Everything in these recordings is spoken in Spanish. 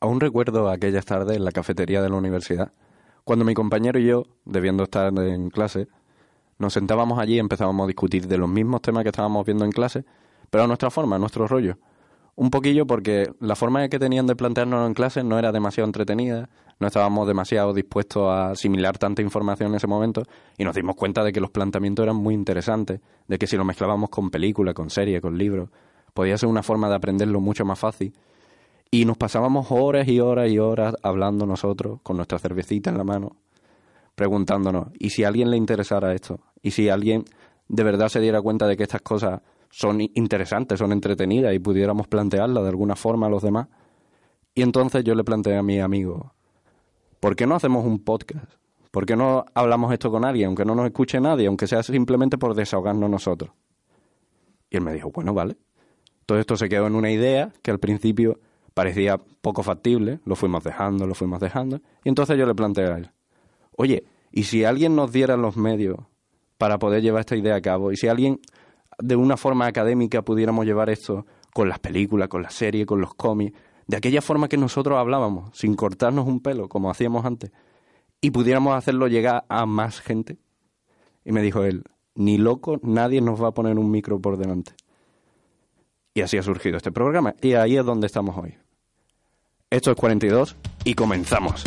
Aún recuerdo aquellas tardes en la cafetería de la universidad, cuando mi compañero y yo, debiendo estar en clase, nos sentábamos allí y empezábamos a discutir de los mismos temas que estábamos viendo en clase, pero a nuestra forma, a nuestro rollo. Un poquillo porque la forma que tenían de plantearnos en clase no era demasiado entretenida, no estábamos demasiado dispuestos a asimilar tanta información en ese momento y nos dimos cuenta de que los planteamientos eran muy interesantes, de que si lo mezclábamos con película, con serie, con libros, podía ser una forma de aprenderlo mucho más fácil. Y nos pasábamos horas y horas y horas hablando nosotros, con nuestra cervecita en la mano, preguntándonos, ¿y si a alguien le interesara esto? ¿Y si alguien de verdad se diera cuenta de que estas cosas son interesantes, son entretenidas y pudiéramos plantearlas de alguna forma a los demás. Y entonces yo le planteé a mi amigo, ¿por qué no hacemos un podcast? ¿Por qué no hablamos esto con alguien, aunque no nos escuche nadie, aunque sea simplemente por desahogarnos nosotros? Y él me dijo, bueno, vale. Todo esto se quedó en una idea que al principio parecía poco factible, lo fuimos dejando, lo fuimos dejando, y entonces yo le planteé a él, oye, ¿y si alguien nos diera los medios para poder llevar esta idea a cabo? ¿Y si alguien de una forma académica pudiéramos llevar esto con las películas, con las series, con los cómics, de aquella forma que nosotros hablábamos, sin cortarnos un pelo, como hacíamos antes, y pudiéramos hacerlo llegar a más gente. Y me dijo él, ni loco, nadie nos va a poner un micro por delante. Y así ha surgido este programa, y ahí es donde estamos hoy. Esto es 42 y comenzamos.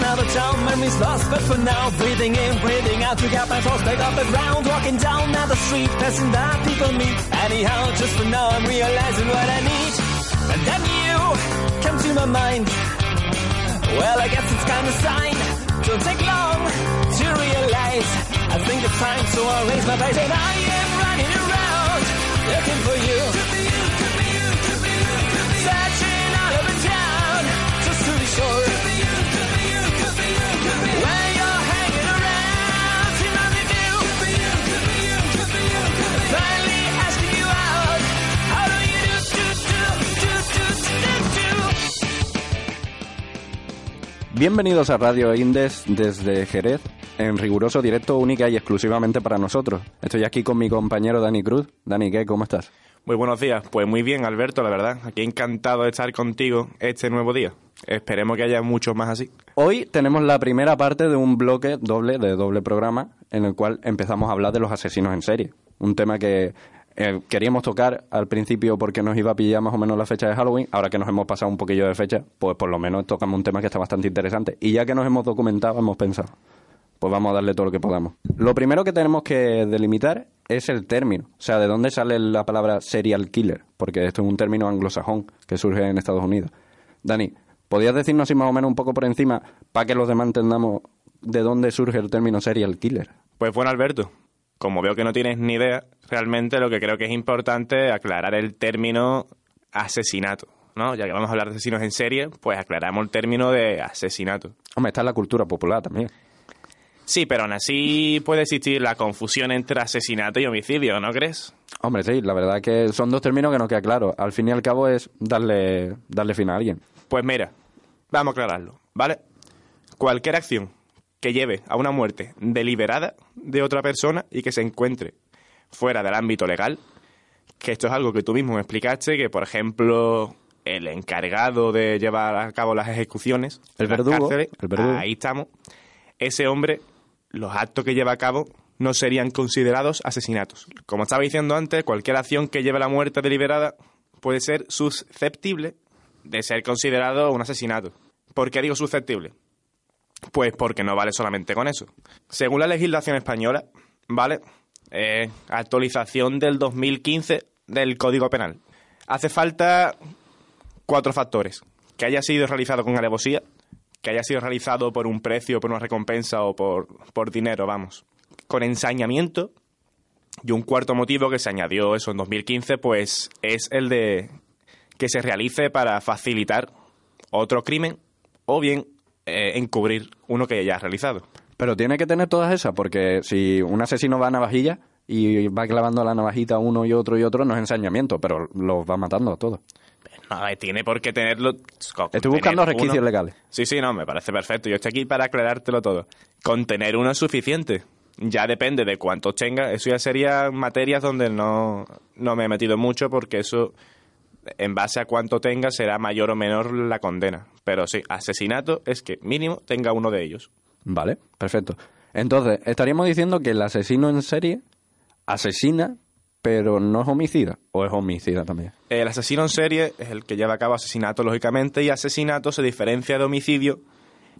now the town memories lost, but for now, breathing in, breathing out to get my thoughts back off the ground. Walking down now the street, passing by people meet. Anyhow, just for now, I'm realizing what I need. And then you come to my mind. Well, I guess it's kind of sign. Don't take long to realize. I think it's time, so I'll raise my face and I am running around looking for you. Bienvenidos a Radio Indes desde Jerez, en riguroso directo única y exclusivamente para nosotros. Estoy aquí con mi compañero Dani Cruz. Dani, ¿qué? ¿Cómo estás? Muy buenos días. Pues muy bien, Alberto, la verdad. Aquí encantado de estar contigo este nuevo día. Esperemos que haya muchos más así. Hoy tenemos la primera parte de un bloque doble, de doble programa, en el cual empezamos a hablar de los asesinos en serie. Un tema que eh, queríamos tocar al principio porque nos iba a pillar más o menos la fecha de Halloween. Ahora que nos hemos pasado un poquillo de fecha, pues por lo menos tocamos un tema que está bastante interesante. Y ya que nos hemos documentado, hemos pensado, pues vamos a darle todo lo que podamos. Lo primero que tenemos que delimitar es el término. O sea, de dónde sale la palabra serial killer. Porque esto es un término anglosajón que surge en Estados Unidos. Dani, ¿podrías decirnos así más o menos un poco por encima para que los demás entendamos de dónde surge el término serial killer? Pues bueno, Alberto, como veo que no tienes ni idea, realmente lo que creo que es importante aclarar el término asesinato. ¿no? Ya que vamos a hablar de asesinos en serie, pues aclaramos el término de asesinato. Hombre, está en la cultura popular también. Sí, pero aún así puede existir la confusión entre asesinato y homicidio, ¿no crees? Hombre, sí, la verdad que son dos términos que no queda claro. Al fin y al cabo es darle, darle fin a alguien. Pues mira, vamos a aclararlo, ¿vale? Cualquier acción que lleve a una muerte deliberada de otra persona y que se encuentre fuera del ámbito legal, que esto es algo que tú mismo me explicaste, que por ejemplo el encargado de llevar a cabo las ejecuciones, el verdugo, el verdugo, ahí estamos, ese hombre, los actos que lleva a cabo no serían considerados asesinatos. Como estaba diciendo antes, cualquier acción que lleve a la muerte deliberada puede ser susceptible de ser considerado un asesinato. ¿Por qué digo susceptible? Pues porque no vale solamente con eso. Según la legislación española, ¿vale? Eh, actualización del 2015 del Código Penal. Hace falta cuatro factores. Que haya sido realizado con alevosía, que haya sido realizado por un precio, por una recompensa o por, por dinero, vamos. Con ensañamiento. Y un cuarto motivo que se añadió eso en 2015, pues es el de que se realice para facilitar otro crimen o bien eh, encubrir uno que ya ha realizado. Pero tiene que tener todas esas, porque si un asesino va a navajilla y va clavando la navajita uno y otro y otro, no es ensañamiento, pero los va matando a todos. No, eh, tiene por qué tenerlo. Estoy buscando resquicios uno- legales. Sí, sí, no, me parece perfecto. Yo estoy aquí para aclarártelo todo. Con tener uno es suficiente. Ya depende de cuántos tenga. Eso ya sería materias donde no, no me he metido mucho porque eso, en base a cuánto tenga, será mayor o menor la condena. Pero sí, asesinato es que mínimo tenga uno de ellos. Vale, perfecto. Entonces, estaríamos diciendo que el asesino en serie asesina, pero no es homicida. O es homicida también. El asesino en serie es el que lleva a cabo asesinato, lógicamente, y asesinato se diferencia de homicidio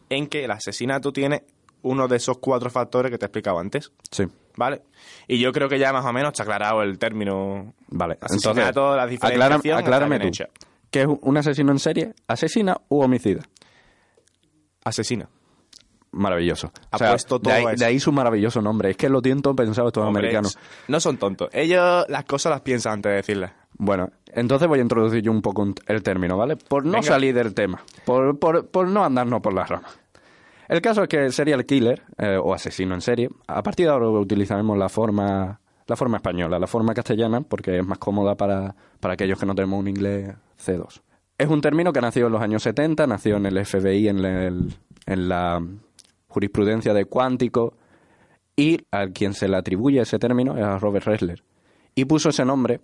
en que el asesinato tiene uno de esos cuatro factores que te he explicado antes. Sí. ¿Vale? Y yo creo que ya más o menos está aclarado el término Vale. aclárame bien tú. ¿Qué es un asesino en serie? ¿Asesina u homicida? Asesina. Maravilloso. Ha O sea, puesto todo de, ahí, eso. de ahí su maravilloso nombre. Es que lo tienen todo pensado estos Hombre, americanos. No son tontos. Ellos las cosas las piensan antes de decirlas. Bueno, entonces voy a introducir yo un poco un- el término, ¿vale? Por no Venga. salir del tema, por, por, por no andarnos por las ramas. El caso es que el serial killer, eh, o asesino en serie, a partir de ahora utilizaremos la forma, la forma española, la forma castellana, porque es más cómoda para, para aquellos que no tenemos un inglés C2. Es un término que nació en los años 70, nació en el FBI, en, el- en la jurisprudencia de cuántico, y a quien se le atribuye ese término es a Robert Ressler. Y puso ese nombre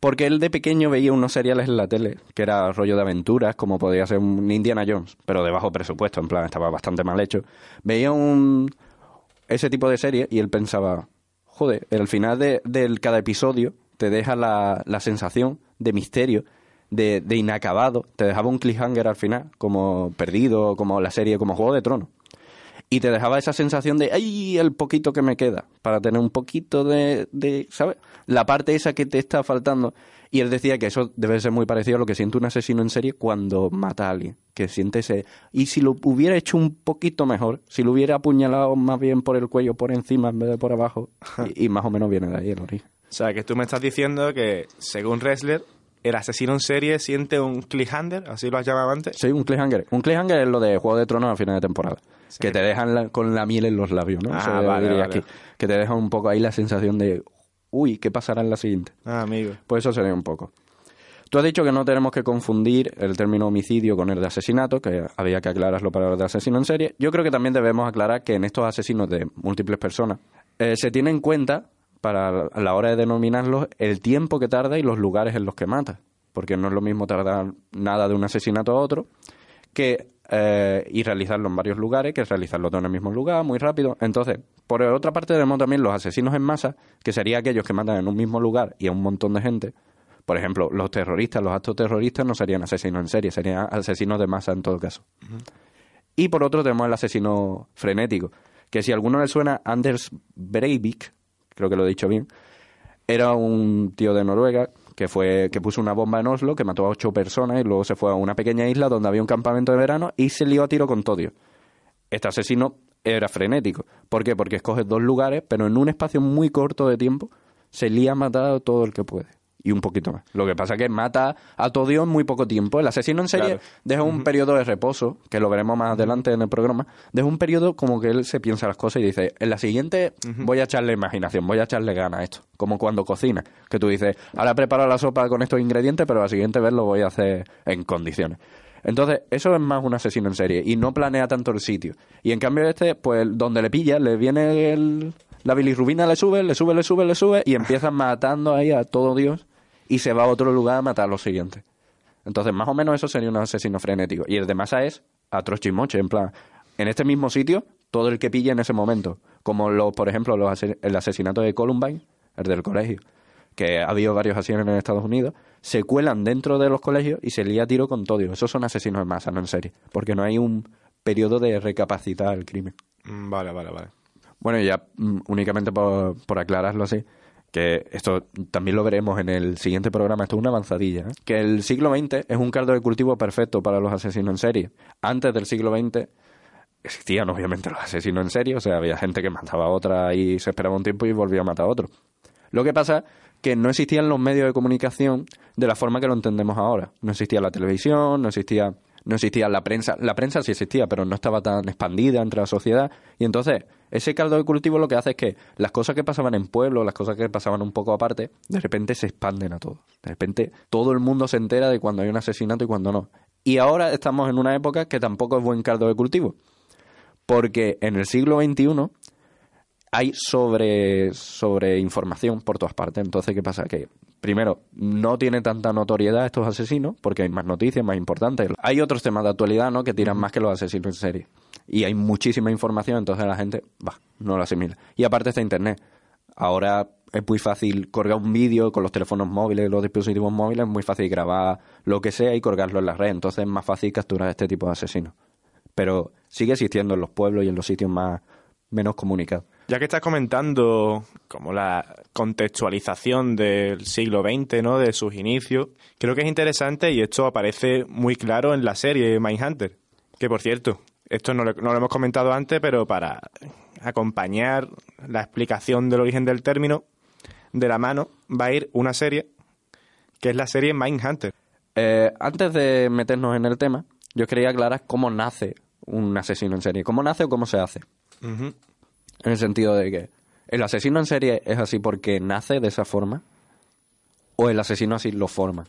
porque él de pequeño veía unos seriales en la tele, que era rollo de aventuras, como podía ser un Indiana Jones, pero de bajo presupuesto, en plan, estaba bastante mal hecho. Veía un ese tipo de serie y él pensaba, joder, al final de, del cada episodio te deja la, la sensación de misterio, de, de inacabado, te dejaba un cliffhanger al final, como perdido, como la serie, como Juego de Tronos y te dejaba esa sensación de, ay, el poquito que me queda, para tener un poquito de, de, ¿sabes? La parte esa que te está faltando. Y él decía que eso debe ser muy parecido a lo que siente un asesino en serie cuando mata a alguien, que siente ese... Y si lo hubiera hecho un poquito mejor, si lo hubiera apuñalado más bien por el cuello, por encima en vez de por abajo, y, y más o menos viene de ahí el origen. O sea, que tú me estás diciendo que, según Ressler, el asesino en serie siente un cliffhanger, así lo has llamado antes. Sí, un cliffhanger. Un cliffhanger es lo de Juego de Tronos a final de temporada. que te dejan la- con la miel en los labios, ¿no? Ah, vale, vale. aquí. Que te dejan un poco ahí la sensación de, uy, ¿qué pasará en la siguiente? Ah, amigo. Pues eso sería un poco. Tú has dicho que no tenemos que confundir el término homicidio con el de asesinato, que había que aclararlo para el de asesino en serie. Yo creo que también debemos aclarar que en estos asesinos de múltiples personas eh, se tiene en cuenta, para a la hora de denominarlos, el tiempo que tarda y los lugares en los que mata. Porque no es lo mismo tardar nada de un asesinato a otro que eh, y realizarlo en varios lugares, que realizarlo todo en el mismo lugar, muy rápido. Entonces, por otra parte tenemos también los asesinos en masa, que serían aquellos que matan en un mismo lugar y a un montón de gente. Por ejemplo, los terroristas, los actos terroristas no serían asesinos en serie, serían asesinos de masa en todo caso. Y por otro tenemos el asesino frenético, que si a alguno le suena Anders Breivik, creo que lo he dicho bien, era un tío de Noruega que fue que puso una bomba en Oslo, que mató a ocho personas y luego se fue a una pequeña isla donde había un campamento de verano y se lió a tiro con todo. Este asesino era frenético. ¿Por qué? Porque escoge dos lugares, pero en un espacio muy corto de tiempo se lía a matar todo el que puede. Y un poquito más. Lo que pasa es que mata a todo Dios en muy poco tiempo. El asesino en serie Claro. deja un periodo de reposo, que lo veremos más adelante en el programa. Deja un periodo como que él se piensa las cosas y dice, en la siguiente voy a echarle imaginación, voy a echarle ganas a esto. Como cuando cocina, que tú dices, ahora he preparado la sopa con estos ingredientes, pero la siguiente vez lo voy a hacer en condiciones. Entonces, eso es más un asesino en serie y no planea tanto el sitio. Y en cambio este, pues donde le pilla, le viene el- la bilirrubina, le sube, le sube, le sube, le sube y empieza matando ahí a todo Dios y se va a otro lugar a matar a los siguientes. Entonces, más o menos eso sería un asesino frenético. Y el de masa es a y moche, en plan, en este mismo sitio, todo el que pilla en ese momento. Como, los, por ejemplo, los, ase- el asesinato de Columbine, el del colegio, que ha habido varios asesinos en Estados Unidos, se cuelan dentro de los colegios y se lía tiro con todo. Esos son asesinos en masa, no en serie. Porque no hay un periodo de recapacitar el crimen. Mm, Vale, vale, vale. Bueno, ya mm, únicamente por, por aclararlo así, que esto también lo veremos en el siguiente programa, esto es una avanzadilla, ¿eh? que el siglo XX es un caldo de cultivo perfecto para los asesinos en serie. Antes del siglo XX existían obviamente los asesinos en serie, o sea, había gente que mataba a otra y se esperaba un tiempo y volvía a matar a otro. Lo que pasa que no existían los medios de comunicación de la forma que lo entendemos ahora. No existía la televisión, no existía no existía la prensa. La prensa sí existía, pero no estaba tan expandida entre la sociedad. Y entonces, ese caldo de cultivo lo que hace es que las cosas que pasaban en pueblo, las cosas que pasaban un poco aparte, de repente se expanden a todo. De repente, todo el mundo se entera de cuando hay un asesinato y cuando no. Y ahora estamos en una época que tampoco es buen caldo de cultivo. Porque en el siglo XXI hay sobre, sobre información por todas partes. Entonces, ¿qué pasa? Que primero, no tiene tanta notoriedad estos asesinos, porque hay más noticias, más importantes. Hay otros temas de actualidad, ¿no? Que tiran más que los asesinos en serie. Y hay muchísima información, entonces la gente, va, no lo asimila. Y aparte está Internet. Ahora es muy fácil colgar un vídeo con los teléfonos móviles, los dispositivos móviles, es muy fácil grabar lo que sea y colgarlo en la red. Entonces es más fácil capturar este tipo de asesinos. Pero sigue existiendo en los pueblos y en los sitios más menos comunicados. Ya que estás comentando como la contextualización del siglo XX, ¿no? De sus inicios, creo que es interesante y esto aparece muy claro en la serie Mindhunter. Que por cierto, esto no lo, no lo hemos comentado antes, pero para acompañar la explicación del origen del término, de la mano va a ir una serie que es la serie Mindhunter. Eh, antes de meternos en el tema, yo quería aclarar cómo nace un asesino en serie. ¿Cómo nace o cómo se hace? En el sentido de que el asesino en serie es así porque nace de esa forma o el asesino así lo forma.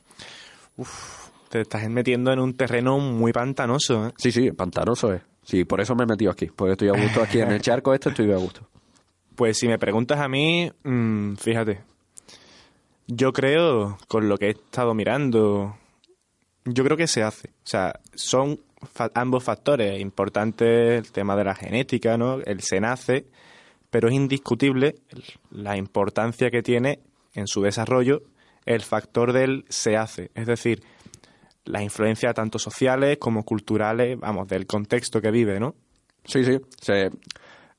Te estás metiendo en un terreno muy pantanoso, ¿eh? Sí, sí, pantanoso es. Sí, por eso me he metido aquí, porque estoy a gusto aquí en el charco este, estoy a gusto. Pues si me preguntas a mí, mm, fíjate, yo creo, con lo que he estado mirando, yo creo que se hace. O sea, son fa- ambos factores importantes, el tema de la genética, ¿no? El se nace, pero es indiscutible la importancia que tiene en su desarrollo el factor del se hace. Es decir, las influencias tanto sociales como culturales, vamos, del contexto que vive, ¿no? Sí, sí. Se-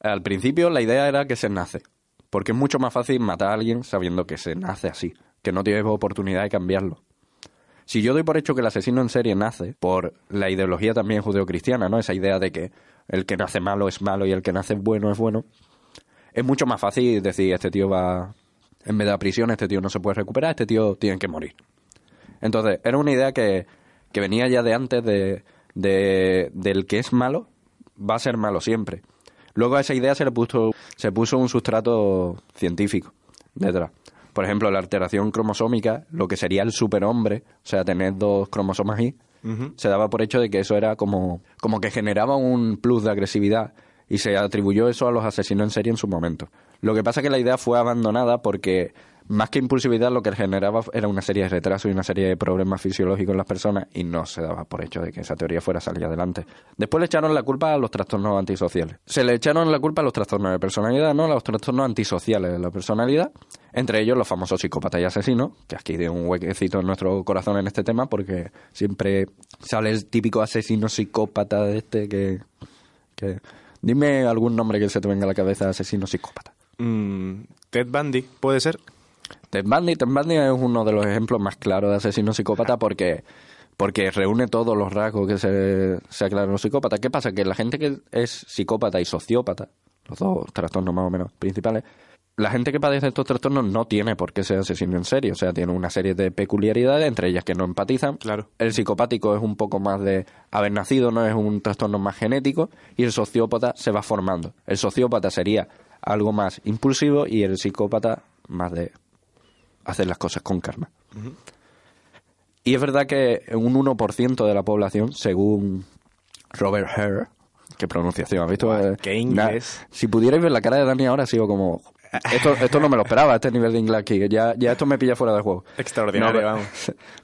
al principio la idea era que se nace, porque es mucho más fácil matar a alguien sabiendo que se nace así, que no tienes oportunidad de cambiarlo. Si yo doy por hecho que el asesino en serie nace por la ideología también judeocristiana, ¿no? Esa idea de que el que nace malo es malo y el que nace bueno es bueno, es mucho más fácil decir, este tío va en vez de a prisión, este tío no se puede recuperar, este tío tiene que morir. Entonces, era una idea que, que venía ya de antes de, de- del que es malo, va a ser malo siempre. Luego a esa idea se le puso, se puso un sustrato científico detrás. Por ejemplo, la alteración cromosómica, lo que sería el superhombre, o sea, tener dos cromosomas Y, se daba por hecho de que eso era como, como que generaba un plus de agresividad y se atribuyó eso a los asesinos en serie en su momento. Lo que pasa es que la idea fue abandonada porque más que impulsividad lo que generaba era una serie de retrasos y una serie de problemas fisiológicos en las personas y no se daba por hecho de que esa teoría fuera a salir adelante. Después le echaron la culpa a los trastornos antisociales. Se le echaron la culpa a los trastornos de personalidad, no a los trastornos antisociales de la personalidad, entre ellos los famosos psicópatas y asesinos, que aquí de un huequecito en nuestro corazón en este tema porque siempre sale el típico asesino psicópata de este que... que Dime algún nombre que se te venga a la cabeza, asesino psicópata. Mm, Ted Bundy, ¿puede ser? Ted Bundy, Ted Bundy es uno de los ejemplos más claros de asesino psicópata porque, porque reúne todos los rasgos que se, se aclaran los psicópatas. ¿Qué pasa? Que la gente que es psicópata y sociópata, los dos trastornos más o menos principales, la gente que padece estos trastornos no tiene por qué ser asesino en serie. O sea, tiene una serie de peculiaridades, entre ellas que no empatizan. Claro. El psicopático es un poco más de haber nacido, no es un trastorno más genético. Y el sociópata se va formando. El sociópata sería algo más impulsivo y el psicópata más de hacer las cosas con karma. Y es verdad que un 1% de la población, según Robert Hare, qué pronunciación, ¿has visto? Eh, qué inglés. si pudierais ver la cara de Dani ahora, sido como... Esto, esto no me lo esperaba, este nivel de inglés aquí. Ya, ya esto me pilla fuera del juego. Extraordinario, pero, vamos.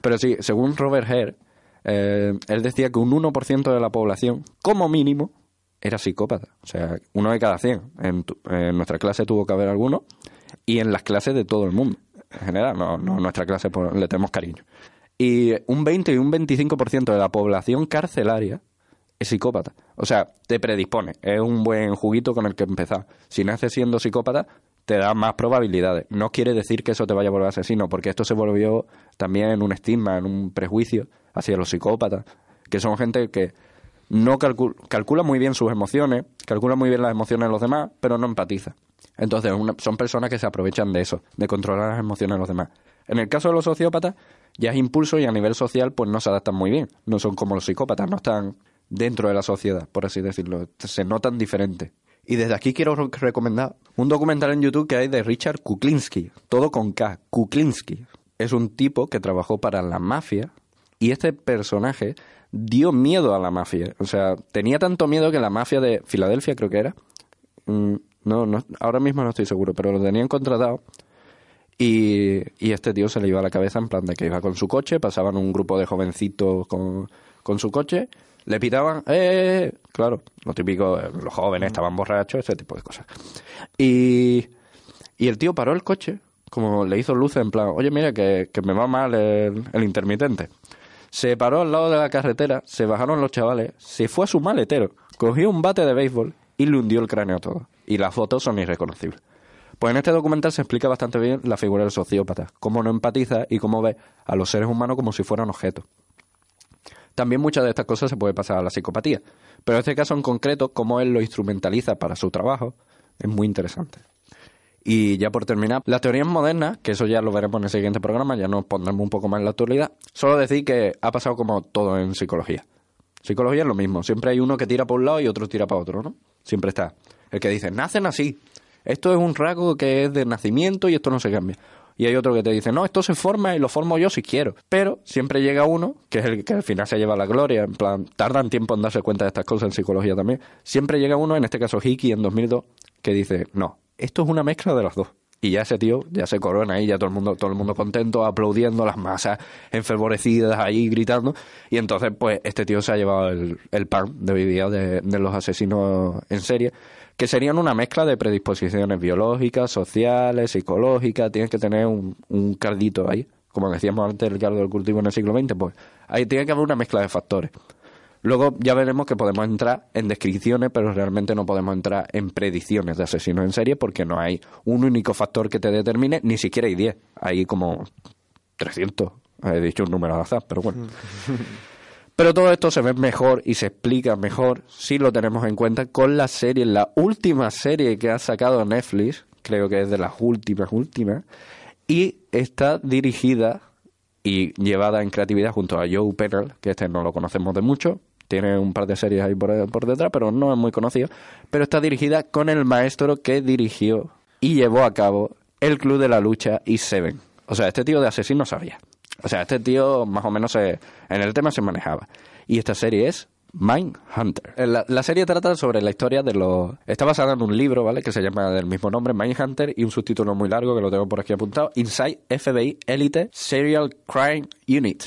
Pero sí, según Robert Hare, eh, él decía que un 1% de la población, como mínimo, era psicópata. O sea, uno de cada 100. En, tu- en nuestra clase tuvo que haber alguno y en las clases de todo el mundo. En general, no, no nuestra clase por- le tenemos cariño. Y un 20 y un 25% de la población carcelaria es psicópata. O sea, te predispone. Es un buen juguito con el que empezar. Si naces siendo psicópata, te da más probabilidades. No quiere decir que eso te vaya a volver asesino, porque esto se volvió también en un estigma, en un prejuicio hacia los psicópatas, que son gente que no calcul- calcula muy bien sus emociones, calcula muy bien las emociones de los demás, pero no empatiza. Entonces, son personas que se aprovechan de eso, de controlar las emociones de los demás. En el caso de los sociópatas, ya es impulso y a nivel social pues no se adaptan muy bien. No son como los psicópatas, no están dentro de la sociedad, por así decirlo. Se notan diferentes. Y desde aquí quiero re- recomendar un documental en YouTube que hay de Richard Kuklinski, todo con K, Kuklinski. Es un tipo que trabajó para la mafia y este personaje dio miedo a la mafia. O sea, tenía tanto miedo que la mafia de Filadelfia creo que era. mm, No, no, ahora mismo no estoy seguro, pero lo tenían contratado y, este tío se le iba a la cabeza en plan de que iba con su coche, pasaban un grupo de jovencitos con su coche, le pitaban, ¡eh! Claro, lo típico, eh, los jóvenes estaban borrachos, ese tipo de cosas. Y, y el tío paró el coche, como le hizo luces en plan, oye, mira, que, que me va mal el, el intermitente. Se paró al lado de la carretera, se bajaron los chavales, se fue a su maletero, cogió un bate de béisbol y le hundió el cráneo todo. Y las fotos son irreconocibles. Pues en este documental se explica bastante bien la figura del sociópata, cómo no empatiza y cómo ve a los seres humanos como si fueran objetos. También muchas de estas cosas se puede pasar a la psicopatía, pero este caso en concreto, cómo él lo instrumentaliza para su trabajo, es muy interesante. Y ya por terminar, las teorías modernas, que eso ya lo veremos en el siguiente programa, ya nos pondremos un poco más en la actualidad, solo decir que ha pasado como todo en psicología. Psicología es lo mismo, siempre hay uno que tira para un lado y otro tira para otro, ¿no? Siempre está. El que dice, nacen así, esto es un rasgo que es de nacimiento y esto no se cambia. Y hay otro que te dice, no, esto se forma y lo formo yo si quiero. Pero siempre llega uno, que es el que al final se lleva la gloria, en plan, tardan tiempo en darse cuenta de estas cosas en psicología también. Siempre llega uno, en este caso Hickey en 2002, que dice, no, esto es una mezcla de los dos. Y ya ese tío ya se corona ahí, ya todo el mundo, todo el mundo contento, aplaudiendo, las masas enfervorecidas ahí gritando. Y entonces, pues, este tío se ha llevado el, el pan de hoy de, de los asesinos en serie, que serían una mezcla de predisposiciones biológicas, sociales, psicológicas. Tienes que tener un, un caldito ahí. Como decíamos antes, el caldo del cultivo en el siglo XX, pues ahí tiene que haber una mezcla de factores. Luego ya veremos que podemos entrar en descripciones, pero realmente no podemos entrar en predicciones de asesinos en serie porque no hay un único factor que te determine, ni siquiera hay 10, hay como 300. He dicho un número al azar, pero bueno. Pero todo esto se ve mejor y se explica mejor si lo tenemos en cuenta con la serie, la última serie que ha sacado Netflix, creo que es de las últimas, últimas, y está dirigida y llevada en creatividad junto a Joe Pennell, que este no lo conocemos de mucho, tiene un par de series ahí por, detrás, pero no es muy conocido, pero está dirigida con el maestro que dirigió y llevó a cabo El Club de la Lucha y Seven. O sea, este tío de asesino sabía. O sea, este tío más o menos se- en el tema se manejaba. Y esta serie es Mindhunter. Eh, La, serie trata sobre la historia de los... Está basada en un libro, ¿vale? Que se llama del mismo nombre, Mindhunter, y un subtítulo muy largo que lo tengo por aquí apuntado, Inside FBI Elite Serial Crime Unit.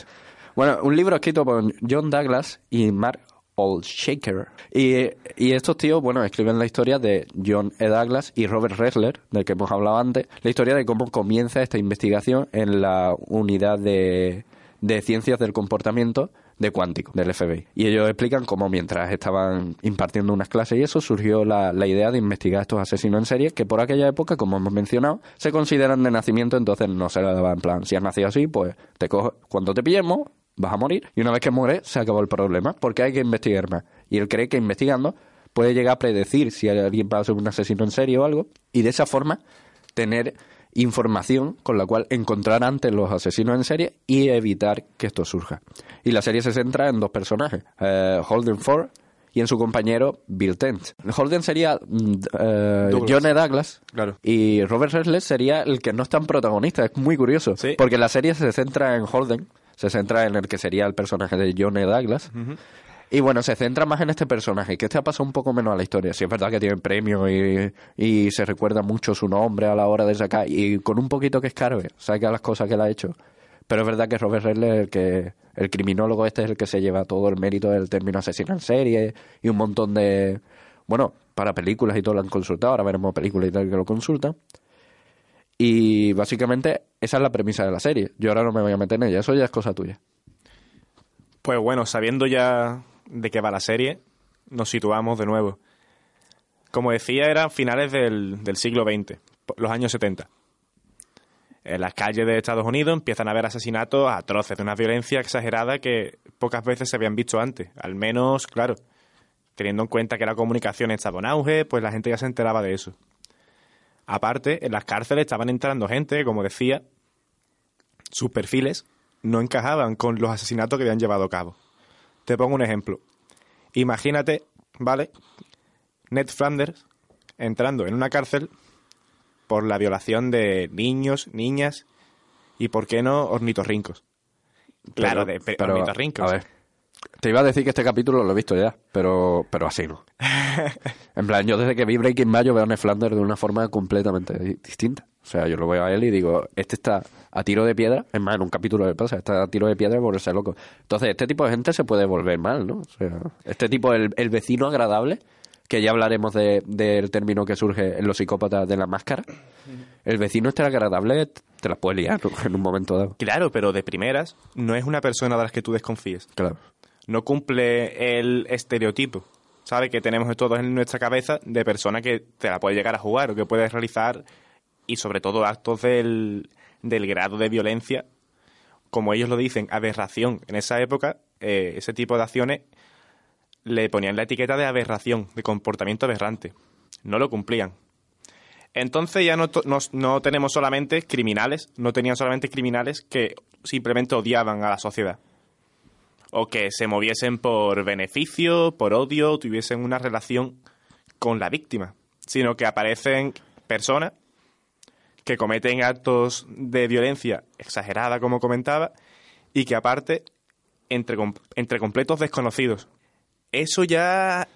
Bueno, un libro escrito por John Douglas y Mark Olshaker. Y, y estos tíos, bueno, escriben la historia de John E. Douglas y Robert Ressler, del que hemos hablado antes, la historia de cómo comienza esta investigación en la unidad de, de ciencias del comportamiento de cuántico del FBI. Y ellos explican cómo mientras estaban impartiendo unas clases y eso surgió la, la idea de investigar estos asesinos en serie que por aquella época, como hemos mencionado, se consideran de nacimiento, entonces no se le daba en plan, si has nacido así, pues te cojo, cuando te pillemos vas a morir. Y una vez que mueres, se acabó el problema, porque hay que investigar más. Y él cree que investigando puede llegar a predecir si alguien va a ser un asesino en serie o algo, y de esa forma tener información con la cual encontrar antes los asesinos en serie y evitar que esto surja. Y la serie se centra en dos personajes, eh, Holden Ford y en su compañero Bill Tent. Holden sería mm, eh, Douglas. John E. Douglas Claro. y Robert Redford sería el que no es tan protagonista. Es muy curioso, Sí. porque la serie se centra en Holden, se centra en el que sería el personaje de John E. Douglas. Y bueno, se centra más en este personaje, que este ha pasado un poco menos a la historia. Sí, es verdad que tiene premio y, y se recuerda mucho su nombre a la hora de sacar, y con un poquito que escarbe, saca las cosas que él ha hecho. Pero es verdad que Robert Redler, el que el criminólogo este es el que se lleva todo el mérito del término asesino en serie y un montón de... Bueno, para películas y todo lo han consultado, ahora veremos películas y tal que lo consultan. Y básicamente esa es la premisa de la serie. Yo ahora no me voy a meter en ella, eso ya es cosa tuya. Pues bueno, sabiendo ya de qué va la serie, nos situamos de nuevo. Como decía, eran finales del, del siglo XX, los años 70. En las calles de Estados Unidos empiezan a haber asesinatos atroces, de una violencia exagerada que pocas veces se habían visto antes. Al menos, claro, teniendo en cuenta que la comunicación estaba en auge, pues la gente ya se enteraba de eso. Aparte, en las cárceles estaban entrando gente, como decía, sus perfiles no encajaban con los asesinatos que habían llevado a cabo. Te pongo un ejemplo. Imagínate, ¿vale? Ned Flanders entrando en una cárcel por la violación de niños, niñas y, ¿por qué no, ornitorrincos? Claro, de pe- pero, ornitorrincos. A ver, te iba a decir que este capítulo lo he visto ya, pero, pero así no. en plan, yo desde que vi Breaking Bad yo veo a Ned Flanders de una forma completamente di- distinta. O sea, yo lo veo a él y digo, este está a tiro de piedra, es más, en un capítulo de pasa, está a tiro de piedra por ese loco. Entonces, este tipo de gente se puede volver mal, ¿no? O sea, este tipo, el, el vecino agradable, que ya hablaremos de- del término que surge en los psicópatas de la máscara, el vecino este agradable te la puede liar en un momento dado. Claro, pero de primeras no es una persona de las que tú desconfíes. Claro. No cumple el estereotipo, ¿sabe? Que tenemos todos en nuestra cabeza de persona que te la puede llegar a jugar o que puede realizar y sobre todo actos del, del grado de violencia, como ellos lo dicen, aberración. En esa época, eh, ese tipo de acciones le ponían la etiqueta de aberración, de comportamiento aberrante. No lo cumplían. Entonces ya no, no, no tenemos solamente criminales, no tenían solamente criminales que simplemente odiaban a la sociedad o que se moviesen por beneficio, por odio, tuviesen una relación con la víctima, sino que aparecen personas que cometen actos de violencia exagerada, como comentaba, y que aparte, entre, entre completos desconocidos. Eso ya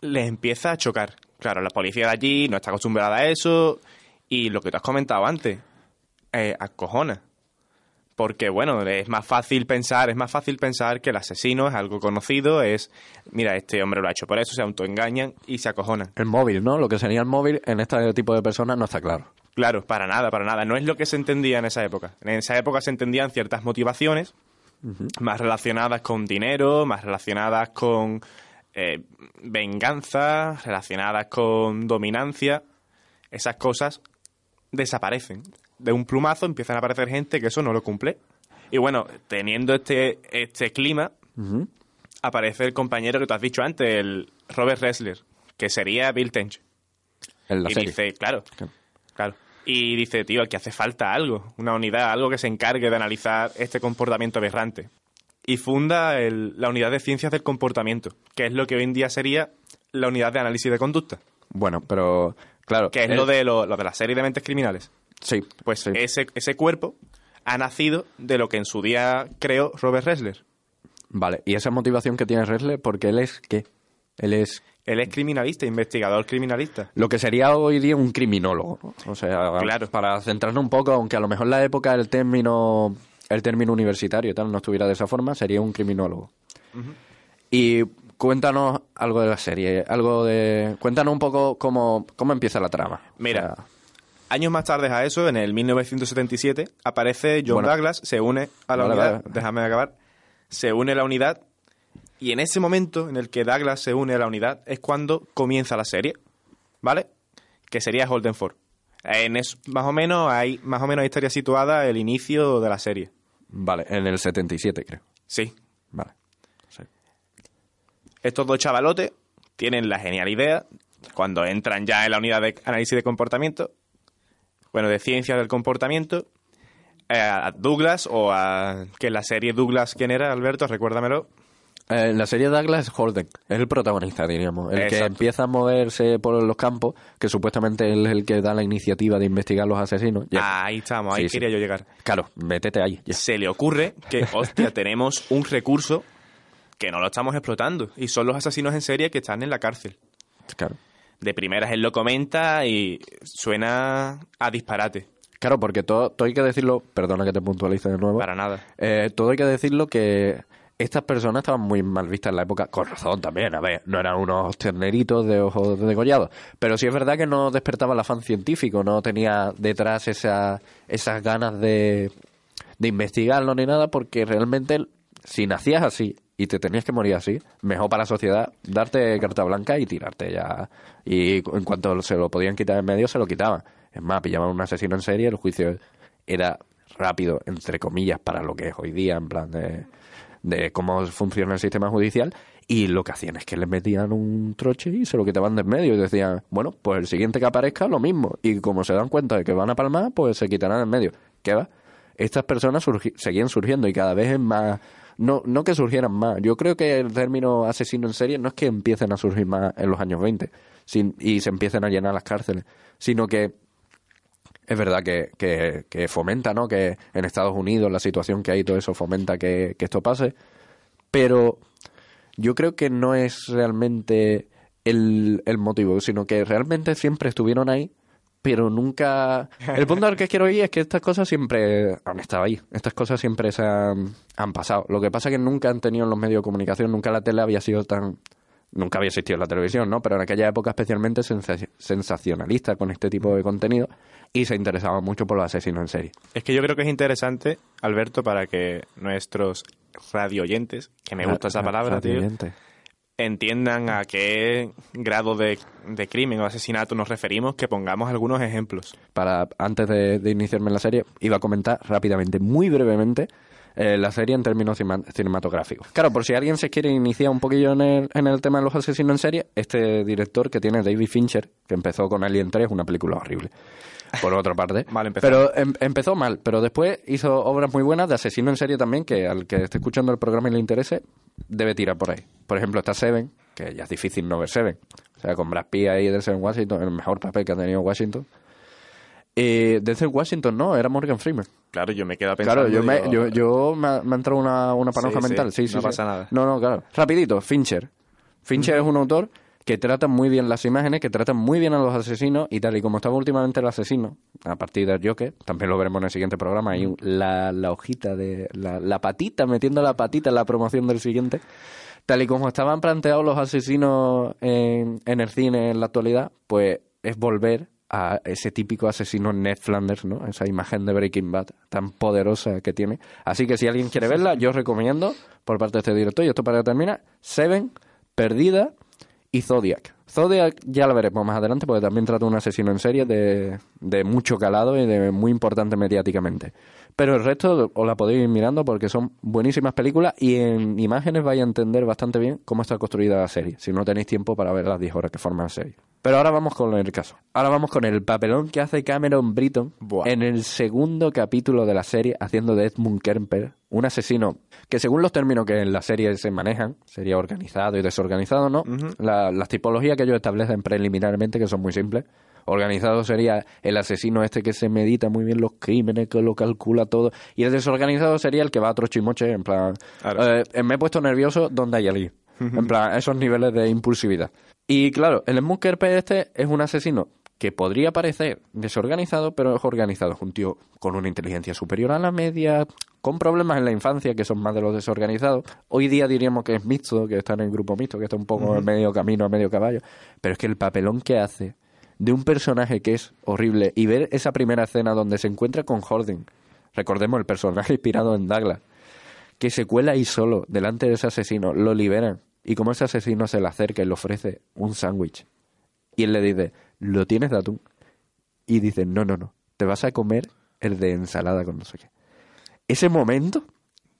les empieza a chocar. Claro, la policía de allí no está acostumbrada a eso, y lo que tú has comentado antes, eh, acojona. Porque, bueno, es más fácil pensar, es más fácil pensar que el asesino es algo conocido, es, mira, este hombre lo ha hecho por eso, se autoengañan y se acojonan. El móvil, ¿no? Lo que sería el móvil en este tipo de personas no está claro. Claro, para nada, para nada. No es lo que se entendía en esa época. En esa época se entendían ciertas motivaciones más relacionadas con dinero, más relacionadas con eh, venganza, relacionadas con dominancia. Esas cosas desaparecen. De un plumazo empiezan a aparecer gente que eso no lo cumple. Y bueno, teniendo este, este clima, aparece el compañero que tú has dicho antes, el Robert Ressler, que sería Bill Tench. En la y serie. dice, claro, Claro. claro. Y dice, tío, que hace falta algo, una unidad, algo que se encargue de analizar este comportamiento aberrante. Y funda el- la unidad de ciencias del comportamiento, que es lo que hoy en día sería la unidad de análisis de conducta, Bueno, pero claro. que es lo de, lo, lo de la serie de mentes criminales. Sí, Pues sí. ese, ese cuerpo ha nacido de lo que en su día creó Robert Ressler. Vale, y esa motivación que tiene Resler, porque él es ¿qué? Él es Él es criminalista, investigador criminalista. lo que sería hoy día un criminólogo. ¿no? O sea, Claro. para centrarnos un poco, aunque a lo mejor en la época el término, el término universitario y tal no estuviera de esa forma, sería un criminólogo. Y cuéntanos algo de la serie, algo de... Cuéntanos un poco cómo, cómo empieza la trama. Mira, O sea, Años más tarde a eso, en el 1977, aparece John Bueno. Douglas, se une a la Vale, unidad, vale. déjame acabar, se une a la unidad y en ese momento en el que Douglas se une a la unidad es cuando comienza la serie, ¿vale? Que sería Holden Ford. En es, más o menos hay más o menos ahí estaría situada el inicio de la serie. vale, en el 77 creo. Sí. Vale. Sí. Estos dos chavalotes tienen la genial idea, cuando entran ya en la unidad de análisis de comportamiento, bueno, de ciencias del comportamiento, eh, a Douglas o a... que la serie Douglas, ¿quién era, Alberto? Recuérdamelo. Eh, la serie Douglas Holden, es el protagonista, diríamos. El que empieza a moverse por los campos, que supuestamente él es el que da la iniciativa de investigar los asesinos. Ya. Ahí estamos, ahí Sí, sí. quería yo llegar. Claro, métete ahí. ya. Se le ocurre que, hostia, tenemos un recurso que no lo estamos explotando y son los asesinos en serie que están en la cárcel. Claro. De primeras él lo comenta y suena a disparate. Claro, porque todo, todo hay que decirlo, perdona que te puntualice de nuevo. Para nada. Eh, todo hay que decirlo que estas personas estaban muy mal vistas en la época, con razón también, a ver, no eran unos terneritos de ojos degollados, pero sí es verdad que no despertaba el afán científico, no tenía detrás esa, esas ganas de, de investigarlo ni nada, porque realmente si nacías así y te tenías que morir así, mejor para la sociedad darte carta blanca y tirarte ya. Y en cuanto se lo podían quitar en medio, se lo quitaban. Es más, pillaban a un asesino en serie, el juicio era rápido, entre comillas, para lo que es hoy día, en plan de, de cómo funciona el sistema judicial, y lo que hacían es que les metían un troche y se lo quitaban de en medio y decían, bueno, pues el siguiente que aparezca lo mismo, y como se dan cuenta de que van a palmar, pues se quitarán en medio. ¿Qué va? estas personas seguían surgiendo y cada vez es más... No, no que surgieran más. Yo creo que el término asesino en serie no es que empiecen a surgir más en los años 20 sin- y se empiecen a llenar las cárceles, sino que es verdad que, que, que fomenta, ¿no? Que en Estados Unidos la situación que hay, todo eso fomenta que, que esto pase. Pero yo creo que no es realmente el, el motivo, sino que realmente siempre estuvieron ahí, pero nunca... El punto al que quiero ir es que estas cosas siempre han estado ahí. Estas cosas siempre se han, han pasado. Lo que pasa es que nunca han tenido en los medios de comunicación, nunca la tele había sido tan... Nunca había existido la televisión, ¿no? Pero en aquella época especialmente sensa- sensacionalista con este tipo de contenido y se interesaba mucho por los asesinos en serie. Es que yo creo que es interesante, Alberto, para que nuestros radioyentes, que me gusta esa palabra, tío. Entiendan a qué grado de, de crimen o asesinato nos referimos, que pongamos algunos ejemplos. para antes de, de iniciarme en la serie, iba a comentar rápidamente, muy brevemente, eh, la serie en términos cinematográficos. Claro, por si alguien se quiere iniciar un poquillo en el, en el tema de los asesinos en serie, este director que tiene David Fincher, que empezó con Alien 3, una película horrible, por otra parte. Mal empezado. Pero em- empezó mal, pero después hizo obras muy buenas de asesino en serie también, que al que esté escuchando el programa y le interese, debe tirar por ahí. Por ejemplo, está Seven, que ya es difícil no ver Seven. O sea, con Brad Pitt ahí de Denzel Washington, el mejor papel que ha tenido Washington. Eh, Denzel Washington no, era Morgan Freeman. Claro, yo me quedo pensando... Claro, yo me, yo, yo me, ha, me ha entrado una, una panoja Sí, mental. Sí, sí, no sí. pasa nada. No, no, claro. Rapidito, Fincher. Fincher es un autor que trata muy bien las imágenes, que trata muy bien a los asesinos y tal y como estaba últimamente el asesino, a partir del Joker, también lo veremos en el siguiente programa, hay un- la, la hojita de la, la patita, metiendo la patita en la promoción del siguiente, tal y como estaban planteados los asesinos en, en el cine en la actualidad, pues es volver a ese típico asesino Ned Flanders, ¿no? Esa imagen de Breaking Bad tan poderosa que tiene. Así que si alguien quiere verla, yo os recomiendo, por parte de este director, y esto para terminar, Seven, Perdida Zodiac. Zodiac ya la veremos más adelante porque también trata un asesino en serie de, de mucho calado y de muy importante mediáticamente. Pero el resto os la podéis ir mirando porque son buenísimas películas y en imágenes vais a entender bastante bien cómo está construida la serie, si no tenéis tiempo para ver las 10 horas que forman la serie. Pero ahora vamos con el caso. Ahora vamos con el papelón que hace Cameron Britton Buah. en el segundo capítulo de la serie haciendo de Edmund Kemper, un asesino que según los términos que en la serie se manejan, sería organizado y desorganizado, ¿no? La- las tipologías que ellos establecen preliminarmente, que son muy simples. Organizado sería el asesino este que se medita muy bien los crímenes, que lo calcula todo. Y el desorganizado sería el que va a trochimoche, en plan, Claro. eh, eh, me he puesto nervioso donde hay alguien. En plan, esos niveles de impulsividad. Y claro, el Smunkerpe este es un asesino que podría parecer desorganizado, pero es organizado. Es un tío con una inteligencia superior a la media, con problemas en la infancia, que son más de los desorganizados. Hoy día diríamos que es mixto, que está en el grupo mixto, que está un poco en medio camino, a medio caballo. Pero es que el papelón que hace de un personaje que es horrible y ver esa primera escena donde se encuentra con Horden, recordemos el personaje inspirado en Douglas, que se cuela ahí solo delante de ese asesino, lo liberan y como ese asesino se le acerca y le ofrece un sándwich y él le dice, ¿lo tienes de atún? Y dice, no, no, no, te vas a comer el de ensalada con no sé qué. Ese momento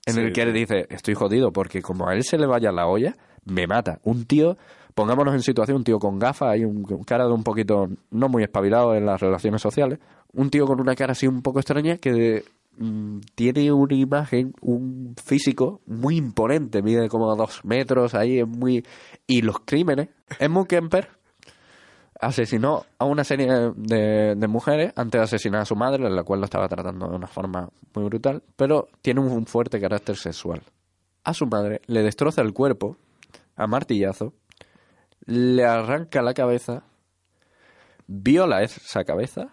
en Sí, el que él dice, estoy jodido porque como a él se le vaya la olla, me mata. Un tío, pongámonos en situación, un tío con gafas, hay un, cara de un poquito no muy espabilado en las relaciones sociales, un tío con una cara así un poco extraña que mm, tiene una imagen, un físico muy imponente, mide como dos metros, ahí es muy... Y los crímenes, Edmund Kemper asesinó a una serie de, de mujeres antes de asesinar a su madre, la cual lo estaba tratando de una forma muy brutal, pero tiene un fuerte carácter sexual. A su madre le destroza el cuerpo a martillazo, le arranca la cabeza, viola esa cabeza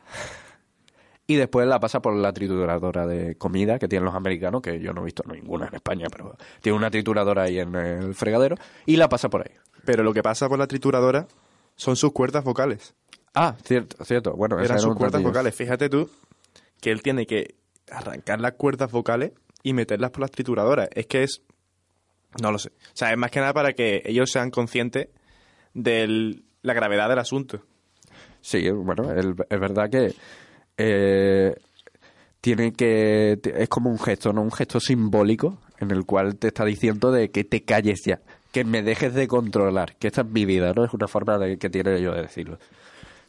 y después la pasa por la trituradora de comida que tienen los americanos, que yo no he visto ninguna en España, pero tiene una trituradora ahí en el fregadero, y la pasa por ahí. Pero lo que pasa por la trituradora son sus cuerdas vocales. Ah, cierto, cierto. Bueno, Eran era sus cuerdas vocales. Fíjate tú que él tiene que arrancar las cuerdas vocales y meterlas por las trituradoras. Es que es... No lo sé. O sea, es más que nada para que ellos sean conscientes de la gravedad del asunto. Sí, bueno, es verdad que eh, tiene que es como un gesto, no un gesto simbólico en el cual te está diciendo de que te calles ya, que me dejes de controlar, que esta es mi vida, no es una forma de, que tiene yo de decirlo.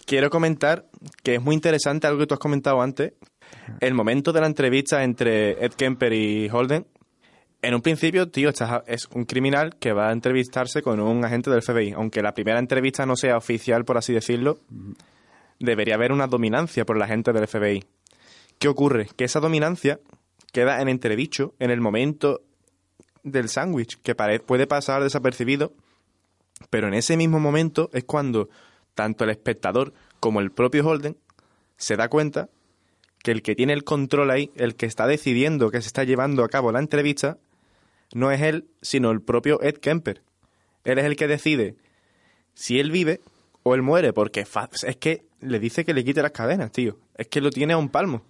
quiero comentar que es muy interesante algo que tú has comentado antes. El momento de la entrevista entre Ed Kemper y Holden. En un principio, tío, estás- es un criminal que va a entrevistarse con un agente del FBI. Aunque la primera entrevista no sea oficial, por así decirlo, debería haber una dominancia por el agente del FBI. ¿Qué ocurre? Que esa dominancia queda en entredicho en el momento del sándwich, que puede pasar desapercibido, pero en ese mismo momento es cuando tanto el espectador como el propio Holden se da cuenta que el que tiene el control ahí, el que está decidiendo que se está llevando a cabo la entrevista, no es él, sino el propio Ed Kemper. Él es el que decide si él vive o él muere, porque es que le dice que le quite las cadenas, tío. Es que lo tiene a un palmo.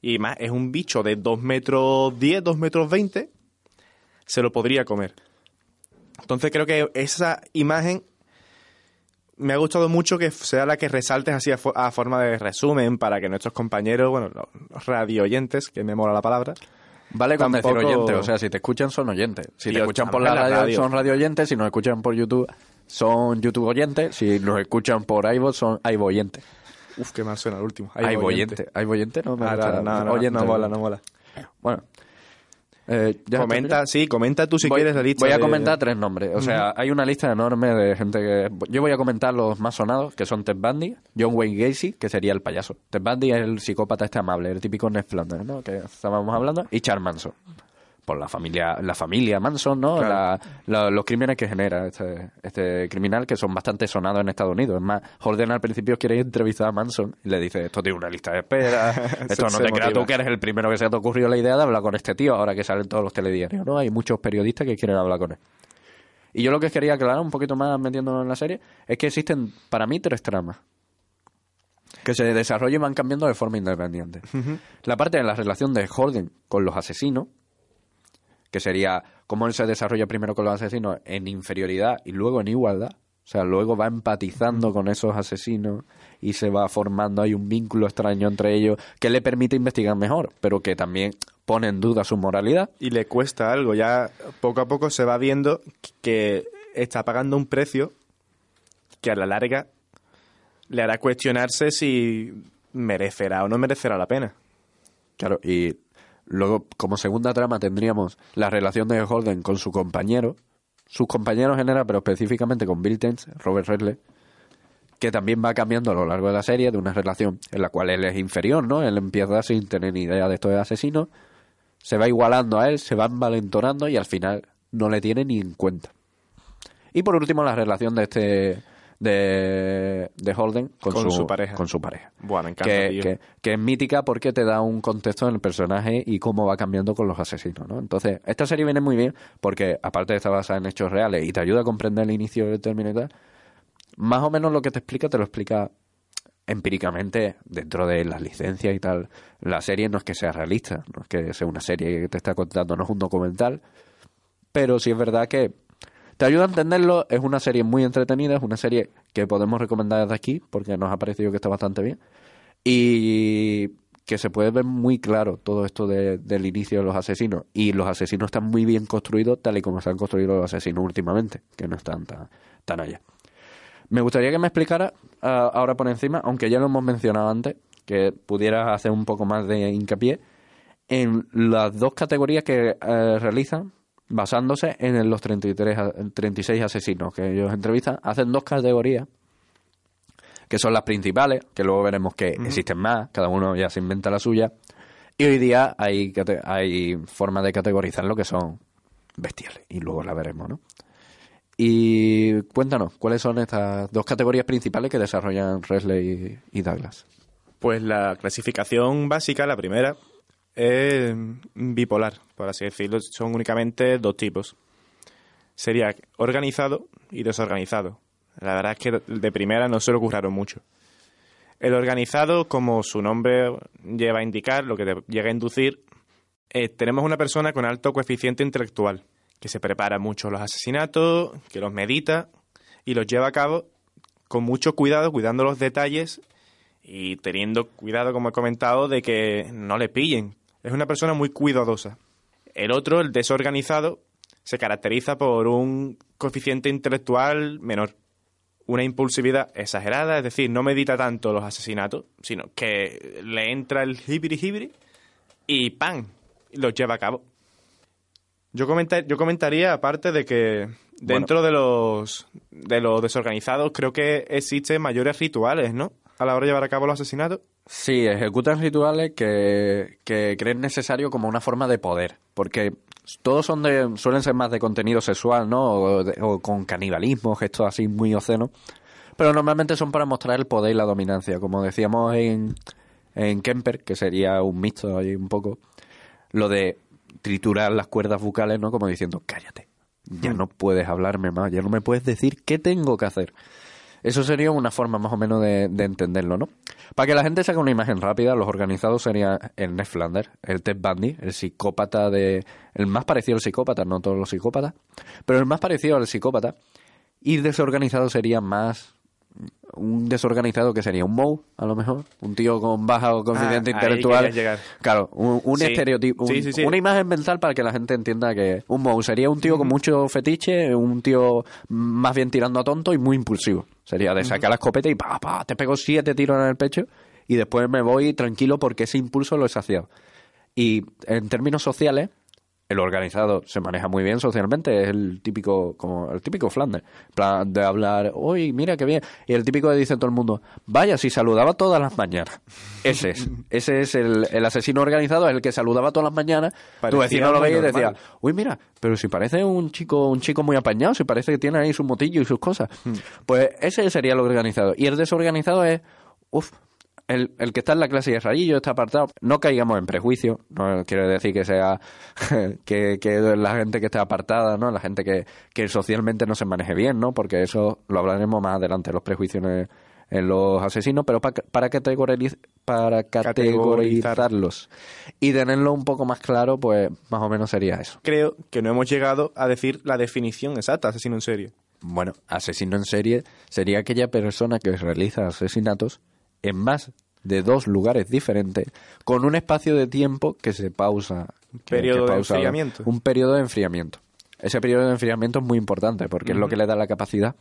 Y más, es un bicho de 2 metros 10, 2 metros 20, se lo podría comer. Entonces creo que esa imagen me ha gustado mucho que sea la que resaltes así a forma de resumen para que nuestros compañeros, bueno, los radio oyentes, que me mola la palabra, Vale con Tampoco- decir oyentes, o sea, si te escuchan son oyentes. Si te escuchan por la radio, radio. son radio oyentes, si nos escuchan por YouTube son YouTube oyentes, si nos escuchan por iVoox son iVoox oyentes. Uf, qué mal suena el último. iVoox oyente. iVoox oyente no me Ah, gusta. no, no, no, Oyente. no mola, no mola. Bueno. Eh, ¿ya has Comenta, sí, comenta tú si voy, quieres la lista. voy a de- comentar tres nombres. O sea, hay una lista enorme de gente que... Yo voy a comentar los más sonados, que son Ted Bundy, John Wayne Gacy, que sería el payaso. Ted Bundy es el psicópata este amable, el típico Ned Flanders, ¿no? Que estábamos hablando. Y Charles Manson. Por la familia, la familia Manson, ¿no? Claro. La- la- los crímenes que genera este, este criminal, que son bastante sonados en Estados Unidos. Es más, Holden al principio quiere entrevistar a Manson y le dice, esto tiene una lista de espera, esto no te creas tú que eres el primero que se te ocurrió la idea de hablar con este tío ahora que salen todos los telediarios, ¿no? Hay muchos periodistas que quieren hablar con él. Y yo lo que quería aclarar un poquito más metiéndonos en la serie es que existen para mí tres tramas que se desarrollan y van cambiando de forma independiente. La parte de la relación de Holden con los asesinos, que sería cómo él se desarrolla primero con los asesinos en inferioridad y luego en igualdad. O sea, luego va empatizando con esos asesinos y se va formando ahí un vínculo extraño entre ellos que le permite investigar mejor, pero que también pone en duda su moralidad. Y le cuesta algo. Ya poco a poco se va viendo que está pagando un precio que a la larga le hará cuestionarse si merecerá o no merecerá la pena. Claro, y luego como segunda trama tendríamos la relación de Holden con su compañero, sus compañeros en general, pero específicamente con Bill Robert Redley, que también va cambiando a lo largo de la serie de una relación en la cual él es inferior, ¿no? Él empieza sin tener ni idea de esto de asesino, se va igualando a él, se va envalentonando y al final no le tiene ni en cuenta. Y por último la relación de este de, de Holden con, Con su pareja. Con su pareja Buah, me encanta, que, tío. que- que es mítica porque te da un contexto en el personaje y cómo va cambiando con los asesinos, ¿no? Entonces, esta serie viene muy bien porque, aparte de estar basada en hechos reales y te ayuda a comprender el inicio del término y tal, más o menos lo que te explica, te lo explica empíricamente dentro de las licencias y tal. La serie no es que sea realista, no es que sea una serie que te está contando, no es un documental, pero sí es verdad que te ayuda a entenderlo, es una serie muy entretenida, es una serie que podemos recomendar desde aquí porque nos ha parecido que está bastante bien y que se puede ver muy claro todo esto de- del inicio de los asesinos y los asesinos están muy bien construidos tal y como se han construido los asesinos últimamente, que no están tan, tan allá. Me gustaría que me explicara ah, ahora por encima, aunque ya lo hemos mencionado antes, que pudieras hacer un poco más de hincapié en las dos categorías que eh, realizan basándose en los 33, a- 36 asesinos que ellos entrevistan. Hacen dos categorías que son las principales, que luego veremos que existen más, cada uno ya se inventa la suya. Y hoy día hay, hay formas de categorizar lo que son bestiales, y luego la veremos, ¿no? Y cuéntanos, ¿cuáles son estas dos categorías principales que desarrollan Resley y Douglas? Pues la clasificación básica, la primera, es bipolar, por así decirlo. Son únicamente dos tipos. Sería organizado y desorganizado. La verdad es que de primera no se le ocurraron mucho. El organizado, como su nombre lleva a indicar, lo que te llega a inducir, eh, tenemos una persona con alto coeficiente intelectual, que se prepara mucho los asesinatos, que los medita y los lleva a cabo con mucho cuidado, cuidando los detalles y teniendo cuidado, como he comentado, de que no le pillen. Es una persona muy cuidadosa. El otro, el desorganizado, se caracteriza por un coeficiente intelectual menor. una impulsividad exagerada, es decir, no medita tanto los asesinatos, sino que le entra el hibiri hibiri y ¡pam! los lleva a cabo. Yo, comenta- yo comentaría, aparte de que dentro de los de los desorganizados creo que existen mayores rituales, ¿no? A la hora de llevar a cabo los asesinatos. Sí, ejecutan rituales que, que creen necesario como una forma de poder, porque todos son de, suelen ser más de contenido sexual, ¿no? O, de- o con canibalismo, gestos así muy obscenos, pero normalmente son para mostrar el poder y la dominancia, como decíamos en, en Kemper, que sería un mixto ahí un poco, lo de triturar las cuerdas bucales, ¿no? Como diciendo, cállate, ya no puedes hablarme más, ya no me puedes decir qué tengo que hacer. Eso sería una forma más o menos de, de entenderlo, ¿no? Para que la gente saque una imagen rápida, los organizados serían el Ned Flanders, el Ted Bundy, el psicópata de... El más parecido al psicópata, no todos los psicópatas, pero el más parecido al psicópata. Y desorganizado sería más... Un desorganizado que sería un Moe, a lo mejor. Un tío con baja coeficiente Ah, intelectual. Claro, un, un Sí. estereotipo, un- Sí, sí, sí. una imagen mental para que la gente entienda que un Moe sería un tío con mucho fetiche, un tío más bien tirando a tonto y muy impulsivo. Sería de sacar la escopeta y pa, pa, te pego siete tiros en el pecho y después me voy tranquilo porque ese impulso lo he saciado. Y en términos sociales, el organizado se maneja muy bien socialmente, es el típico, como el típico Flanders, plan de hablar, uy, mira qué bien, y el típico que dice todo el mundo, vaya, si saludaba todas las mañanas. Ese es, ese es el, el asesino organizado, es el que saludaba todas las mañanas, tu vecino lo veía y decía, uy, mira, pero si parece un chico, un chico muy apañado, si parece que tiene ahí su motillo y sus cosas. Hmm. Pues ese sería el organizado. Y el desorganizado es, uff, el, el que está en la clase de rayillo, está apartado. No caigamos en prejuicio, no quiere decir que sea que, que la gente que esté apartada, ¿no? La gente que, que socialmente no se maneje bien, ¿no? Porque eso lo hablaremos más adelante, los prejuicios en, en los asesinos, pero pa- para, categoriz- para categorizarlos y tenerlo un poco más claro, pues más o menos sería eso. Creo que no hemos llegado a decir la definición exacta asesino en serie. Bueno, asesino en serie sería aquella persona que realiza asesinatos en más de dos lugares diferentes con un espacio de tiempo que se pausa. que- Periodo que de enfriamiento. Un periodo de enfriamiento. Ese periodo de enfriamiento es muy importante porque es lo que le da la capacidad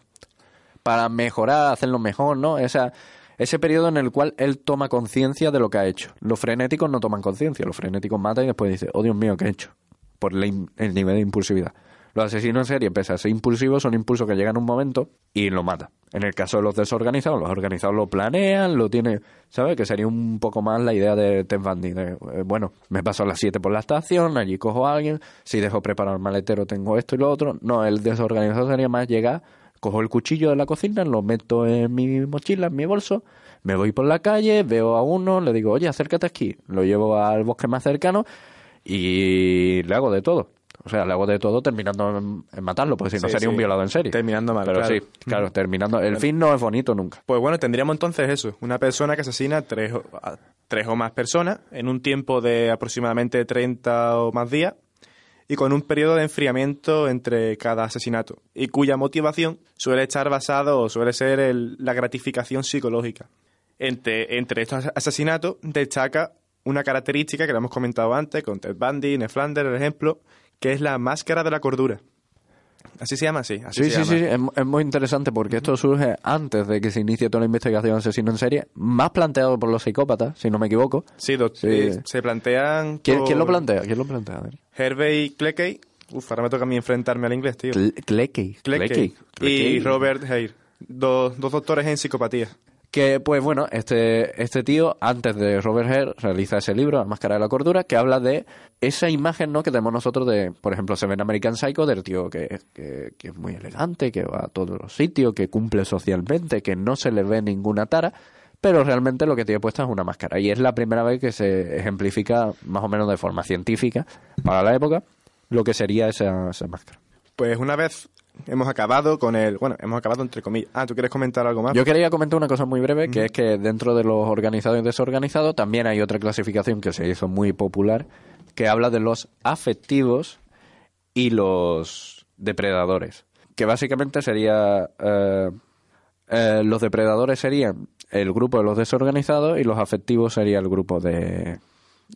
para mejorar, hacerlo mejor, ¿no? Esa, ese periodo en el cual él toma conciencia de lo que ha hecho. Los frenéticos no toman conciencia, los frenéticos matan y después dicen, oh Dios mío, ¿qué he hecho? Por el nivel de impulsividad. Los asesinos en serie, pese a ser impulsivos, son impulsos que llegan un momento y lo matan. En el caso de los desorganizados, los organizados lo planean, lo tienen, ¿sabes? Que sería un poco más la idea de Ted Bundy. de, eh, bueno, me paso a las 7 por la estación, allí cojo a alguien, si dejo preparado el maletero tengo esto y lo otro. No, el desorganizado sería más llegar, cojo el cuchillo de la cocina, lo meto en mi mochila, en mi bolso, me voy por la calle, veo a uno, le digo, oye, acércate aquí, lo llevo al bosque más cercano y le hago de todo. O sea, le hago de todo terminando en, en matarlo, porque si no Sí, sería sí. un violado en serie. Terminando mal, Pero claro. sí, claro, terminando. El fin no es bonito nunca. Pues bueno, tendríamos entonces eso, una persona que asesina a tres, o- a tres o más personas en un tiempo de aproximadamente 30 o más días y con un periodo de enfriamiento entre cada asesinato y cuya motivación suele estar basado o suele ser el- la gratificación psicológica. Entre, entre estos as- asesinatos destaca una característica que la hemos comentado antes con Ted Bundy, Ned Flanders, el ejemplo, que es la máscara de la cordura. Así se llama, sí. Así Sí, se sí, llama. sí, es, es muy interesante porque esto surge antes de que se inicie toda la investigación de asesino en serie, más planteado por los psicópatas, si no me equivoco. Sí, eh, se plantean. ¿Quién, por quién lo plantea? ¿Quién lo plantea? Hervey Cleckey. Uf, ahora me toca a mí enfrentarme al inglés, tío. Cle- Cleckey. Cleckey. Y. Robert Hare. Dos, dos doctores en psicopatía. Que, pues bueno, este, este tío, antes de Robert Hare, realiza ese libro, La Máscara de la Cordura, que habla de esa imagen ¿no? que tenemos nosotros de, por ejemplo, se ve en American Psycho, del tío que, que, que es muy elegante, que va a todos los sitios, que cumple socialmente, que no se le ve ninguna tara, pero realmente lo que tiene puesta es una máscara. Y es la primera vez que se ejemplifica, más o menos de forma científica, para la época, lo que sería esa, esa máscara. Pues una vez hemos acabado con el. Bueno, hemos acabado entre comillas. Ah, ¿tú quieres comentar algo más? Yo quería comentar una cosa muy breve, que es que dentro de los organizados y desorganizados también hay otra clasificación que se hizo muy popular, que habla de los afectivos y los depredadores. Que básicamente sería... eh, eh, los depredadores serían el grupo de los desorganizados y los afectivos sería el grupo de,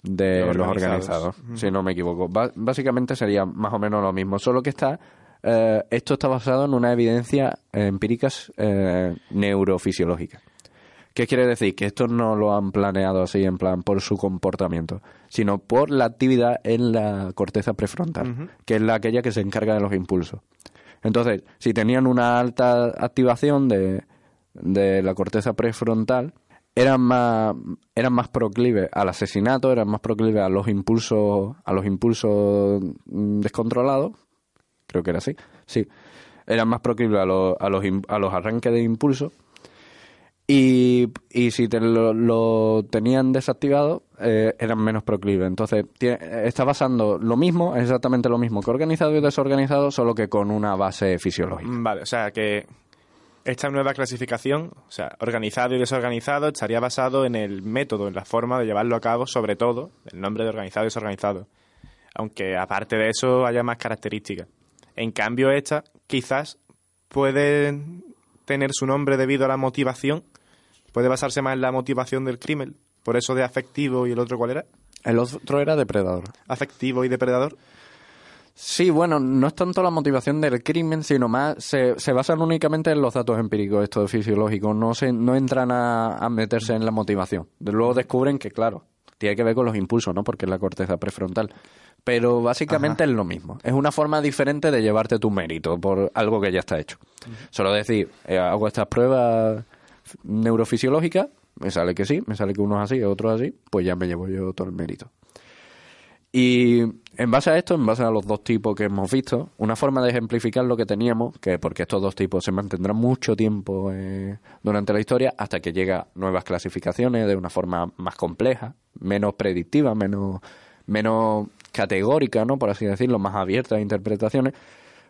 de Los los organizados. si no me equivoco. Básicamente sería más o menos lo mismo, solo que está eh, esto está basado en una evidencia empírica eh, neurofisiológica. ¿Qué quiere decir? Que esto no lo han planeado así en plan por su comportamiento, sino por la actividad en la corteza prefrontal, que es la aquella que se encarga de los impulsos. Entonces, si tenían una alta activación de, de la corteza prefrontal, eran más, eran más proclives al asesinato, eran más proclives a los impulsos, a los impulsos mm, descontrolados, creo que era así, sí, eran más proclives a los, a los, a los arranques de impulso y, y si te lo, tenían desactivado, eh, eran menos proclives. Entonces, tie- está basando lo mismo, exactamente lo mismo que organizado y desorganizado, solo que con una base fisiológica. Mm, Vale, o sea que esta nueva clasificación, o sea, organizado y desorganizado, estaría basado en el método, en la forma de llevarlo a cabo, sobre todo el nombre de organizado y desorganizado. Aunque aparte de eso haya más características. En cambio, esta quizás puede tener su nombre debido a la motivación, puede basarse más en la motivación del crimen, por eso de afectivo y el otro cuál era, El otro era depredador. afectivo y depredador. Sí, bueno, no es tanto la motivación del crimen, sino más se, se basan únicamente en los datos empíricos, estos fisiológicos, no se, no entran a, a meterse en la motivación. Luego descubren que, claro, tiene que ver con los impulsos, ¿no? Porque es la corteza prefrontal. Pero básicamente es lo mismo. Es una forma diferente de llevarte tu mérito por algo que ya está hecho. Solo decir, eh, hago estas pruebas neurofisiológicas, me sale que sí, me sale que uno es así, otro es así, pues ya me llevo yo todo el mérito. Y en base a esto, en base a los dos tipos que hemos visto, una forma de ejemplificar lo que teníamos, que porque estos dos tipos se mantendrán mucho tiempo eh, durante la historia hasta que llega nuevas clasificaciones de una forma más compleja, menos predictiva, menos, menos categórica, ¿no? por así decirlo, más abierta a interpretaciones.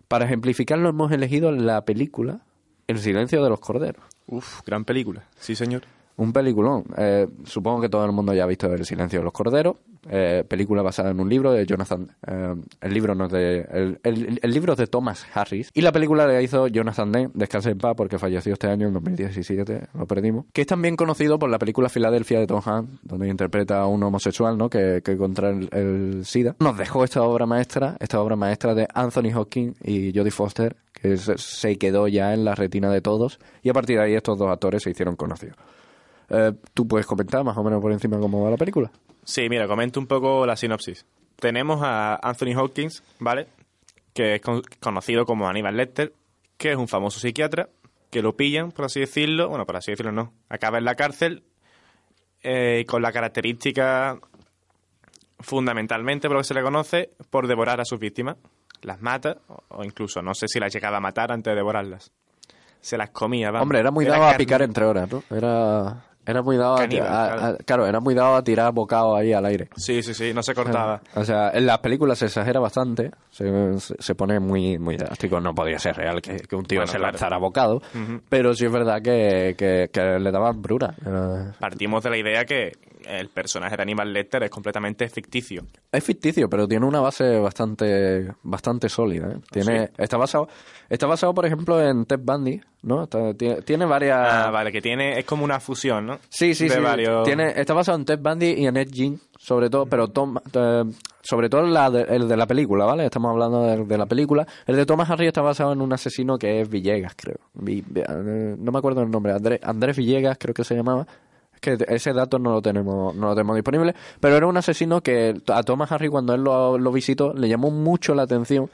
Para ejemplificarlo hemos elegido la película El silencio de los corderos. Uf, gran película. Sí, señor. Un peliculón. Eh, supongo que todo el mundo ya ha visto El silencio de los corderos. Eh, película basada en un libro de Jonathan. eh, el libro no es de. El, el- libro es de Thomas Harris. Y la película la hizo Jonathan Demme, descanse en paz, porque falleció este año, en 2017, lo perdimos. Que es también conocido por la película Filadelfia de Tom Hanks, donde interpreta a un homosexual, ¿no? Que, que contra el, el SIDA. Nos dejó esta obra maestra, esta obra maestra de Anthony Hopkins y Jodie Foster, que se, se quedó ya en la retina de todos. Y a partir de ahí estos dos actores se hicieron conocidos. Eh, ¿Tú puedes comentar más o menos por encima cómo va la película? Sí, mira, comento un poco la sinopsis. Tenemos a Anthony Hopkins, ¿vale? Que es con- conocido como Aníbal Lecter, que es un famoso psiquiatra, que lo pillan, por así decirlo, bueno, por así decirlo no, acaba en la cárcel eh, con la característica fundamentalmente, por lo que se le conoce, por devorar a sus víctimas. Las mata, o- incluso no sé si las llegaba a matar antes de devorarlas. Se las comía, vamos. Hombre, era muy dado a picar entre horas, ¿no? Era, era muy dado a, Caníbal, a- claro. a- claro, era muy dado a tirar bocados ahí al aire. Sí, sí, sí, no se cortaba. O sea, en las películas se exagera bastante, se, se- pone muy, muy drástico. No podría ser real que, que un tío Bueno, se claro. lanzara bocado, pero sí es verdad que, que- que le daban brura. Partimos de la idea que el personaje de Aníbal Lecter es completamente ficticio. Es ficticio, pero tiene una base bastante, bastante sólida. ¿eh? Tiene, está basado, está basado, por ejemplo, en Ted Bundy, ¿no? Está- tiene, tiene varias. Ah, vale, que tiene, es como una fusión, ¿no? Sí, sí, de sí. varios- Tiene, está basado en Ted Bundy y en Ed Gein, sobre todo, pero Tom, eh, sobre todo la de- el de la película, ¿vale? Estamos hablando de, de la película. El de Thomas Harris está basado en un asesino que es Villegas, creo. Vi- vi- eh, no me acuerdo el nombre. Andrés Villegas, creo que se llamaba. Que ese dato no lo tenemos, no lo tenemos disponible. Pero era un asesino que a Thomas Harris, cuando él lo, visitó, le llamó mucho la atención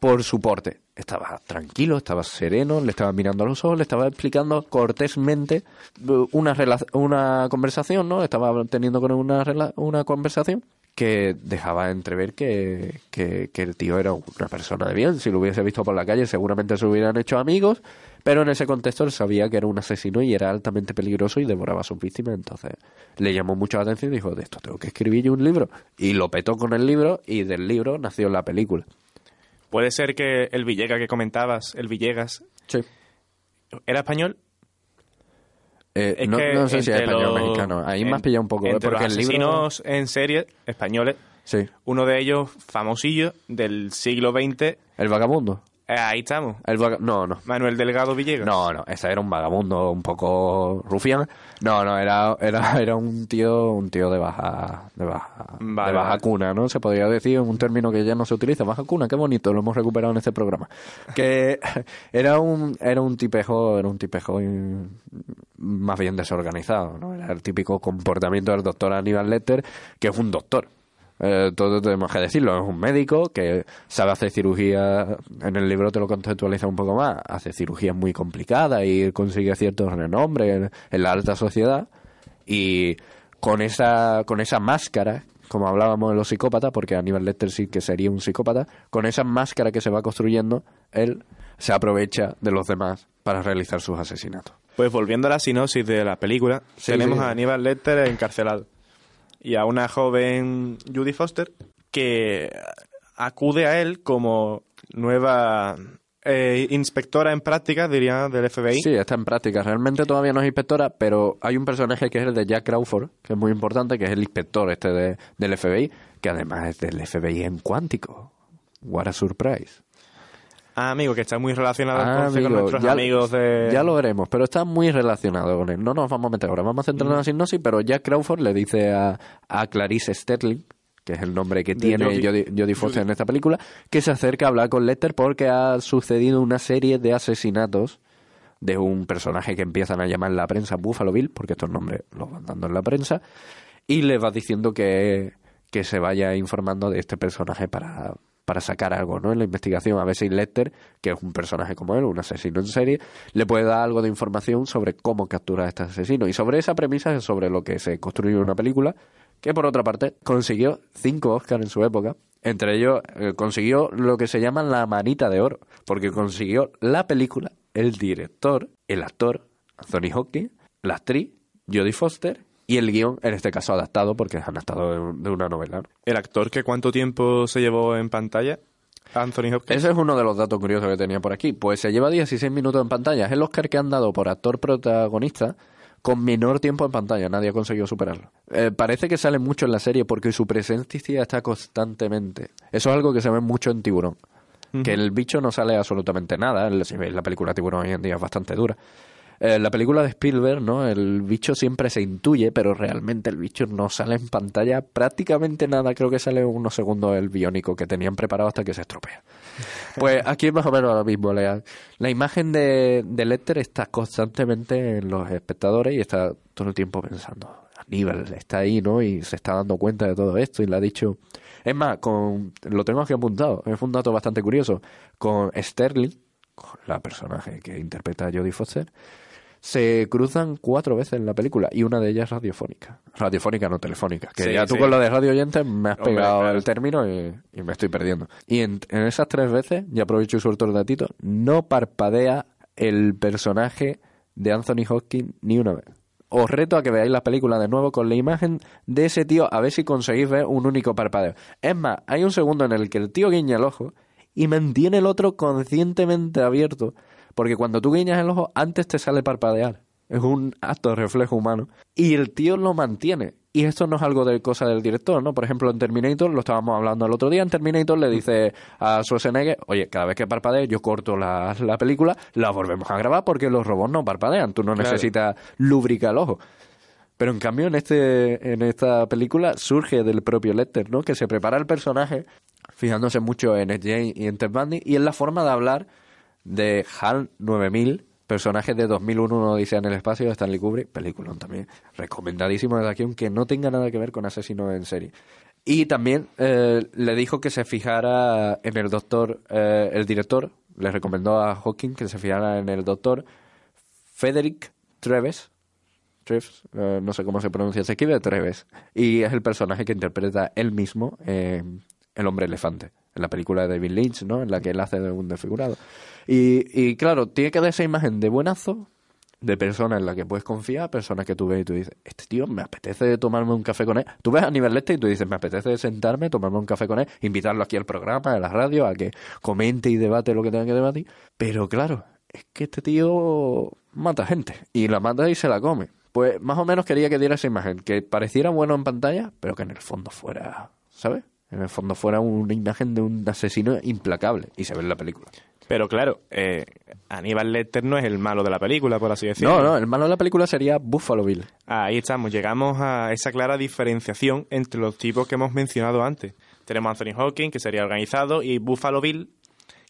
por su porte. Estaba tranquilo, estaba sereno, le estaba mirando a los ojos, le estaba explicando cortésmente eh, una, una conversación, ¿no? Estaba teniendo con él una, una conversación que dejaba entrever que, que, que el tío era una persona de bien. Si lo hubiese visto por la calle, seguramente se hubieran hecho amigos, pero en ese contexto él sabía que era un asesino y era altamente peligroso y devoraba a sus víctimas. Entonces le llamó mucho la atención y dijo: De esto tengo que escribir yo un libro. Y lo petó con el libro y del libro nació la película. Puede ser que el Villegas que comentabas, el Villegas, Sí. ¿era español? Eh, Es no, que no sé si es español o los- mexicano. Ahí me en- has pillado un poco, ¿eh? Entre porque los el libro. asesinos en serie españoles, Sí. uno de ellos famosillo del siglo XX, El vagabundo. Eh, ahí estamos. El no, no. Manuel Delgado Villegas. No, no, ese era un vagabundo un poco rufián. No, no, era, era, era un tío, un tío de baja, de baja, Vale, de baja cuna, ¿no? Se podría decir un término que ya no se utiliza, baja cuna, qué bonito, lo hemos recuperado en este programa. Que era un, era un tipejo, era un tipejo más bien desorganizado, ¿no? Era el típico comportamiento del doctor Aníbal Lecter, que es un doctor. Eh, todo tenemos que decirlo, es un médico que sabe hacer cirugía, en el libro te lo contextualiza un poco más, hace cirugías muy complicadas y consigue cierto renombre en, en la alta sociedad y con esa, con esa máscara, como hablábamos de los psicópatas, porque Aníbal Lecter sí que sería un psicópata, con esa máscara que se va construyendo, él se aprovecha de los demás para realizar sus asesinatos. Pues volviendo a la sinopsis de la película, Sí, tenemos sí. a Aníbal Lecter encarcelado y a una joven Judy Foster que acude a él como nueva eh, inspectora en prácticas, diría, del FBI. Sí, está en práctica. Realmente todavía no es inspectora, pero hay un personaje que es el de Jack Crawford, que es muy importante, que es el inspector este de- del FBI, que además es del FBI en cuántico. What a surprise. Ah, amigo, que está muy relacionado Ah, con nuestros ya- amigos de... Ya lo veremos, pero está muy relacionado con él. No nos vamos a meter ahora, vamos a centrarnos en la sinopsis, pero Jack Crawford le dice a, a Clarice Sterling, que es el nombre que tiene Jodie- Foster en esta película, que se acerca a hablar con Lester porque ha sucedido una serie de asesinatos de un personaje que empiezan a llamar en la prensa Buffalo Bill, porque estos nombres los van dando en la prensa, y le va diciendo que, que se vaya informando de este personaje para, para sacar algo ¿no? en la investigación. A si Lester, que es un personaje como él, un asesino en serie, le puede dar algo de información sobre cómo capturar a este asesino. Y sobre esa premisa es sobre lo que se construyó una película que, por otra parte, consiguió cinco Oscars en su época. Entre ellos, eh, consiguió lo que se llama la manita de oro, porque consiguió la película, el director, el actor, Anthony Hopkins, la actriz, Jodie Foster, y el guion, en este caso adaptado, porque es adaptado de, un- de una novela. ¿no? El actor que cuánto tiempo se llevó en pantalla, Anthony Hopkins. Ese es uno de los datos curiosos que tenía por aquí. Pues se lleva 16 minutos en pantalla. Es el Oscar que han dado por actor protagonista con menor tiempo en pantalla. Nadie ha conseguido superarlo. Eh, parece que sale mucho en la serie porque su presencia está constantemente. Eso es algo que se ve mucho en Tiburón. Que el bicho no sale absolutamente nada. El- Si veis la película Tiburón hoy en día es bastante dura. Eh, la película de Spielberg, ¿no? El bicho siempre se intuye, pero realmente el bicho no sale en pantalla prácticamente nada. Creo que sale unos segundos el biónico que tenían preparado hasta que se estropea. Pues aquí es más o menos lo mismo. La, la imagen de, de Lecter está constantemente en los espectadores y está todo el tiempo pensando. Aníbal está ahí, ¿no? Y se está dando cuenta de todo esto y le ha dicho... Es más, con, lo tengo aquí apuntado. Es un dato bastante curioso. Con Sterling, con la personaje que interpreta a Jodie Foster, se cruzan cuatro veces en la película y una de ellas radiofónica. Radiofónica, no telefónica. Que Sí, ya tú sí. con lo de radio oyentes me has Hombre, pegado claro. el término y, y me estoy perdiendo. Y en, en esas tres veces, y aprovecho y suelto el datito, no parpadea el personaje de Anthony Hopkins ni una vez. Os reto a que veáis la película de nuevo con la imagen de ese tío, a ver si conseguís ver un único parpadeo. Es más, hay un segundo en el que el tío guiña el ojo y mantiene el otro conscientemente abierto, porque cuando tú guiñas el ojo, antes te sale parpadear. Es un acto de reflejo humano. Y el tío lo mantiene. Y esto no es algo de cosa del director, ¿no? Por ejemplo, en Terminator, lo estábamos hablando el otro día, en Terminator le dice a Schwarzenegger, oye, cada vez que parpadee yo corto la, la película, la volvemos a grabar porque los robots no parpadean, tú no Claro. necesitas lubricar el ojo. Pero en cambio en este en esta película surge del propio Lecter, ¿no? Que se prepara el personaje fijándose mucho en Ed Jane y en Ted Bundy y en la forma de hablar de HAL 9000, personaje de 2001 una odisea en el espacio de Stanley Kubrick, película también recomendadísimo de aquí, aunque no tenga nada que ver con asesinos en serie. Y también eh, le dijo que se fijara en el doctor, eh, el director, le recomendó a Hawking que se fijara en el doctor Frederick Treves, Treves, eh, no sé cómo se pronuncia, se escribe Treves, y es el personaje que interpreta él mismo El hombre elefante, en la película de David Lynch, ¿no? En la que él hace de un desfigurado. Y, y claro, tiene que dar esa imagen de buenazo, de persona en la que puedes confiar, personas que tú ves y tú dices, este tío me apetece tomarme un café con él. Tú ves a nivel este y tú dices, me apetece sentarme, tomarme un café con él, invitarlo aquí al programa, a la radio, a que comente y debate lo que tenga que debatir. Pero claro, es que este tío mata gente y la mata y se la come. Pues más o menos quería que diera esa imagen, que pareciera bueno en pantalla, pero que en el fondo fuera, ¿sabes? En el fondo fuera una imagen de un asesino implacable y se ve en la película. Pero claro, eh, Aníbal Lecter no es el malo de la película, por así decirlo. No, no, el malo de la película sería Buffalo Bill. Ahí estamos, llegamos a esa clara diferenciación entre los tipos que hemos mencionado antes. Tenemos Anthony Hawking, que sería organizado, y Buffalo Bill,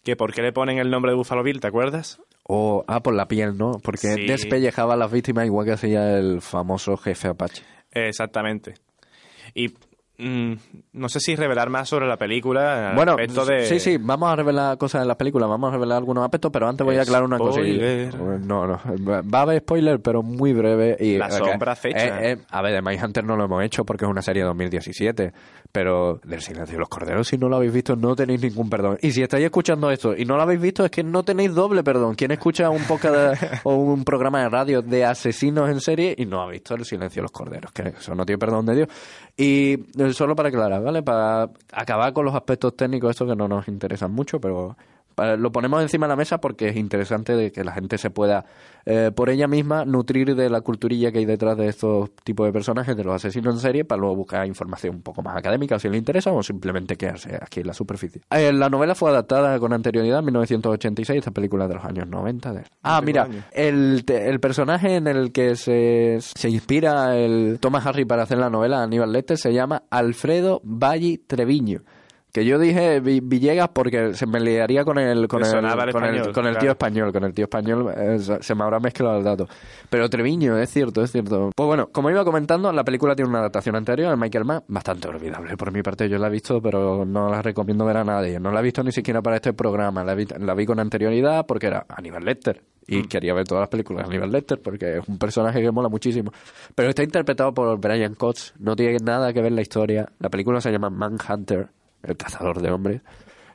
que ¿por qué le ponen el nombre de Buffalo Bill? ¿Te acuerdas? O, ah, por la piel, ¿no? Porque Sí. despellejaba a las víctimas igual que hacía el famoso jefe Apache. Exactamente. Y mm, no sé si revelar más sobre la película. Bueno, de... sí, sí, vamos a revelar cosas de la película, vamos a revelar algunos aspectos, pero antes voy a aclarar una cosa. No, no, va a haber spoiler, pero muy breve. Y, La eh, sombra eh, acecha. eh, a ver, de Mindhunter no lo hemos hecho porque es una serie de 2017, pero del Silencio de los Corderos, si no lo habéis visto, no tenéis ningún perdón. Y si estáis escuchando esto y no lo habéis visto, es que no tenéis doble perdón. ¿Quién escucha un podcast de- o un programa de radio de asesinos en serie y no ha visto el Silencio de los Corderos? Que eso no tiene perdón de Dios. Y eh, solo para aclarar, ¿vale? Para acabar con los aspectos técnicos, estos que no nos interesan mucho, pero lo ponemos encima de la mesa porque es interesante de que la gente se pueda, eh, por ella misma, nutrir de la culturilla que hay detrás de estos tipos de personajes, de los asesinos en serie, para luego buscar información un poco más académica si le interesa o simplemente quedarse aquí en la superficie. Eh, la novela fue adaptada con anterioridad en 1986, esta película de los años 90. de- Ah, mira, el, el personaje en el que se, se inspira el Thomas Harry para hacer la novela Aníbal Lecter se llama Alfredo Valli Treviño. Que yo dije Vi- Villegas porque se me liaría con el con el, con el, con el tío español, con el tío español eh, se- me habrá mezclado el dato. Pero Treviño, es cierto, es cierto. Pues bueno, como iba comentando, la película tiene una adaptación anterior de Michael Mann, bastante olvidable por mi parte. Yo la he visto, pero no la recomiendo ver a nadie. No la he visto ni siquiera para este programa. La vi, la vi con anterioridad porque era Aníbal Lecter. Y quería ver todas las películas de Aníbal Lecter porque es un personaje que mola muchísimo. Pero está interpretado por Brian Cox. No tiene nada que ver la historia. La película se llama Manhunter, el cazador de hombres.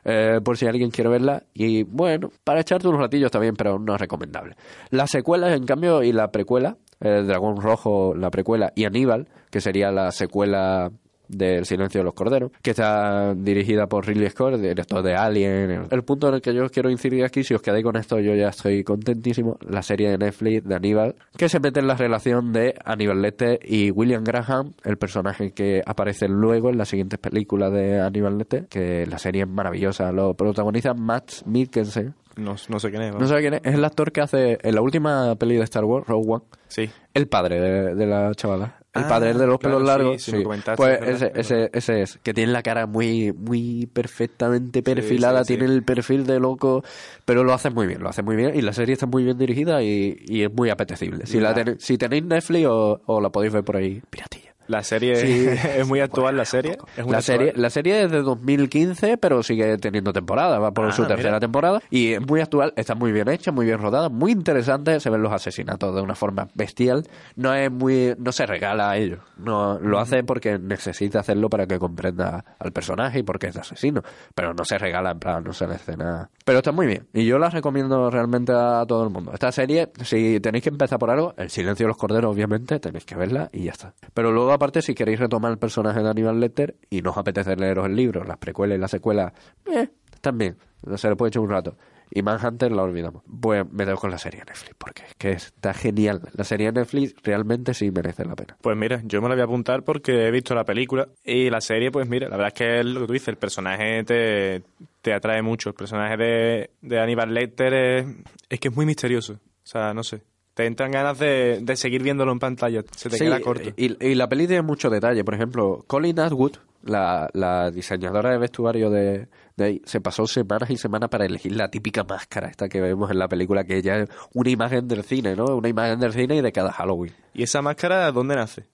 Eh, por si alguien quiere verla. Y bueno, para echarte unos ratillos bien, pero no es recomendable. Las secuelas, en cambio, y la precuela, el Dragón Rojo, la precuela, y Aníbal, que sería la secuela del Silencio de los Corderos, que está dirigida por Ridley Scott, director de Alien. El, punto en el que yo quiero incidir aquí, si os quedáis con esto, yo ya estoy contentísimo. La serie de Netflix de Aníbal, que se mete en la relación de Aníbal Lecter y William Graham, el personaje que aparece luego en las siguientes películas de Aníbal Lecter, que la serie es maravillosa. Lo protagoniza Matt Mikkelsen. No, no sé quién es. No sé quién es, es el actor que hace en la última peli de Star Wars, Rogue One, Sí. el padre de, de la chavala. El Ah, padre de los claro, pelos largos. sí, me comentaste, Pues ese, es ese, ese es. Que tiene la cara muy, muy perfectamente perfilada. sí. Tiene el perfil de loco. Pero lo hace muy bien. Lo hace muy bien. Y la serie está muy bien dirigida y, y es muy apetecible. Si, la tenéis- si tenéis Netflix o, o la podéis ver por ahí, piratilla. La serie Sí. es muy actual, la serie. Es muy La actual. serie, la serie es de 2015, pero sigue teniendo temporada, va por Ah, su tercera mira. temporada y es muy actual, está muy bien hecha, muy bien rodada, muy interesante, se ven los asesinatos de una forma bestial, no es muy no se regala a ellos, no lo hace porque necesita hacerlo para que comprenda al personaje y porque es asesino, pero no se regala en plan, no se le hace nada. Pero está muy bien y yo la recomiendo realmente a todo el mundo. Esta serie, si tenéis que empezar por algo, El silencio de los corderos obviamente, tenéis que verla y ya está. Pero luego aparte si queréis retomar el personaje de Aníbal Lecter y no os apetece leeros el libro, las precuelas y las secuelas, eh, también, se le puede echar un rato. Y Manhunter la olvidamos. Pues me dejo con la serie Netflix, porque es que está genial. La serie Netflix realmente sí merece la pena. Pues mira, yo me la voy a apuntar porque he visto la película y la serie, pues mira, la verdad es que es lo que tú dices, el personaje te, te atrae mucho. El personaje de, de Aníbal Lecter es, es que es muy misterioso. O sea, no sé. Te entran ganas de, de seguir viéndolo en pantalla. Se te Sí, queda corto. Y, y la peli tiene mucho detalle. Por ejemplo, Colin Atwood, la, la diseñadora de vestuario de, de ahí, se pasó semanas y semanas para elegir la típica máscara esta que vemos en la película, que ya es una imagen del cine, ¿no? Una imagen del cine y de cada Halloween. ¿Y esa máscara dónde nace?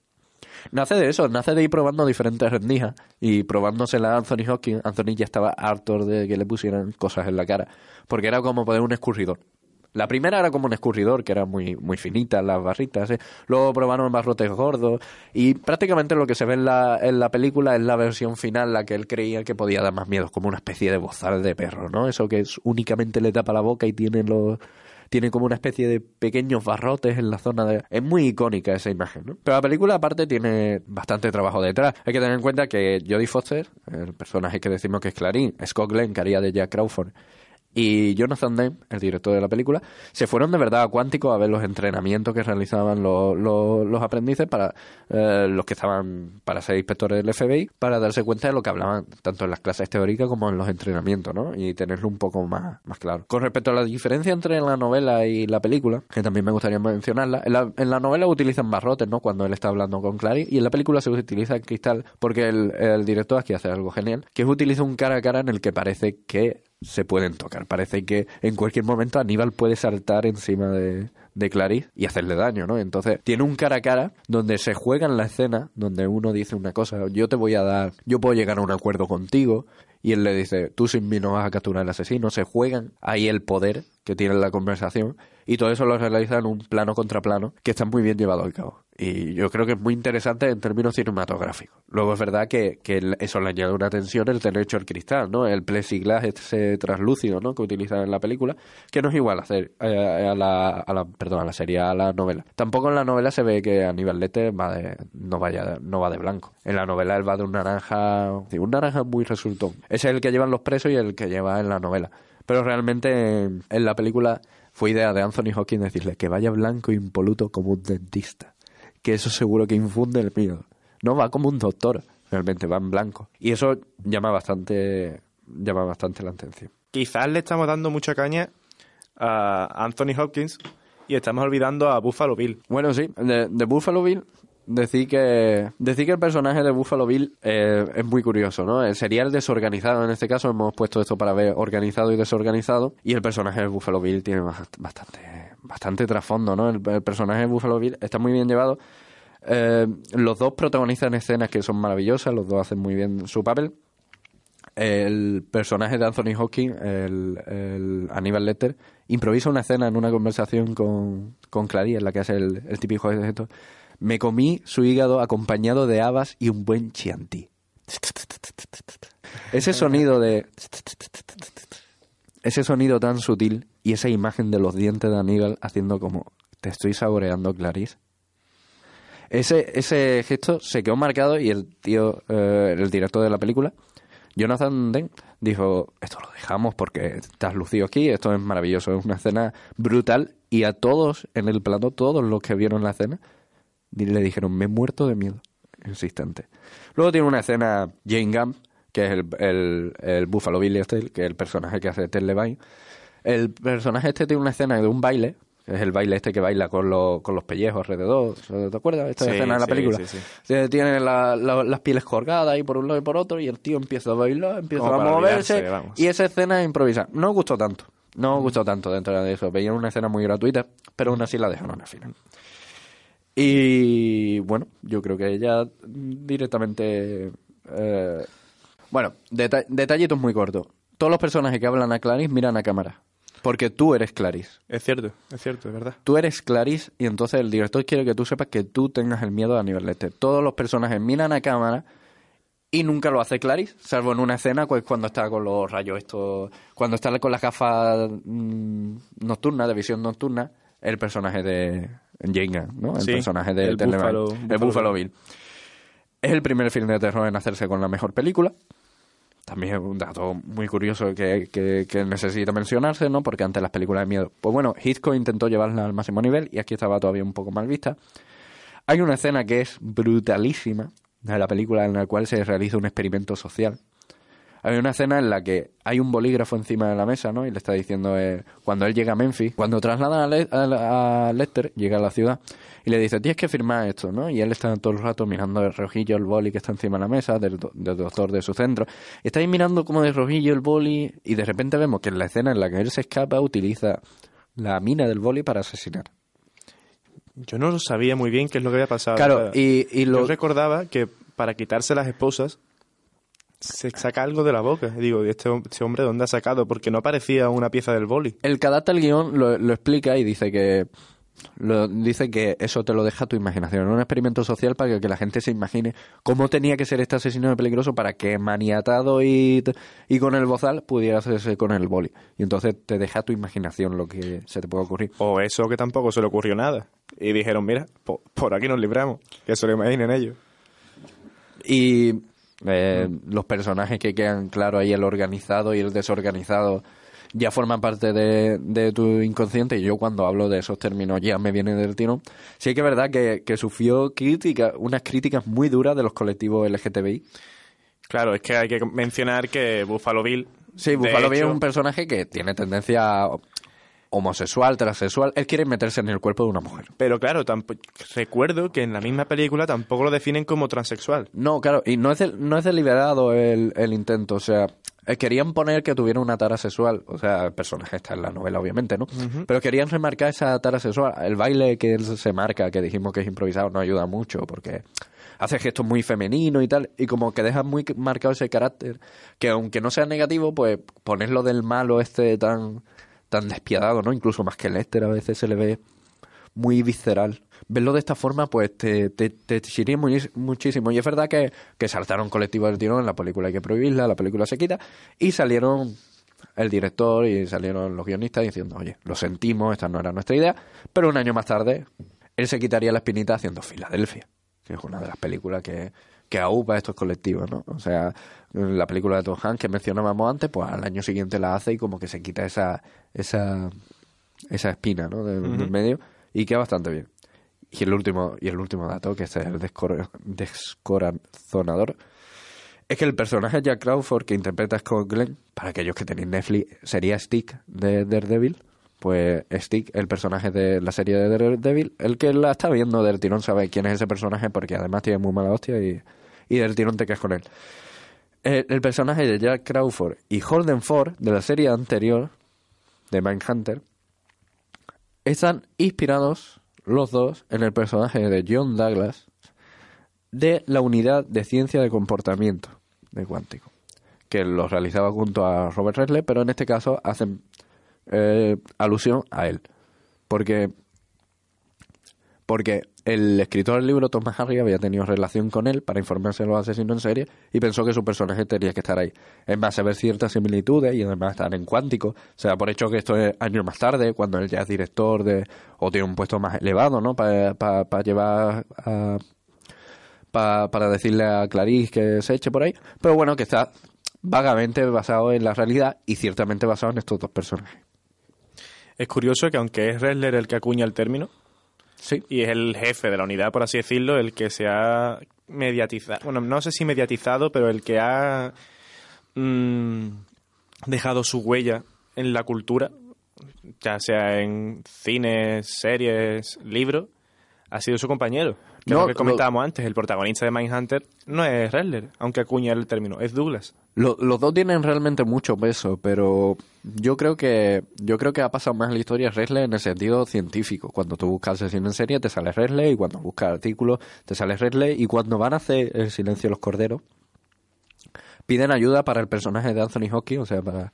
Nace de eso, nace de ir probando diferentes rendijas y probándosela a Anthony Hopkins. Anthony ya estaba harto de que le pusieran cosas en la cara, porque era como poner un escurridor. La primera era como un escurridor, que era muy, muy finita, las barritas. ¿eh? Luego probaron barrotes gordos. Y prácticamente lo que se ve en la, en la película es la versión final, la que él creía que podía dar más miedo, como una especie de bozal de perro, ¿no? Eso que es, únicamente le tapa la boca y tiene los tiene como una especie de pequeños barrotes en la zona de... Es muy icónica esa imagen, ¿no? Pero la película aparte tiene bastante trabajo detrás. Hay que tener en cuenta que Jodie Foster, el personaje que decimos que es Clarín, Scott Glenn, que haría de Jack Crawford, y Jonathan Demme, el director de la película, se fueron de verdad a Cuántico a ver los entrenamientos que realizaban los, los, los aprendices para eh, los que estaban para ser inspectores del FBI, para darse cuenta de lo que hablaban tanto en las clases teóricas como en los entrenamientos, ¿no? Y tenerlo un poco más, más claro. Con respecto a la diferencia entre la novela y la película, que también me gustaría mencionarla, en la, en la novela utilizan barrotes, ¿no? Cuando él está hablando con Clary, y en la película se utiliza el cristal, porque el, el director aquí hace algo genial, que es utiliza un cara a cara en el que parece que se pueden tocar. Parece que en cualquier momento Aníbal puede saltar encima de, de Clarice y hacerle daño, ¿no? Entonces tiene un cara a cara donde se juega en la escena, donde uno dice una cosa, yo te voy a dar, yo puedo llegar a un acuerdo contigo, y él le dice, tú sin mí no vas a capturar al asesino, se juegan ahí el poder que tiene la conversación y todo eso lo realiza en un plano contra plano que está muy bien llevado al cabo. Y yo creo que es muy interesante en términos cinematográficos. Luego es verdad que, que eso le añade una tensión el tener hecho el cristal, ¿no? El plexiglas ese translúcido, ¿no? Que utilizan en la película, que no es igual a hacer eh, a, la, a la, perdón, a la serie, a la novela. Tampoco en la novela se ve que Aníbal Lecter va de, no vaya, no va de blanco. En la novela él va de un naranja, un naranja muy resultón. Ese es el que llevan los presos y el que lleva en la novela. Pero realmente en, en la película fue idea de Anthony Hawking decirle que vaya blanco e impoluto como un dentista. Que eso seguro que infunde el miedo. No va como un doctor, realmente va en blanco. Y eso llama bastante, llama bastante la atención. Quizás le estamos dando mucha caña a Anthony Hopkins y estamos olvidando a Buffalo Bill. Bueno, sí, de, de Buffalo Bill decir que decir que el personaje de Buffalo Bill eh, es muy curioso, ¿no? Eh, sería el desorganizado en este caso, hemos puesto esto para ver organizado y desorganizado y el personaje de Buffalo Bill tiene bastante bastante trasfondo, ¿no? El, personaje de Buffalo Bill está muy bien llevado. Eh, los dos protagonizan escenas que son maravillosas, los dos hacen muy bien su papel. El personaje de Anthony Hawking, el, el Aníbal Lecter, improvisa una escena en una conversación con, con en la que hace el, el típico gesto me comí su hígado acompañado de habas y un buen chianti. Ese sonido de... Ese sonido tan sutil y esa imagen de los dientes de Aníbal haciendo como... Te estoy saboreando, Clarice. Ese, ese gesto se quedó marcado y el tío, eh, el director de la película, Jonathan Dent, dijo, esto lo dejamos porque estás lucido aquí, esto es maravilloso, es una escena brutal y a todos en el plato, todos los que vieron la escena, le dijeron, me he muerto de miedo. Insistente. Luego tiene una escena Jane Gump, que es el, el, el Buffalo Bill este, que es el personaje que hace Ted Levine. El personaje este tiene una escena de un baile, que es el baile este que baila con, los con los pellejos alrededor. ¿Te acuerdas? Esta Sí, escena de la sí, película. sí, Tiene la- la- las pieles colgadas ahí por un lado y por otro, y el tío empieza a bailar, empieza Como a moverse, y esa escena es improvisada. No gustó tanto. No gustó tanto dentro de eso. Veían una escena muy gratuita, pero aún así la dejaron al final. Y bueno, yo creo que ella directamente. eh, bueno, deta- detallitos muy cortos. Todos los personajes que hablan a Clarice miran a cámara. Porque tú eres Clarice. Es cierto, es cierto, es verdad. Tú eres Clarice y entonces el director quiere que tú sepas que tú tengas el miedo a nivel Lecter. Todos los personajes miran a cámara y nunca lo hace Clarice, salvo en una escena pues, cuando está con los rayos estos, cuando está con las gafas mm, nocturnas, de visión nocturna, el personaje de Jenga, ¿no? El Sí, personaje de el Buffalo- el Buffalo Buffalo Bill. Es el primer film de terror en hacerse con la mejor película. También es un dato muy curioso que, que- que necesita mencionarse, ¿no? Porque antes las películas de miedo. Pues bueno, Hitchcock intentó llevarla al máximo nivel y aquí estaba todavía un poco mal vista. Hay una escena que es brutalísima de la película en la cual se realiza un experimento social. Hay una escena en la que hay un bolígrafo encima de la mesa, ¿no? Y le está diciendo, eh, cuando él llega a Memphis, cuando trasladan a, Le- a- a Lester, llega a la ciudad, y le dice, tienes que firmar esto, ¿no? Y él está todo el rato mirando el rojillo, el boli que está encima de la mesa, del, do- del doctor de su centro. Está ahí mirando como de rojillo el boli, y de repente vemos que en la escena en la que él se escapa, utiliza la mina del boli para asesinar. Yo no lo sabía muy bien qué es lo que había pasado. Claro, O sea, y, y Yo lo, recordaba que para quitarse las esposas se saca algo de la boca. Digo, ¿y este, este hombre dónde ha sacado? Porque no parecía una pieza del boli. El que adapta el guion lo, lo explica y dice que lo, dice que eso te lo deja tu imaginación. Un experimento social para que, que la gente se imagine cómo tenía que ser este asesino peligroso para que maniatado y, y con el bozal pudiera hacerse con el boli. Y entonces te deja tu imaginación lo que se te puede ocurrir. O eso que tampoco se le ocurrió nada. Y dijeron, mira, po- por aquí nos libramos. Que se lo imaginen ellos. Y eh, los personajes que quedan claro ahí, el organizado y el desorganizado. ya forma parte de, de tu inconsciente y yo cuando hablo de esos términos ya me viene del tiro. Sí que es verdad que, que sufrió críticas, unas críticas muy duras de los colectivos LGTBI. Claro, es que hay que mencionar que Buffalo Bill. Sí, Buffalo Bill es un personaje que tiene tendencia homosexual, transexual. Él quiere meterse en el cuerpo de una mujer. Pero claro, tampo- recuerdo que en la misma película tampoco lo definen como transexual. No, claro, y no es, del- no es deliberado el, el intento, o sea, eh, querían poner que tuviera una tara sexual, o sea, el personaje está en la novela, obviamente, ¿no? Pero querían remarcar esa tara sexual. El baile que él se marca, que dijimos que es improvisado, no ayuda mucho, porque hace gestos muy femeninos y tal, y como que deja muy marcado ese carácter, que aunque no sea negativo, pues ponerlo del malo este tan, tan despiadado, ¿no? Incluso más que Lester a veces se le ve muy visceral. Verlo de esta forma, pues te, te, te muy- muchísimo. Y es verdad que, que saltaron colectivos del tirón, la película hay que prohibirla, la película se quita, y salieron el director y salieron los guionistas diciendo, oye, lo sentimos, esta no era nuestra idea, pero un año más tarde él se quitaría la espinita haciendo Filadelfia, que es una de las películas que, que aupa a estos colectivos, ¿no? O sea, la película de Tom Hanks que mencionábamos antes, pues al año siguiente la hace y como que se quita esa, esa, esa espina, ¿no? Del, del medio y queda bastante bien. Y el último, y el último dato, que este es el descor- descorazonador, es que el personaje Jack Crawford que interpreta Scott Glenn, para aquellos que tenéis Netflix, sería Stick de Daredevil. Pues Stick, el personaje de la serie de Daredevil, el que la está viendo del tirón sabe quién es ese personaje porque además tiene muy mala hostia y, y del tirón te quedas con él. El, el personaje de Jack Crawford y Holden Ford de la serie anterior de Mindhunter están inspirados los dos en el personaje de John Douglas de la unidad de ciencia de comportamiento de Cuántico, que lo realizaba junto a Robert Redley, pero en este caso hacen eh, alusión a él, porque porque el escritor del libro, Thomas Harry, había tenido relación con él para informarse de los asesinos en serie y pensó que su personaje tenía que estar ahí. En base a ver ciertas similitudes y además estar en cuántico, se da por hecho que esto es años más tarde, cuando él ya es director de o tiene un puesto más elevado, ¿no? Para llevar a, pa- para decirle a Clarice que se eche por ahí. Pero bueno, que está vagamente basado en la realidad y ciertamente basado en estos dos personajes. Es curioso que aunque es Ressler el que acuña el término, Sí. y es el jefe de la unidad, por así decirlo, el que se ha mediatizado, bueno, no sé si mediatizado, pero el que ha mm, dejado su huella en la cultura, ya sea en cines, series, libros, ha sido su compañero. Que No, es lo que lo- comentábamos antes, el protagonista de Mindhunter no es aunque acuña el término, es Douglas. Lo- los dos tienen realmente mucho peso, pero yo creo que yo creo que ha pasado más en la historia Resle en el sentido científico. Cuando tú buscas asesino en serie te sale Resle y cuando buscas artículos te sale Resle y cuando van a hacer El silencio de los corderos piden ayuda para el personaje de Anthony Hopkins, o sea, para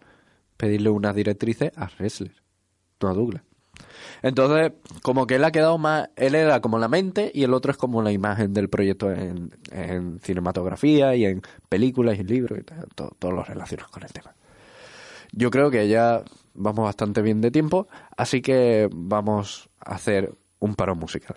pedirle unas directrices a Resler, no a Douglas. Entonces, como que él ha quedado más, él era como la mente y el otro es como la imagen del proyecto en, cinematografía y en películas y libros y todo, todo lo relacionado con el tema. Yo creo que ya vamos bastante bien de tiempo, así que vamos a hacer un paro musical.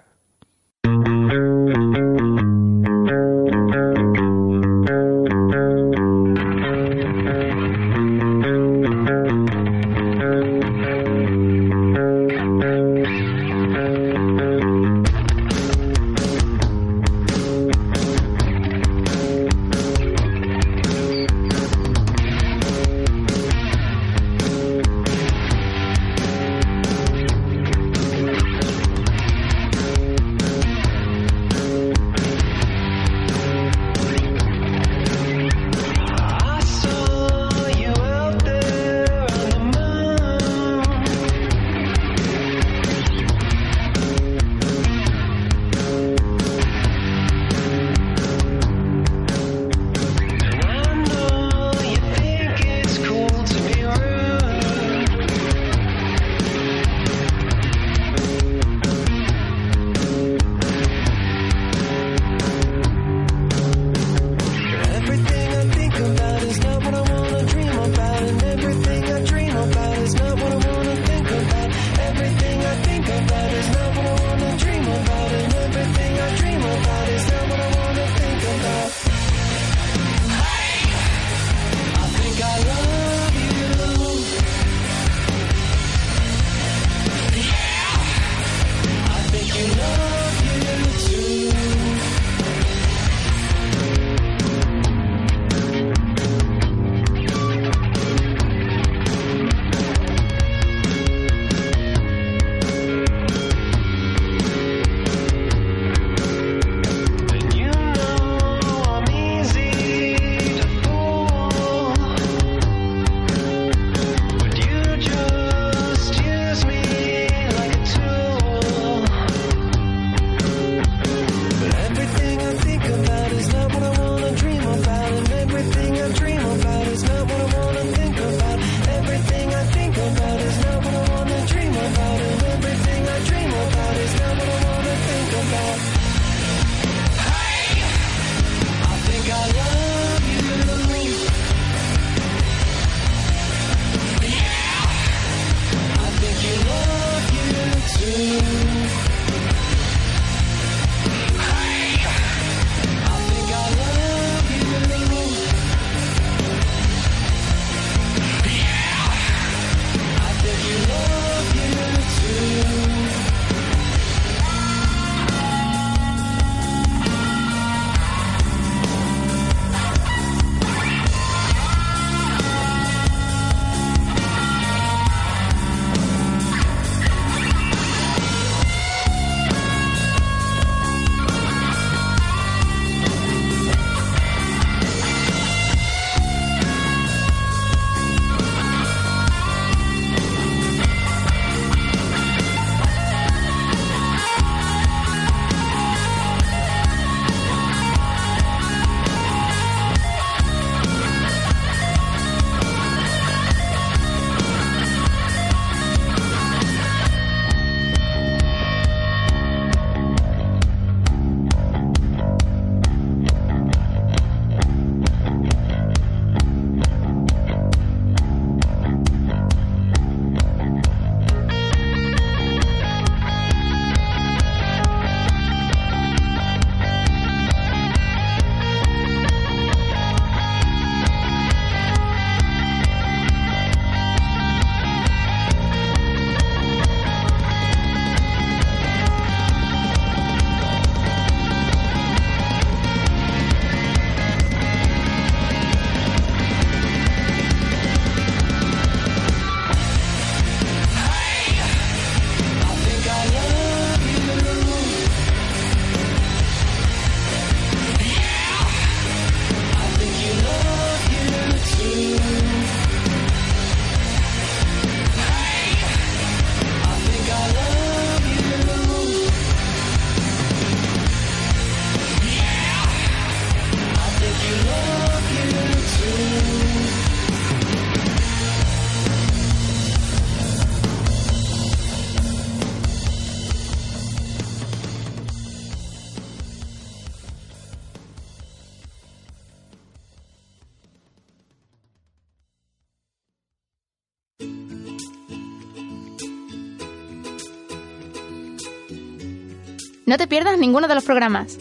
No te pierdas ninguno de los programas.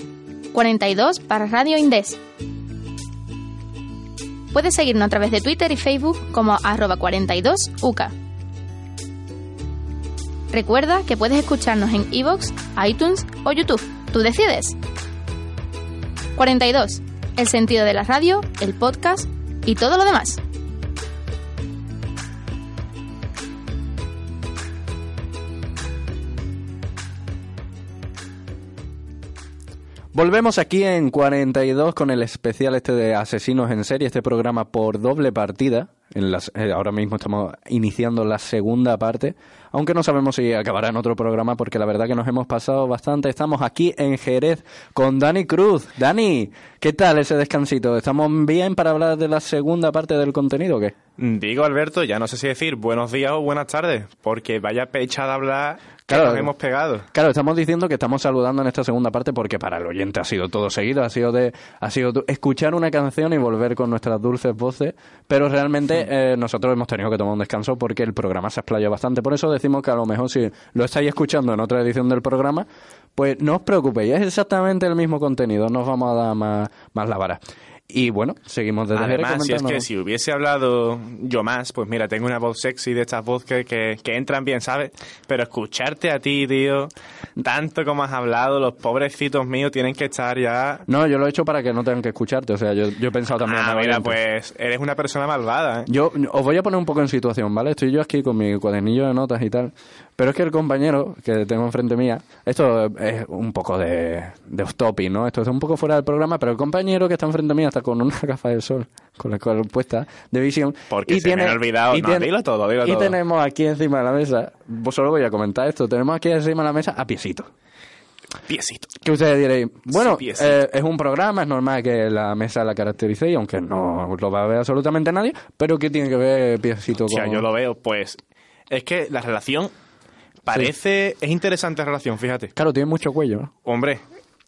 42 para Radio Indes. Puedes seguirnos a través de Twitter y Facebook como arroba 42UCA. Recuerda que puedes escucharnos en iVoox, iTunes o YouTube. Tú decides. 42. El sentido de la radio, el podcast y todo lo demás. Volvemos aquí en 42 con el especial este de Asesinos en Serie, este programa por doble partida. En las, eh, ahora mismo estamos iniciando la segunda parte, aunque no sabemos si acabará en otro programa porque la verdad que nos hemos pasado bastante. Estamos aquí en Jerez con Dani Cruz. Dani, ¿qué tal ese descansito? ¿Estamos bien para hablar de la segunda parte del contenido o qué? Digo, Alberto, ya no sé si decir buenos días o buenas tardes, porque vaya pecha de hablar Claro. nos hemos pegado. Claro, estamos diciendo que estamos saludando en esta segunda parte porque para el oyente ha sido todo seguido, ha sido de, ha sido escuchar una canción y volver con nuestras dulces voces, pero realmente eh, nosotros hemos tenido que tomar un descanso porque el programa se explayó bastante. Por eso decimos que a lo mejor si lo estáis escuchando en otra edición del programa, pues no os preocupéis, es exactamente el mismo contenido, no os vamos a dar más, más la vara. Y bueno, seguimos desde Además, si es que si hubiese hablado yo más, pues mira, tengo una voz sexy de estas voces que, que, que entran bien, ¿sabes? Pero escucharte a ti, tío, tanto como has hablado, los pobrecitos míos tienen que estar ya... No, yo lo he hecho para que no tengan que escucharte, o sea, yo, yo he pensado también... Ah, mira, pues eres una persona malvada, ¿eh? Yo os voy a poner un poco en situación, ¿vale? Estoy yo aquí con mi cuadernillo de notas y tal. Pero es que el compañero que tengo enfrente mía, esto es un poco de, de off topic, ¿no? Esto está un poco fuera del programa, pero el compañero que está enfrente mía está con una gafa de sol, con la cual puesta, de visión. Porque se me ha olvidado. No, dilo todo, dilo y todo. tenemos aquí encima de la mesa, pues solo voy a comentar esto, tenemos aquí encima de la mesa a Piecito. Piecito. Que ustedes diréis, bueno, Sí, eh, es un programa, es normal que la mesa la caractericéis, aunque no lo va a ver absolutamente nadie, pero ¿qué tiene que ver Piecito O con...? sea, yo lo veo, pues... Es que la relación parece... Es interesante la relación, fíjate. Claro, tiene mucho cuello, ¿no? Hombre,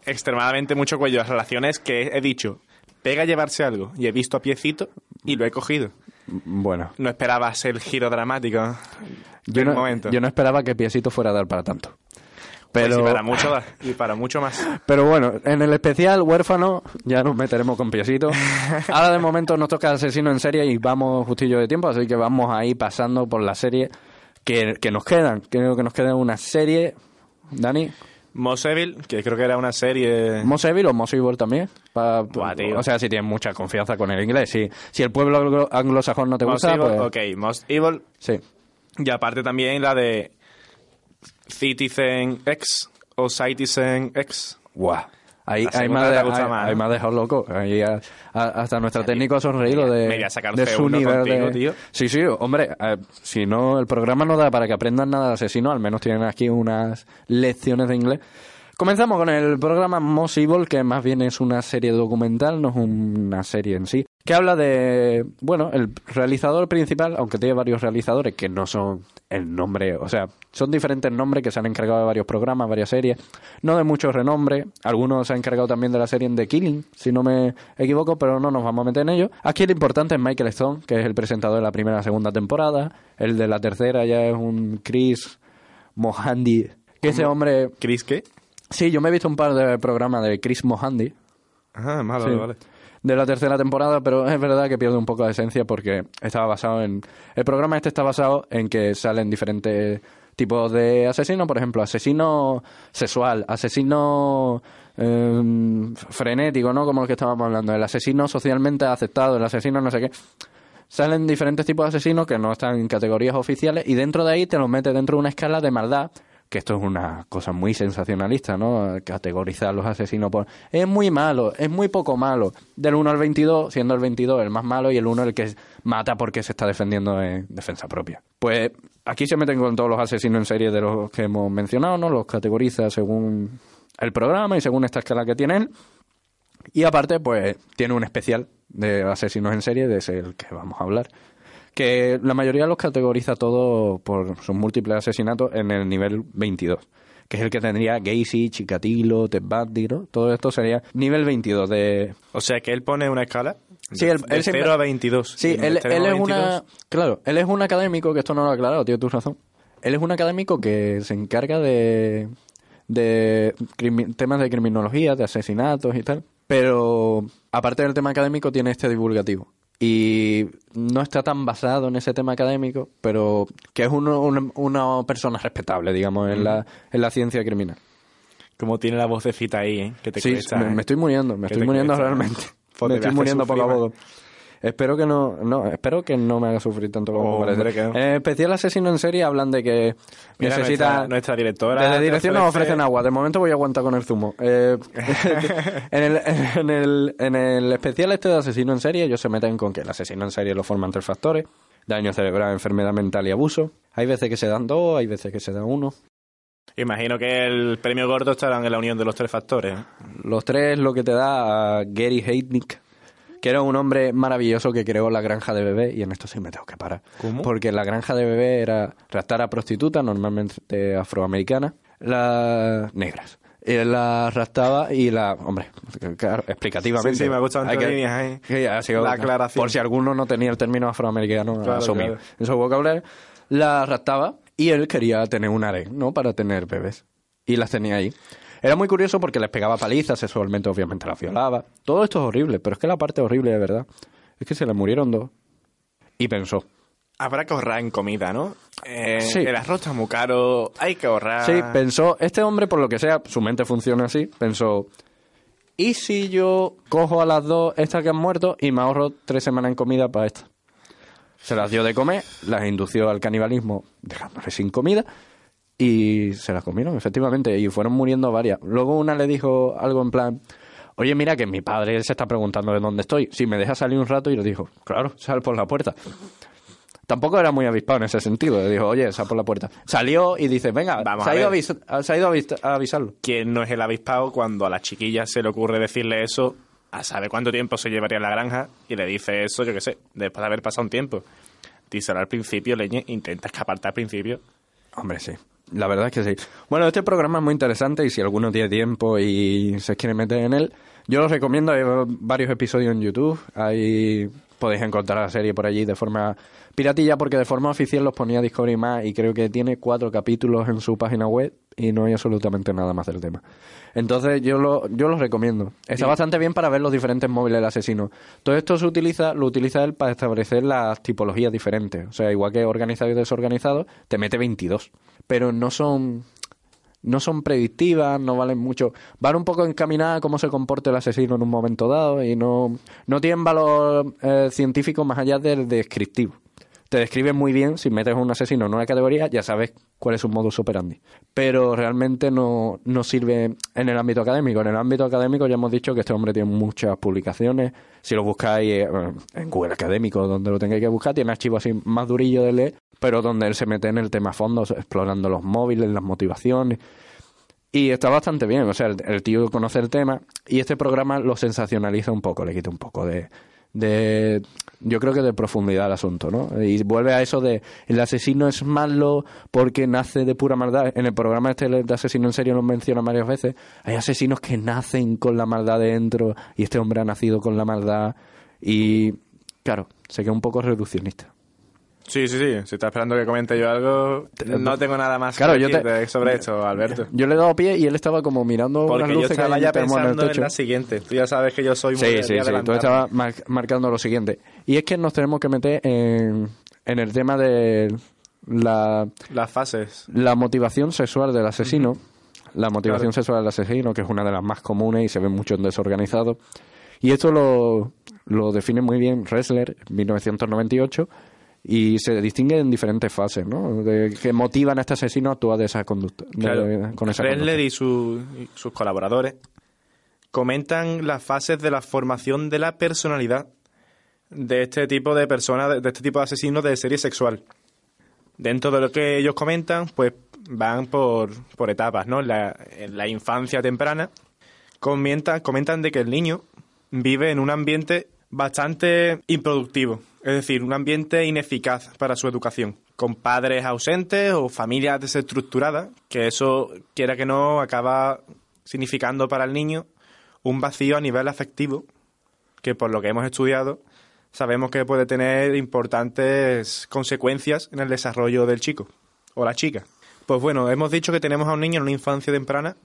extremadamente mucho cuello. Las relaciones que he dicho, pega a llevarse algo, y he visto a piecito y lo he cogido. Bueno, No esperabas el giro dramático yo no, momento. yo no esperaba que Piecito fuera a dar para tanto. Pues Pero, y para mucho da- y para mucho más. pero bueno, en el especial huérfano ya nos meteremos con Piecito. Ahora de momento nos toca asesino en serie y vamos justillo de tiempo, así que vamos ahí pasando por la serie que, que nos quedan. Creo que nos queda una serie. Dani, Moss Evil, que creo que era una serie... Moss Evil o Moss Evil también. Pa- Buah, o sea, si tienes mucha confianza con el inglés. Si, si el pueblo anglo- anglosajón no te Most gusta, Evil, pues... ok, Most Evil. Sí. Y aparte también la de Citizen X o Citizen X. Guau. Ahí, ahí, me ha, te de- gusta ahí- más, ahí ¿no? me ha dejado loco. Ahí a- a- hasta nuestro técnico ha sonreído de, me sacar de su C1 nivel contigo, de... tío. Sí, sí, hombre, eh, si no, el programa no da para que aprendan nada de asesino, al menos tienen aquí unas lecciones de inglés. Comenzamos con el programa Moss Evil, que más bien es una serie documental, no es una serie en sí, que habla de, bueno, el realizador principal, aunque tiene varios realizadores que no son el nombre, o sea, son diferentes nombres que se han encargado de varios programas, varias series, no de mucho renombre, algunos se han encargado también de la serie en The Killing, si no me equivoco, pero no nos vamos a meter en ello. Aquí el importante es Michael Stone, que es el presentador de la primera y segunda temporada, el de la tercera ya es un Chris Mohandi, que ese hombre... ¿Chris qué? Sí, yo me he visto un par de programas de Chris Mohandi, Ah, malo, Sí. vale. De la tercera temporada, pero es verdad que pierde un poco de esencia porque estaba basado en... El programa este está basado en que salen diferentes tipos de asesinos, por ejemplo, asesino sexual, asesino eh, frenético, ¿no? Como el que estábamos hablando, el asesino socialmente aceptado, el asesino no sé qué. Salen diferentes tipos de asesinos que no están en categorías oficiales y dentro de ahí te los mete dentro de una escala de maldad que esto es una cosa muy sensacionalista, ¿no? Categorizar a los asesinos por... Es muy malo, es muy poco malo. Del 1 al 22, siendo el 22 el más malo y el 1 el que mata porque se está defendiendo en defensa propia. Pues aquí se meten con todos los asesinos en serie de los que hemos mencionado, ¿no? Los categoriza según el programa y según esta escala que tienen. Y aparte, pues tiene un especial de asesinos en serie, de ese que vamos a hablar. Que la mayoría los categoriza todo por sus múltiples asesinatos en el nivel 22. Que es el que tendría Gacy, Chikatilo, Ted Bundy, ¿no? Todo esto sería nivel 22 de... O sea que él pone una escala Sí, de, él- de él siempre- 0 a 22. Sí, él, el 0 él es 22, una... Claro, él es un académico, que esto no lo he aclarado, tío, tu razón. Él es un académico que se encarga de, de crimi- temas de criminología, de asesinatos y tal. Pero aparte del tema académico tiene este divulgativo. Y no está tan basado en ese tema académico, pero que es uno- una, una persona respetable, digamos, en, la, en la ciencia criminal. Como tiene la vocecita ahí, ¿eh? Que te Sí, cuesta, me, ¿eh? me estoy muriendo, me estoy muriendo cuesta, realmente. Me estoy muriendo poco a poco. Espero que no, no, espero que no me haga sufrir tanto como Oh, parece. que. En especial asesino en serie hablan de que Mira, necesita nuestra, nuestra directora. desde te dirección nos ofrece- ofrecen agua. De momento voy a aguantar con el zumo. Eh, en, el, en, el, en el especial este de asesino en serie, ellos se meten con que el asesino en serie lo forman tres factores: daño cerebral, enfermedad mental y abuso. Hay veces que se dan dos, hay veces que se dan uno. Imagino que el premio gordo estará en la unión de los tres factores. ¿eh? Los tres lo que te da a Gary Heidnik, que era un hombre maravilloso que creó la granja de bebé, y en esto sí me tengo que parar. ¿Cómo? Porque la granja de bebé era raptar a prostitutas, normalmente afroamericanas, las negras. Y él las raptaba y la... Hombre, claro, explicativamente. Sí, sí, me ha gustado entre que- líneas ahí. que sido- La aclaración. Por si alguno no tenía el término afroamericano Claro, asumido claro. en su vocabulario, la raptaba y él quería tener un harén, ¿no? Para tener bebés. Y las tenía ahí. Era muy curioso porque les pegaba palizas, sexualmente obviamente las violaba. Todo esto es horrible, pero es que la parte horrible de verdad es que se le murieron dos. Y pensó, Habrá que ahorrar en comida, ¿no? Eh, Sí. El arroz está muy caro, hay que ahorrar. Sí, pensó, este hombre, por lo que sea, su mente funciona así, pensó, ¿y si yo cojo a las dos estas que han muerto y me ahorro tres semanas en comida para estas? Se las dio de comer, las indució al canibalismo dejándoles sin comida y se las comieron, efectivamente, y fueron muriendo varias. Luego una le dijo algo en plan, oye, mira que mi padre se está preguntando de dónde estoy, si me deja salir un rato y le dijo, claro, sal por la puerta. Tampoco era muy avispado en ese sentido. Le dijo, oye, sal por la puerta. Salió y dice, venga, Vamos se a ha, ido a se ha ido a avis- a avisarlo. ¿Quién no es el avispado cuando a la chiquilla se le ocurre decirle eso? A sabe cuánto tiempo se llevaría en la granja y le dice eso, yo qué sé, después de haber pasado un tiempo. Díselo al principio, leñe, intenta escaparte al principio. Hombre, sí. La verdad es que sí. Bueno, este programa es muy interesante y si alguno tiene tiempo y se quiere meter en él, yo lo recomiendo. Hay varios episodios en YouTube. Ahí podéis encontrar la serie por allí de forma piratilla porque de forma oficial los ponía Discovery más y creo que tiene cuatro capítulos en su página web y no hay absolutamente nada más del tema. Entonces yo lo, yo lo recomiendo. Está bastante bien para ver los diferentes móviles del asesino. Todo esto se utiliza, lo utiliza él para establecer las tipologías diferentes. O sea, igual que organizado y desorganizado, te mete 22. Pero no son no son predictivas, no valen mucho. Van un poco encaminadas a cómo se comporta el asesino en un momento dado y no, no tienen valor eh, científico más allá del descriptivo. Te describen muy bien, si metes un asesino en una categoría, ya sabes cuál es su modus operandi. Pero realmente no, no sirve en el ámbito académico. En el ámbito académico ya hemos dicho que este hombre tiene muchas publicaciones. Si lo buscáis eh, en Google Académico, donde lo tengáis que buscar, tiene archivos así más durillos de leer, pero donde él se mete en el tema a fondo, explorando los móviles, las motivaciones. Y está bastante bien, o sea, el, el tío conoce el tema y este programa lo sensacionaliza un poco, le quita un poco de, de yo creo que de profundidad al asunto, ¿no? Y vuelve a eso de el asesino es malo porque nace de pura maldad. En el programa este de asesino en serio lo menciona varias veces. Hay asesinos que nacen con la maldad dentro y este hombre ha nacido con la maldad y claro, se queda un poco reduccionista. Sí, sí, sí. Si estás esperando que comente yo algo, no tengo nada más Claro, que yo te- sobre esto, Alberto. Yo le he dado pie y él estaba como mirando unas Porque yo luces que estaba hay ya en pensando en techo. la siguiente. Tú ya sabes que yo soy muy Sí, de sí, sí. Tú estabas mar- marcando lo siguiente. Y es que nos tenemos que meter en, en el tema de la, Las fases. la motivación sexual del asesino. La motivación Claro. sexual del asesino, que es una de las más comunes y se ve mucho en desorganizados. Y esto lo, lo define muy bien Ressler en 1998 y se distingue en diferentes fases, ¿no? De que motivan a este asesino a actuar de esa conducta. de- Claro. con esa conducta. y, su- y sus colaboradores comentan las fases de la formación de la personalidad de este tipo de personas, de de este tipo de asesinos de serie sexual. Dentro de lo que ellos comentan, pues van por, por etapas, ¿no? La, en la infancia temprana comentan, comentan de que el niño vive en un ambiente bastante improductivo, es decir, un ambiente ineficaz para su educación, con padres ausentes o familias desestructuradas, que eso, quiera que no, acaba significando para el niño un vacío a nivel afectivo, que por lo que hemos estudiado, sabemos que puede tener importantes consecuencias en el desarrollo del chico o la chica. Pues bueno, hemos dicho que tenemos a un niño en una infancia temprana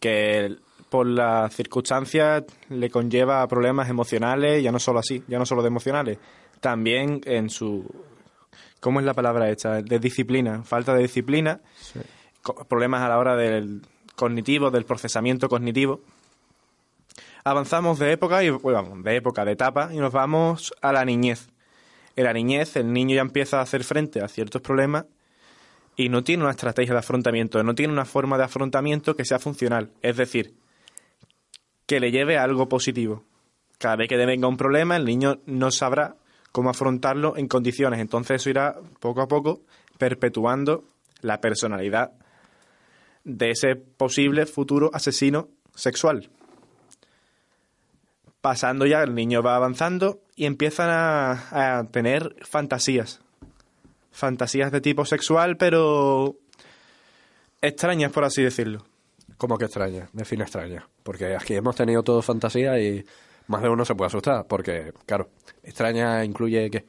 que por las circunstancias le conlleva problemas emocionales, ya no solo así, ya no solo de emocionales, también en su... ¿Cómo es la palabra hecha? De disciplina, falta de disciplina, problemas a la hora del cognitivo, del procesamiento cognitivo. Avanzamos de época, y, bueno, de época, de etapa, y nos vamos a la niñez. En la niñez el niño ya empieza a hacer frente a ciertos problemas y no tiene una estrategia de afrontamiento, no tiene una forma de afrontamiento que sea funcional. Es decir, que le lleve a algo positivo. Cada vez que venga un problema, el niño no sabrá cómo afrontarlo en condiciones. Entonces eso irá poco a poco perpetuando la personalidad de ese posible futuro asesino sexual. Pasando ya, el niño va avanzando y empiezan a, a tener fantasías. Fantasías de tipo sexual, pero extrañas, por así decirlo. Como que extraña, define extraña. Porque aquí hemos tenido todo fantasía y más de uno se puede asustar. Porque, claro, extraña incluye que.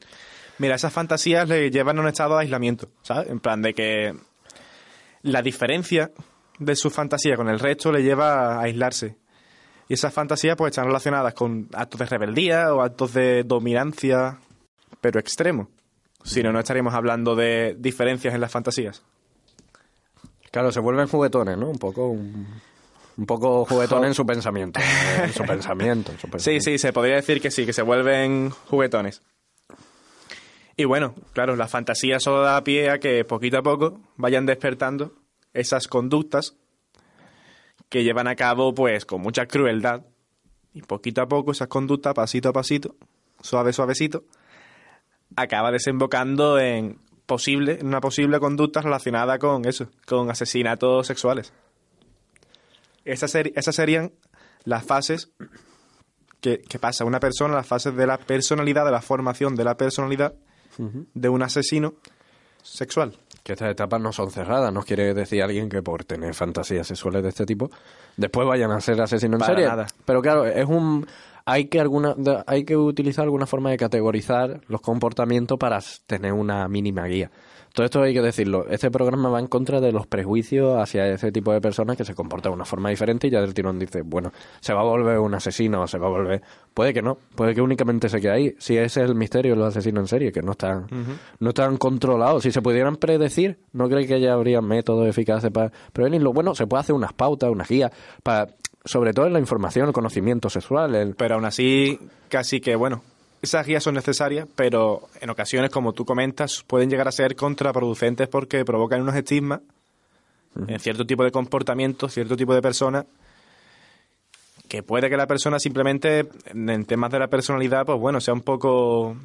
Mira, esas fantasías le llevan a un estado de aislamiento, ¿sabes? En plan de que la diferencia de su fantasía con el resto le lleva a aislarse. Y esas fantasías pues están relacionadas con actos de rebeldía o actos de dominancia, pero extremo. Si no, no estaríamos hablando de diferencias en las fantasías. Claro, se vuelven juguetones, ¿no? Un poco. Un, un poco juguetón en su pensamiento. En su pensamiento. en su Sí, pensamiento. sí, se podría decir que sí, que se vuelven juguetones. Y bueno, claro, la fantasía solo da pie a que poquito a poco vayan despertando esas conductas que llevan a cabo pues con mucha crueldad. Y poquito a poco esas conductas, pasito a pasito, suave, suavecito, acaba desembocando en posible, en una posible conducta relacionada con eso, con asesinatos sexuales. Esas, serían las fases que, que pasa una persona, las fases de la personalidad, de la formación de la personalidad de un asesino sexual. Que estas etapas no son cerradas. No quiere decir alguien que por tener fantasías sexuales de este tipo después vayan a ser asesinos en Para serie. nada. Pero claro, es un hay que alguna hay que utilizar alguna forma de categorizar los comportamientos para tener una mínima guía. Todo esto hay que decirlo. Este programa va en contra de los prejuicios hacia ese tipo de personas que se comportan de una forma diferente y ya del tirón dice, bueno, se va a volver un asesino, o se va a volver... Puede que no, puede que únicamente se quede ahí. Si ese es el misterio de los asesinos en serie, que no están, no están controlados. Si se pudieran predecir, ¿no creo que ya habría métodos eficaces para prevenirlo? Bueno, se puede hacer unas pautas, unas guías, para, sobre todo en la información, el conocimiento sexual, el, Pero aún así, casi que, bueno, esas guías son necesarias, pero en ocasiones, como tú comentas, pueden llegar a ser contraproducentes porque provocan unos estigmas en cierto tipo de comportamiento, cierto tipo de persona, que puede que la persona simplemente, en temas de la personalidad, pues bueno, sea un poco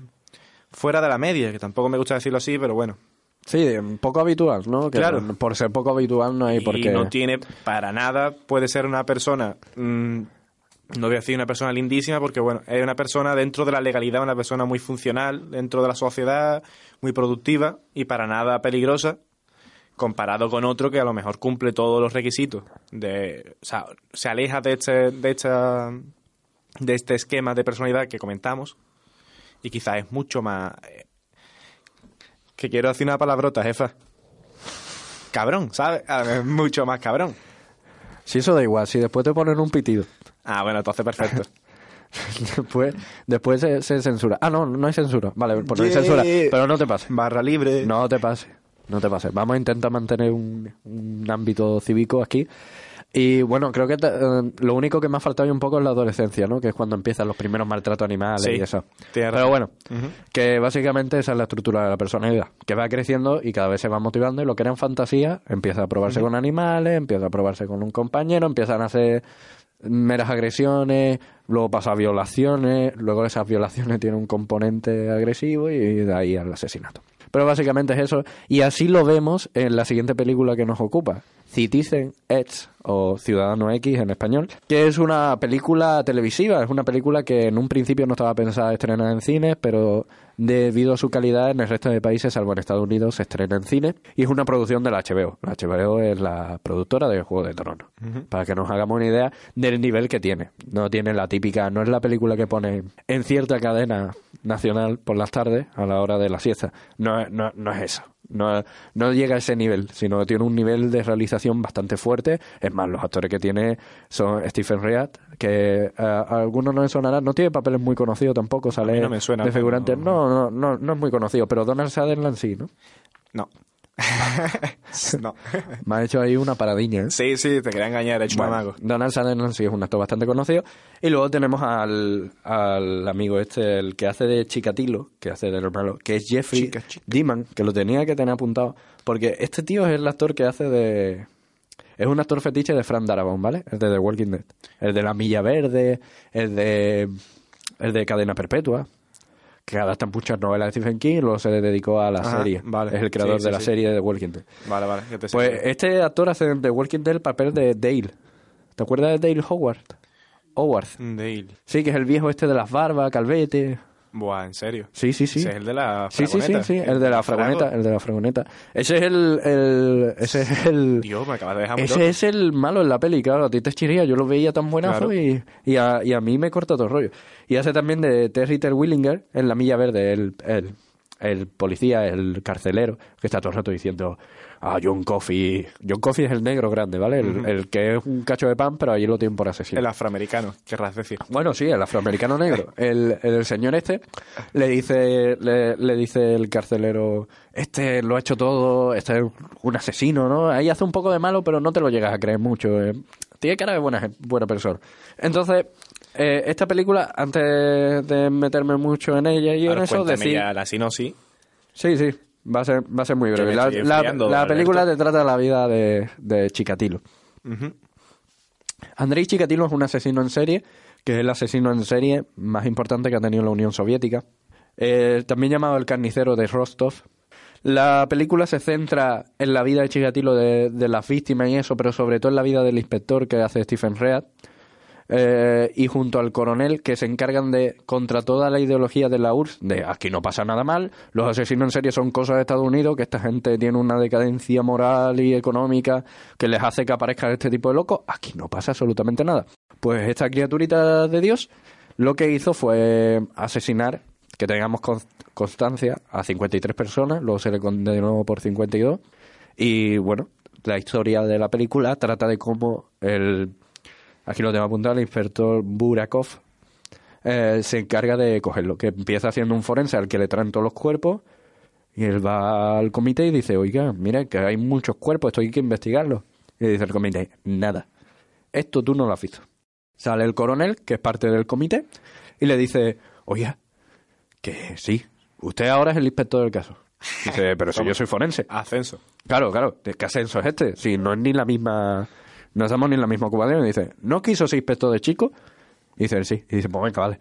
fuera de la media, que tampoco me gusta decirlo así, pero bueno. Sí, poco habitual, ¿no? Que Claro. por- ser poco habitual no hay por y qué... no tiene para nada, puede ser una persona, mm, no voy a decir una persona lindísima, porque bueno, es una persona dentro de la legalidad, una persona muy funcional, dentro de la sociedad, muy productiva y para nada peligrosa, comparado con otro que a lo mejor cumple todos los requisitos, de, o sea, se aleja de este, de esta, de este esquema de personalidad que comentamos y quizás es mucho más... eh, que quiero decir una palabrota, jefa cabrón, ¿sabes? Es mucho más cabrón. Si eso da igual, si después te ponen un pitido, Ah, bueno, entonces perfecto. después, después se, se censura. Ah, no, no hay censura. Vale, pues no hay censura. Pero no te pases. Barra libre. No te pases. No te pases. Vamos a intentar mantener un, un ámbito cívico aquí. Y bueno, creo que te- eh, lo único que me ha faltado ahí un poco es la adolescencia, ¿no? Que es cuando empiezan los primeros maltratos animales Sí, y eso. Pero razón. bueno, que básicamente esa es la estructura de la personalidad, que va creciendo y cada vez se va motivando y lo que era en fantasía empieza a probarse con animales, empieza a probarse con un compañero, empiezan a hacer meras agresiones, luego pasa a violaciones, luego esas violaciones tienen un componente agresivo y de ahí al asesinato. Pero básicamente es eso, y así lo vemos en la siguiente película que nos ocupa, Citizen X o Ciudadano X en español, que es una película televisiva, es una película que en un principio no estaba pensada estrenar en cines, pero debido a su calidad en el resto de países, salvo en Estados Unidos, se estrena en cine y es una producción de la HBO. La HBO es la productora de Juego de Tronos, para que nos hagamos una idea del nivel que tiene. No tiene la típica, no es la película que pone en cierta cadena nacional por las tardes a la hora de la siesta. No, no, no es eso. No, no llega a ese nivel, sino que tiene un nivel de realización bastante fuerte. Es más, los actores que tiene son Stephen Reat, que eh, a algunos no les sonará, no tiene papeles muy conocidos tampoco, sale no me suena, de figurante. No, no, no, no es muy conocido, pero Donald Sutherland sí, ¿no? No. no. Me ha hecho ahí una paradiña. ¿eh? Sí, sí, te quería engañar, he hecho Bueno, un amago. Donald Sutherland sí es un actor bastante conocido. Y luego tenemos al, al amigo este, el que hace de Chikatilo, que hace hermano, que es Jeffrey Chica, chica. Deeman, que lo tenía que tener apuntado. Porque este tío es el actor que hace de... Es un actor fetiche de Fran Darabont, ¿vale? El de The Walking Dead. El de La Milla Verde, el de... El de Cadena Perpetua. Que adapta muchas novelas de Stephen King y luego se dedicó a la Ajá, serie. vale. Es el creador Sí, de la sí. serie de The Walking Dead. Vale, vale, te. Pues este actor hace en The Walking Dead el papel de Dale. ¿Te acuerdas de Dale Howard? Howard. Dale. Sí, que es el viejo este de las barbas, calvete. Buah, ¿en serio? Sí, sí, sí. Ese es el de la Sí, sí, sí, fragoneta. sí, el de la fragoneta, el de la fragoneta. Ese es el, el ese es el, Dios, me acabas de dejar muy ese loco. es el malo en la peli, claro, a ti te chirría, yo lo veía tan buenazo Claro. y, y, a, y a mí me corta todo el rollo. Y hace también de Terry Terwillinger en La Milla Verde, el, el, el policía, el carcelero, que está todo el rato diciendo, ah, John Coffey. John Coffey es el negro grande, ¿vale? El, el que es un cacho de pan, pero allí lo tienen por asesino. El afroamericano, querrás decir. Bueno, sí, el afroamericano negro. El, el señor este le dice, le, le dice el carcelero, este lo ha hecho todo, este es un asesino, ¿no? Ahí hace un poco de malo, pero no te lo llegas a creer mucho. eh. Tiene cara de buena, buena persona. Entonces, eh, esta película, antes de meterme mucho en ella y Ahora en eso, decir... la sinopsis. Sí, sí, va a ser, va a ser muy breve. La, película te trata la vida de, de Chikatilo. Andrei Chikatilo es un asesino en serie, que es el asesino en serie más importante que ha tenido la Unión Soviética. Eh, también llamado el carnicero de Rostov. La película se centra en la vida de Chikatilo de, de las víctimas y eso, pero sobre todo en la vida del inspector que hace Stephen Read. Eh, y junto al coronel que se encargan de, contra toda la ideología de la URSS, de aquí no pasa nada mal, los asesinos en serie son cosas de Estados Unidos, que esta gente tiene una decadencia moral y económica que les hace que aparezcan este tipo de locos, aquí no pasa absolutamente nada. Pues esta criaturita de Dios lo que hizo fue asesinar, que tengamos con- constancia, a 53 personas, luego se le condenó por 52, y bueno, la historia de la película trata de cómo el aquí lo tengo apuntado, el inspector Burakov eh, se encarga de cogerlo, que empieza haciendo un forense al que le traen todos los cuerpos y él va al comité y dice, oiga, mira que hay muchos cuerpos, esto hay que investigarlo. Y le dice el comité, nada, esto tú no lo has visto. Sale el coronel, que es parte del comité, y le dice, oiga, que sí, usted ahora es el inspector del caso. Dice, pero si yo soy forense. Ascenso. Claro, claro. ¿de ¿Qué ascenso es este? Si no es ni la misma... No estamos ni en la misma ocupación. Y dice, ¿no quiso ser inspector de chico? Y dice, sí. Y dice, pues venga, vale.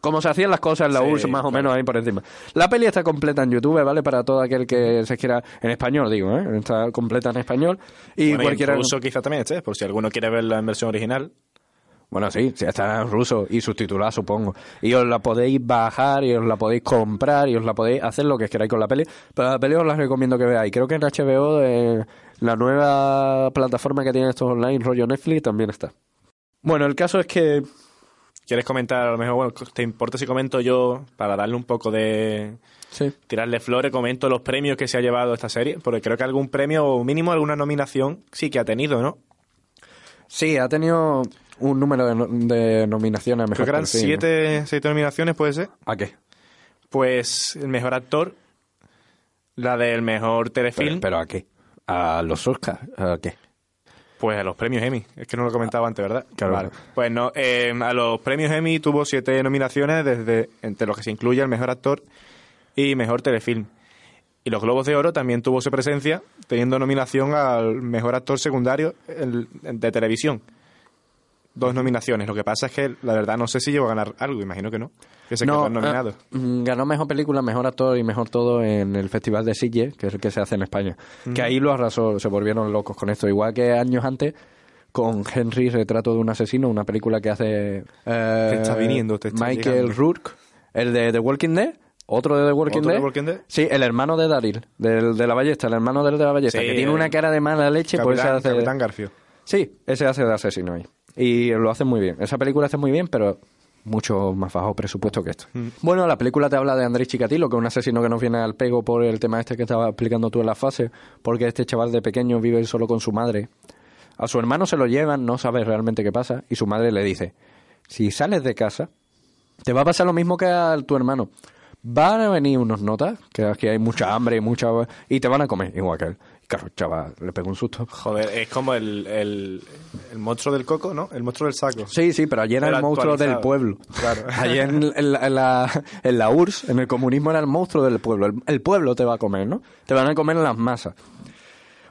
Como se hacían las cosas en la Sí, URSS, más o claro. menos ahí por encima. La peli está completa en YouTube, ¿vale? Para todo aquel que se quiera... En español, digo, ¿eh? Está completa en español. Y Bueno, cualquiera... en ruso quizá también esté, por si alguno quiere verla en versión original. Bueno, sí, sí, está en ruso y subtitulada, supongo. Y os la podéis bajar y os la podéis comprar y os la podéis hacer lo que queráis con la peli. Pero la peli os la recomiendo que veáis. Creo que en HBO, eh, la nueva plataforma que tiene estos online, rollo Netflix, también está. Bueno, el caso es que... ¿Quieres comentar? A lo mejor, bueno, ¿te importa si comento yo, para darle un poco de... Sí. tirarle flores, comento los premios que se ha llevado esta serie? Porque creo que algún premio o mínimo alguna nominación sí que ha tenido, ¿no? Sí, ha tenido un número de, no- de nominaciones. a Creo Mejor que eran siete, nominaciones, ¿puede ser? ¿A qué? Pues el mejor actor, la del mejor Pero, telefilm, ¿Pero a qué? ¿A los Oscars? ¿A qué? pues a los premios Emmy. Es que no lo comentaba antes, ¿verdad? Claro. Vale. Pues no, eh, a los premios Emmy tuvo siete nominaciones, desde entre los que se incluye el mejor actor y mejor telefilm. Y los Globos de Oro también tuvo su presencia, teniendo nominación al mejor actor secundario de televisión. Dos nominaciones. Lo que pasa es que, la verdad, no sé si llegó a ganar algo, imagino que no. Que se quedó nominado. eh, mm, ganó mejor película, mejor actor y mejor todo en el Festival de Sitges, que es el que se hace en España. Que ahí lo arrasó, se volvieron locos con esto. Igual que años antes, con Henry, Retrato de un asesino, una película que hace eh, Te está viniendo, te está Michael llegando. Rourke, el de The Walking Dead. Otro de The Walking, ¿Otro de Dead. Walking Dead? Sí, el hermano de Daryl, del, de la ballesta, el hermano del de la ballesta, Sí, que tiene una cara de mala leche, pues Capitán, hace... Capitán Garfio. Sí, ese hace de asesino ahí. Y lo hace muy bien. Esa película hace muy bien, pero mucho más bajo presupuesto que esto. Bueno, la película te habla de Andrés Chikatilo, que es un asesino que nos viene al pego por el tema este que estaba explicando tú en la fase, porque este chaval de pequeño vive solo con su madre. A su hermano se lo llevan, no sabe realmente qué pasa, y su madre le dice, si sales de casa, te va a pasar lo mismo que a tu hermano. Van a venir unos notas, que aquí hay mucha hambre y mucha... y te van a comer, igual que él. Y claro, chaval, le pegó un susto. Joder, es como el, el, el monstruo del coco, ¿no? El monstruo del saco. Sí, sí, pero allí era el monstruo del pueblo. Claro. Allí en, en la, en, la, en la URSS, en el comunismo, era el monstruo del pueblo. El, el pueblo te va a comer, ¿no? Te van a comer las masas.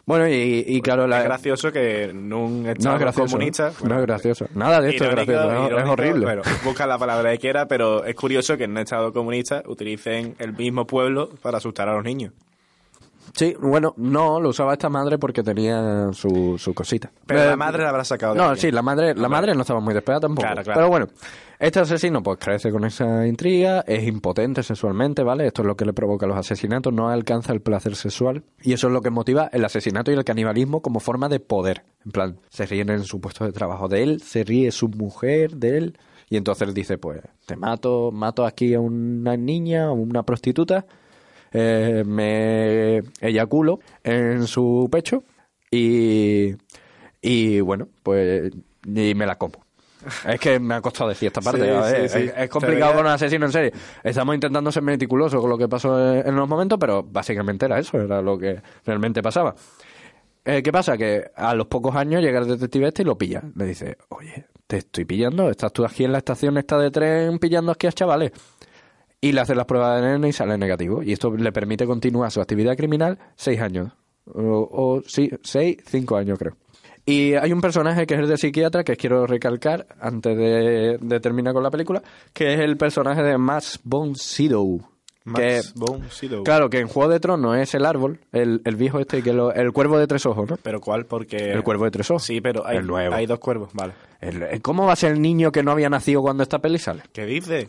Bueno, y, y claro, la, Es gracioso que en un no estado es gracioso. comunista... no es gracioso. Nada de esto irónico, es gracioso. es- horrible. Pero busca la palabra que quiera, pero es curioso que en un estado comunista utilicen el mismo pueblo para asustar a los niños. Sí, bueno, no, lo usaba esta madre porque tenía su, su cosita. Pero Eh, la madre la habrá sacado de No, aquí. sí, la madre, la madre no estaba muy despegada tampoco. Claro, claro. Pero bueno, este asesino pues crece con esa intriga, es impotente sexualmente, ¿vale? Esto es lo que le provoca los asesinatos, no alcanza el placer sexual. Y eso es lo que motiva el asesinato y el canibalismo como forma de poder. En plan, se ríen en su puesto de trabajo de él, se ríe su mujer de él. Y entonces él dice, pues, te mato, mato aquí a una niña o una prostituta, eh, me eyaculo en su pecho y, y bueno, pues y me la como. Es que me ha costado decir esta parte. Sí, a ver, sí, sí. Es, es complicado con un asesino en serie. Estamos intentando ser meticulosos con lo que pasó en, en los momentos, pero básicamente era eso, era lo que realmente pasaba. Eh, ¿Qué pasa? Que a los pocos años llega el detective este y lo pilla. Le dice, oye, te estoy pillando, estás tú aquí en la estación esta de tren pillando aquí a chavales. Y le hace las pruebas de ADN y sale negativo. Y esto le permite continuar su actividad criminal seis años. O, o sí, seis, cinco años creo. Y hay un personaje que es el de psiquiatra que quiero recalcar antes de, de terminar con la película, que es el personaje de Max von Sydow. que, Max von Sydow. Claro, que en Juego de Tronos es el árbol, el, el viejo este, que lo- el cuervo de tres ojos, ¿no? ¿Pero cuál? Porque... El cuervo de tres ojos. Sí, pero hay, El nuevo. hay dos cuervos, vale. El- ¿Cómo va a ser el niño que no había nacido cuando esta peli sale? ¿Qué dices?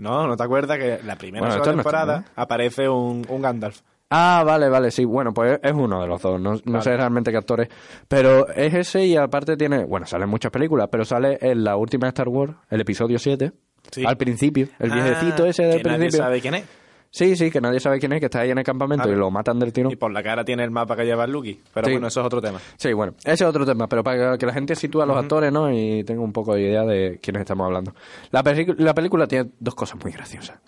No, ¿no te acuerdas que la primera Bueno, sola esto no está, temporada ¿no? aparece un, un Gandalf? Ah, vale, vale, sí. Bueno, pues es uno de los dos. No, no sé realmente qué actores. Pero es ese y aparte tiene... Bueno, sale en muchas películas, pero sale en la última de Star Wars, el episodio 7. Sí. Al principio. El viejecito Ah, ese del que nadie principio. sabe quién es. Sí, sí, que nadie sabe quién es, que está ahí en el campamento Ah, y lo matan del tiro. Y por la cara tiene el mapa que lleva el Lucky. Pero Sí. bueno, eso es otro tema. Sí, bueno, ese es otro tema, pero para que la gente sitúe a los actores, ¿no? Y tenga un poco de idea de quiénes estamos hablando. La, la película tiene dos cosas muy graciosas.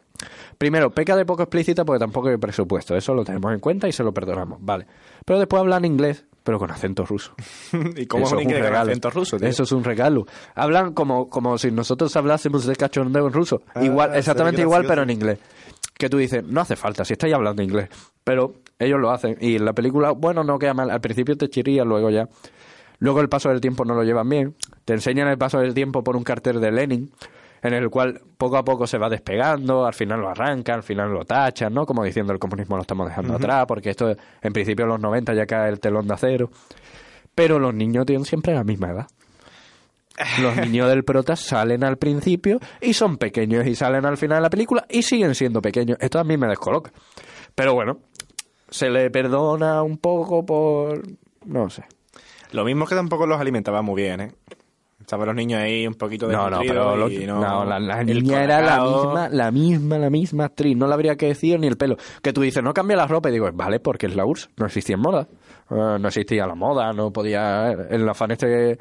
Primero, peca de poco explícita porque tampoco hay presupuesto. Eso lo tenemos en cuenta y se lo perdonamos, vale. Pero después hablan inglés, pero con acento ruso. ¿Y cómo Eso es un regalo. acento ruso, tío? Eso es un regalo. Hablan como, como si nosotros hablásemos de cachondeo en ruso. Ah, igual, exactamente igual, pero en inglés. Que tú dices, no hace falta, si estáis hablando inglés. Pero ellos lo hacen. Y en la película, bueno, no queda mal. Al principio te chirría, luego ya. Luego el paso del tiempo no lo llevan bien. Te enseñan el paso del tiempo por un cartel de Lenin, en el cual poco a poco se va despegando, al final lo arrancan, al final lo tachan, ¿no? Como diciendo el comunismo lo estamos dejando atrás, porque esto en principio en los 90 ya cae el telón de acero. Pero los niños tienen siempre la misma edad. Los niños del prota salen al principio y son pequeños y salen al final de la película y siguen siendo pequeños. Esto a mí me descoloca. Pero bueno, se le perdona un poco por... no sé. Lo mismo es que tampoco los alimentaba muy bien, ¿eh? Estaban los niños ahí un poquito No, no, desnutridos pero lo- y no, la, niña era la misma, la misma, la misma actriz. No le habría que decir ni el pelo. Que tú dices, no cambia la ropa. Y digo, vale, porque es la URSS. No existía moda. Eh, no existía la moda, no podía... El afán este...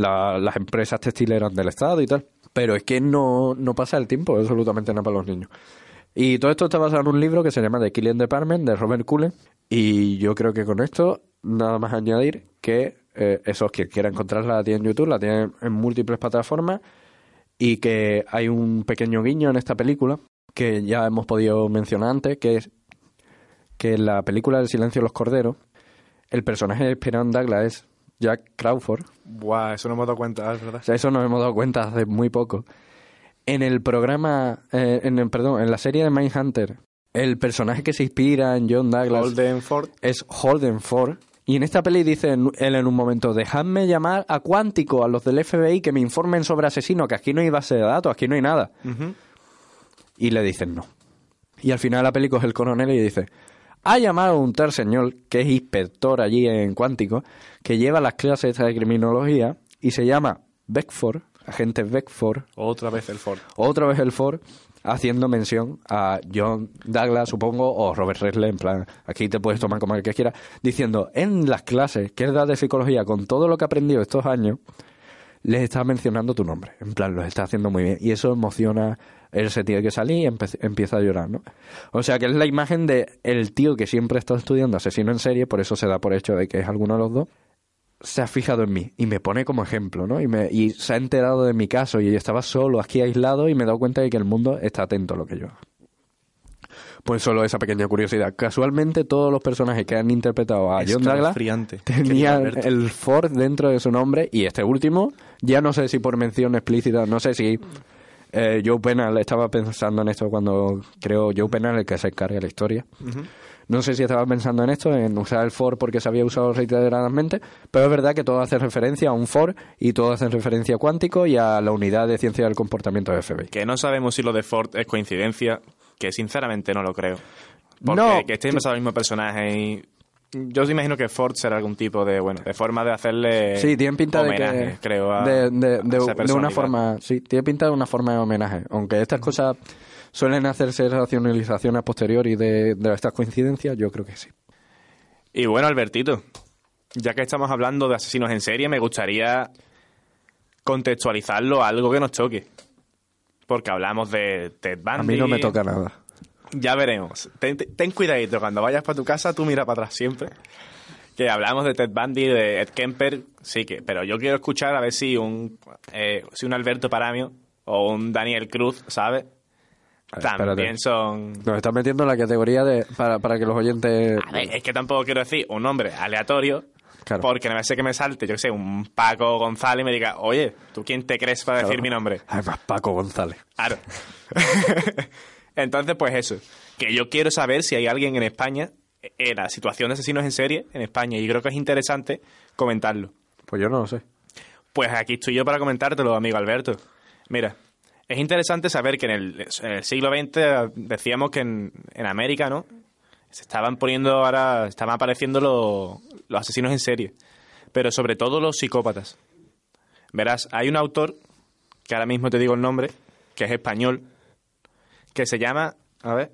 la- las empresas textiles eran del Estado y tal. Pero es que no, no pasa el tiempo absolutamente nada para los niños. Y todo esto está basado en un libro que se llama The Killing Department de Robert Cullen. Y yo creo que con esto, nada más añadir que eh, esos que quieran encontrarla la tienen en YouTube, la tienen en múltiples plataformas. Y que hay un pequeño guiño en esta película que ya hemos podido mencionar antes, que es que en la película El silencio de los corderos, el personaje de Spiran Douglas es Jack Crawford. Buah, eso no me he dado cuenta, es verdad. O sea, eso nos hemos dado cuenta hace muy poco. En el programa, eh, en el, perdón, en la serie de Mindhunter, el personaje que se inspira en John Douglas Golden Ford. es Holden Ford. Y en esta peli dice él en un momento, dejadme llamar a Cuántico, a los del FBI, que me informen sobre asesino, que aquí no hay base de datos, aquí no hay nada. Y le dicen no. Y al final la peli coge el coronel y dice, ha llamado a un tal señor, que es inspector allí en Cuántico, que lleva las clases de criminología, y se llama Beckford, agente Beckford, Otra vez el Ford. otra vez el Ford, haciendo mención a John Douglas, supongo, o Robert Redley, en plan, aquí te puedes tomar como el que quieras, diciendo, en las clases que él da de psicología, con todo lo que ha aprendido estos años, les está mencionando tu nombre. En plan, lo está haciendo muy bien. Y eso emociona. Él se tiene que salir y empieza a llorar, ¿no? O sea que es la imagen de el tío que siempre está estudiando asesino en serie, por eso se da por hecho de que es alguno de los dos. Se ha fijado en mí y me pone como ejemplo, ¿no? Y, me, y se ha enterado de mi caso y yo estaba solo aquí aislado y me he dado cuenta de que el mundo está atento a lo que yo hago. Pues solo esa pequeña curiosidad. Casualmente todos los personajes que han interpretado a John Douglas tenían el Ford dentro de su nombre y este último, ya no sé si por mención explícita, no sé si eh, Joe Penal estaba pensando en esto cuando creo Joe Penal el que se encarga de la historia. No sé si estaba pensando en esto, en usar el for porque se había usado reiteradamente, pero es verdad que todo hace referencia a un for y todo hace referencia a cuántico y a la unidad de ciencia del comportamiento de FBI. Que no sabemos si lo de Ford es coincidencia, que sinceramente no lo creo. Porque No. que basados en el mismo personaje y... Yo os imagino que Ford será algún tipo de, bueno, de forma de hacerle Sí, tienen pinta de homenaje, que creo, a, de, de- a de- de una forma, sí, tiene pinta de una forma de homenaje, aunque estas cosas suelen hacerse racionalizaciones a posteriori de, de estas coincidencias, yo creo que sí. Y bueno, Albertito, ya que estamos hablando de asesinos en serie, me gustaría contextualizarlo a algo que nos choque. Porque hablamos de Ted Bundy. A mí no me toca nada. Ya veremos. Ten, ten- cuidadito, cuando vayas para tu casa, tú mira para atrás siempre. Que hablamos de Ted Bundy, de Ed Kemper, sí que, pero yo quiero escuchar a ver si un, eh, si un Alberto Paramio o un Daniel Cruz, ¿sabes? También espérate. son... Nos están metiendo en la categoría de para, para que los oyentes A ver, es que tampoco quiero decir un nombre aleatorio, Claro. porque no me sé que me salte, yo que sé, un Paco González y me diga, oye, ¿tú quién te crees para decir mi nombre? Además, Paco González. Claro. Entonces, pues eso, que yo quiero saber si hay alguien en España, en la situación de asesinos en serie en España, y creo que es interesante comentarlo. Pues yo no lo sé. Pues aquí estoy yo para comentártelo, amigo Alberto. Mira, es interesante saber que en el, en el siglo XX decíamos que en, en América, ¿no? Se estaban poniendo ahora, estaban apareciendo los, los asesinos en serie, pero sobre todo los psicópatas. Verás, hay un autor, que ahora mismo te digo el nombre, que es español, que se llama, a ver...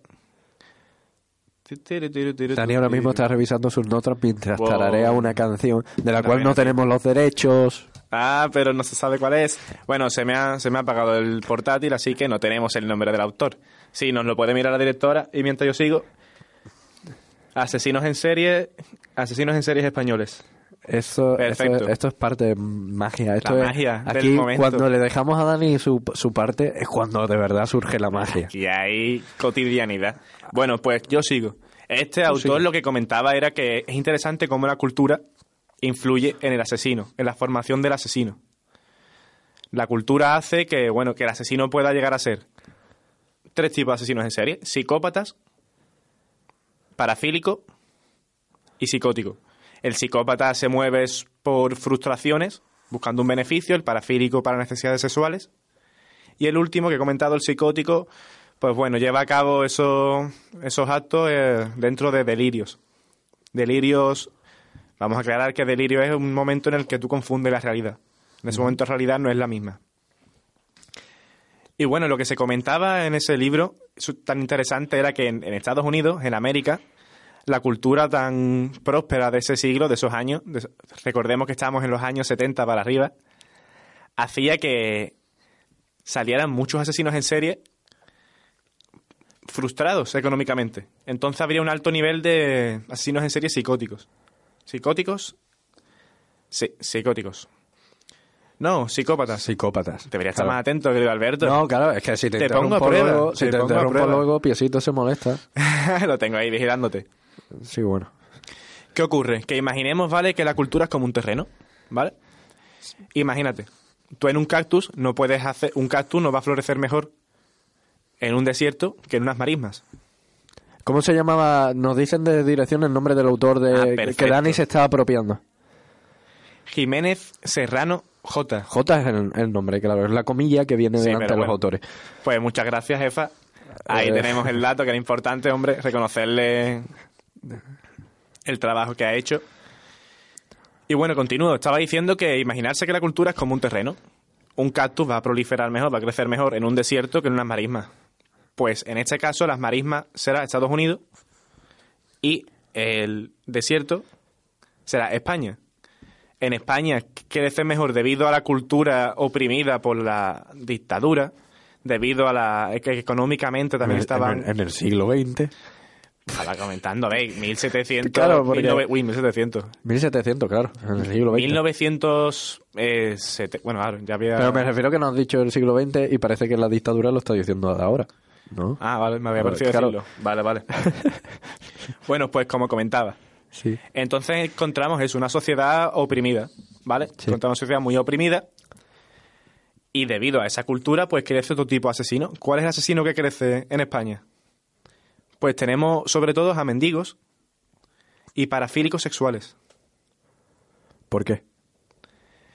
Dani ahora mismo está revisando sus notas mientras Wow. tararea una canción de la cual no tenemos los derechos. Ah, pero no se sabe cuál es. Bueno, se me, ha, se me ha apagado el portátil, así que no tenemos el nombre del autor. Sí, nos lo puede mirar la directora y mientras yo sigo. Asesinos en serie, asesinos en series españoles. Eso, esto es parte de magia. Esto La es- magia del aquí, momento. cuando le dejamos a Dani su, su parte, es cuando de verdad surge la magia. Aquí hay cotidianidad. Bueno, pues yo sigo. Este Tú autor lo que comentaba era que es interesante cómo la cultura influye en el asesino, en la formación del asesino. La cultura hace que, bueno, que el asesino pueda llegar a ser tres tipos de asesinos en serie: psicópatas, parafílico y psicótico. El psicópata se mueve por frustraciones, buscando un beneficio, el parafílico para necesidades sexuales. Y el último que he comentado, el psicótico, pues bueno, lleva a cabo esos, esos actos eh, dentro de delirios. Delirios, vamos a aclarar que delirio es un momento en el que tú confundes la realidad. En ese momento la realidad no es la misma. Y bueno, lo que se comentaba en ese libro, tan interesante, era que en, Estados Unidos, en América, la cultura tan próspera de ese siglo, de esos años, de- recordemos que estábamos en los años 70 para arriba, hacía que salieran muchos asesinos en serie frustrados económicamente. Entonces habría un alto nivel de asesinos en serie psicóticos. ¿Psicóticos? Sí, psicóticos. No, psicópatas. Psicópatas. Debería estar Claro. más atento, querido Alberto. No, claro, es que si te, Te pongo interrumpo prueba, luego, te si te, a interrumpo luego, Piecito se molesta. Lo tengo ahí vigilándote. Sí, bueno. ¿Qué ocurre? Que imaginemos, ¿vale? Que la cultura es como un terreno, ¿vale? Imagínate, tú en un cactus no puedes hacer... Un cactus no va a florecer mejor en un desierto que en unas marismas. ¿Cómo se llamaba? Nos dicen de dirección el nombre del autor Ah, de que perfecto. Dani se está apropiando. Jiménez Serrano J. J es el, el nombre, claro, es la comilla que viene Sí, delante de los bueno. autores. Pues muchas gracias, jefa. Ahí Eh. tenemos el dato que era importante, hombre, reconocerle el trabajo que ha hecho. Y bueno, continúo. Estaba diciendo que imaginarse que la cultura es como un terreno. un cactus va a proliferar mejor, va a crecer mejor en un desierto que en unas marismas. Pues en este caso las marismas será Estados Unidos y el desierto será España. En España crece mejor debido a la cultura oprimida por la dictadura, debido a la que económicamente también En- estaban en, en el siglo XX. estaba comentando, ¿veis? 1700, Claro, porque- 19 uy, 1700. 1700, claro, en el siglo XX. 1900 eh, sete- bueno, claro, ya había Pero me refiero que no has dicho el siglo XX y parece que la dictadura lo está diciendo ahora, ¿no? Ah, vale, me había parecido claro. decirlo. Vale, vale. bueno, pues como comentaba, Sí. entonces encontramos es una sociedad oprimida, ¿vale? Sí. Encontramos una sociedad muy oprimida y debido a esa cultura, pues crece otro tipo de asesino. ¿Cuál es el asesino que crece en España? Pues tenemos sobre todo a mendigos y parafílicos sexuales. ¿Por qué?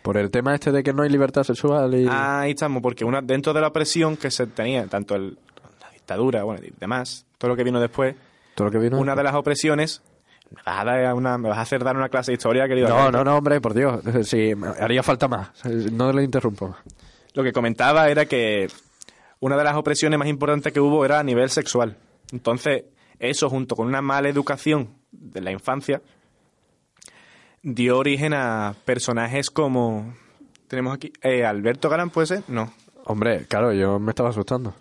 Por el tema este de que no hay libertad sexual y... Ahí estamos, porque una, dentro de la opresión que se tenía, tanto el- la dictadura, bueno, y demás, todo lo que vino después, todo lo que vino. una de las opresiones... Me vas, a dar una, me vas a hacer dar una clase de historia, querido. No, no, no, hombre, por Dios. Sí, haría falta más. No le interrumpo más. Lo que comentaba era que una de las opresiones más importantes que hubo era a nivel sexual. Entonces, eso junto con una mala educación de la infancia dio origen a personajes como tenemos aquí eh, Alberto Galán, ¿puede ser? No. Hombre, claro, yo me estaba asustando.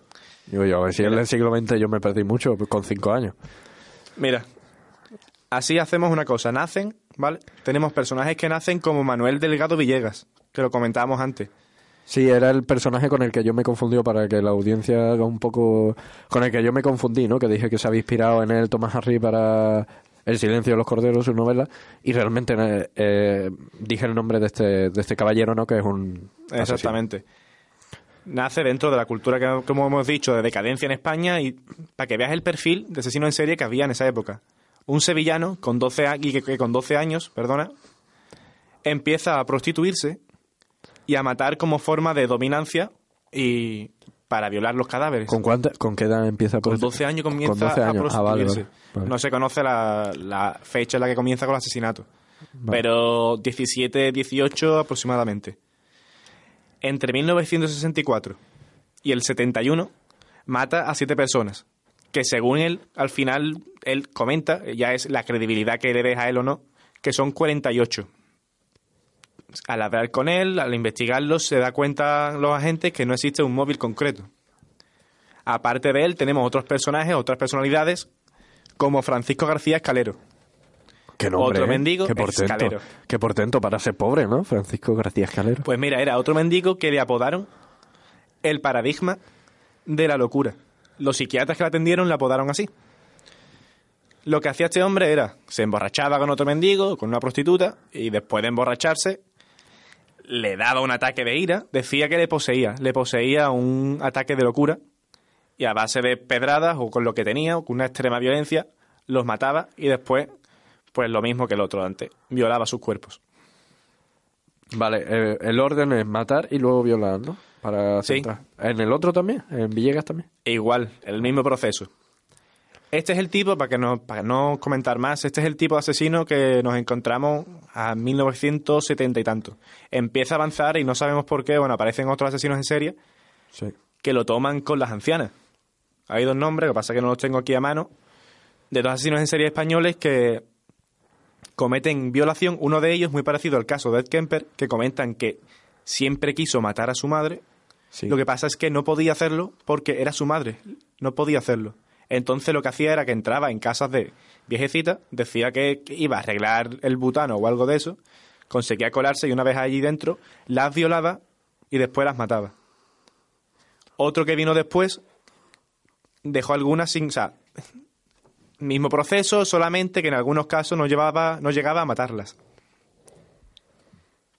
Digo yo, a ver si en el siglo XX yo me perdí mucho con cinco años. Mira, así hacemos una cosa. Nacen, ¿vale? Tenemos personajes que nacen como Manuel Delgado Villegas, que lo comentábamos antes. Sí, era el personaje con el que yo me confundí para que la audiencia haga un poco... Con el que yo me confundí, ¿no? Que dije que se había inspirado en él Tomás Harry para El silencio de los corderos, su novela, y realmente eh, eh, dije el nombre de este, de este caballero, ¿no? Que es un... asesino. Exactamente. Nace dentro de la cultura que, como hemos dicho, de decadencia en España y para que veas el perfil de asesino en serie que había en esa época. Un sevillano con 12 a- y que, que con 12 años, perdona, empieza a prostituirse y a matar como forma de dominancia y para violar los cadáveres. ¿Con, cuánta, ¿Con qué edad empieza? a Con prostitu- 12 años comienza Con 12 a años. Ah, vale, prostituirse. vale, vale. No se conoce la, la fecha en la que comienza con el asesinato. Pero 17, 18 aproximadamente. Entre 1964 y el 71 mata a siete personas. Que según él, al final, él comenta, ya es la credibilidad que le deja a él o no, que son 48. Al hablar con él, al investigarlo, se da cuenta los agentes que no existe un móvil concreto. Aparte de él, tenemos otros personajes, otras personalidades, como Francisco García Escalero. Qué nombre, Otro ¿eh? mendigo, Qué portento. Escalero. Qué portento para ser pobre, ¿no? Francisco García Escalero. Pues mira, era otro mendigo que le apodaron el paradigma de la locura. Los psiquiatras que la atendieron le apodaron así. Lo que hacía este hombre era, se emborrachaba con otro mendigo, con una prostituta, y después de emborracharse, le daba un ataque de ira, decía que le poseía, le poseía un ataque de locura, y a base de pedradas o con lo que tenía, o con una extrema violencia, los mataba y después, pues lo mismo que el otro antes, violaba sus cuerpos. Vale, eh, el orden es matar y luego violar, ¿no? Para Sí. centrar. ¿En el otro también? ¿En Villegas también? Igual, el mismo proceso. Este es el tipo, para que no, para no comentar más, este es el tipo de asesino que nos encontramos a 1970 y tanto. Empieza a avanzar y no sabemos por qué, bueno, aparecen otros asesinos en serie Sí. que lo toman con las ancianas. Hay dos nombres, lo que pasa es que no los tengo aquí a mano, de dos asesinos en serie españoles que cometen violación. Uno de ellos, muy parecido al caso de Ed Kemper, que comentan que siempre quiso matar a su madre, Sí. lo que pasa es que no podía hacerlo porque era su madre. No podía hacerlo. Entonces lo que hacía era que entraba en casas de viejecitas, decía que iba a arreglar el butano o algo de eso, conseguía colarse y una vez allí dentro las violaba y después las mataba. Otro que vino después dejó algunas sin... O sea, mismo proceso, solamente que en algunos casos no, llevaba, no llegaba a matarlas.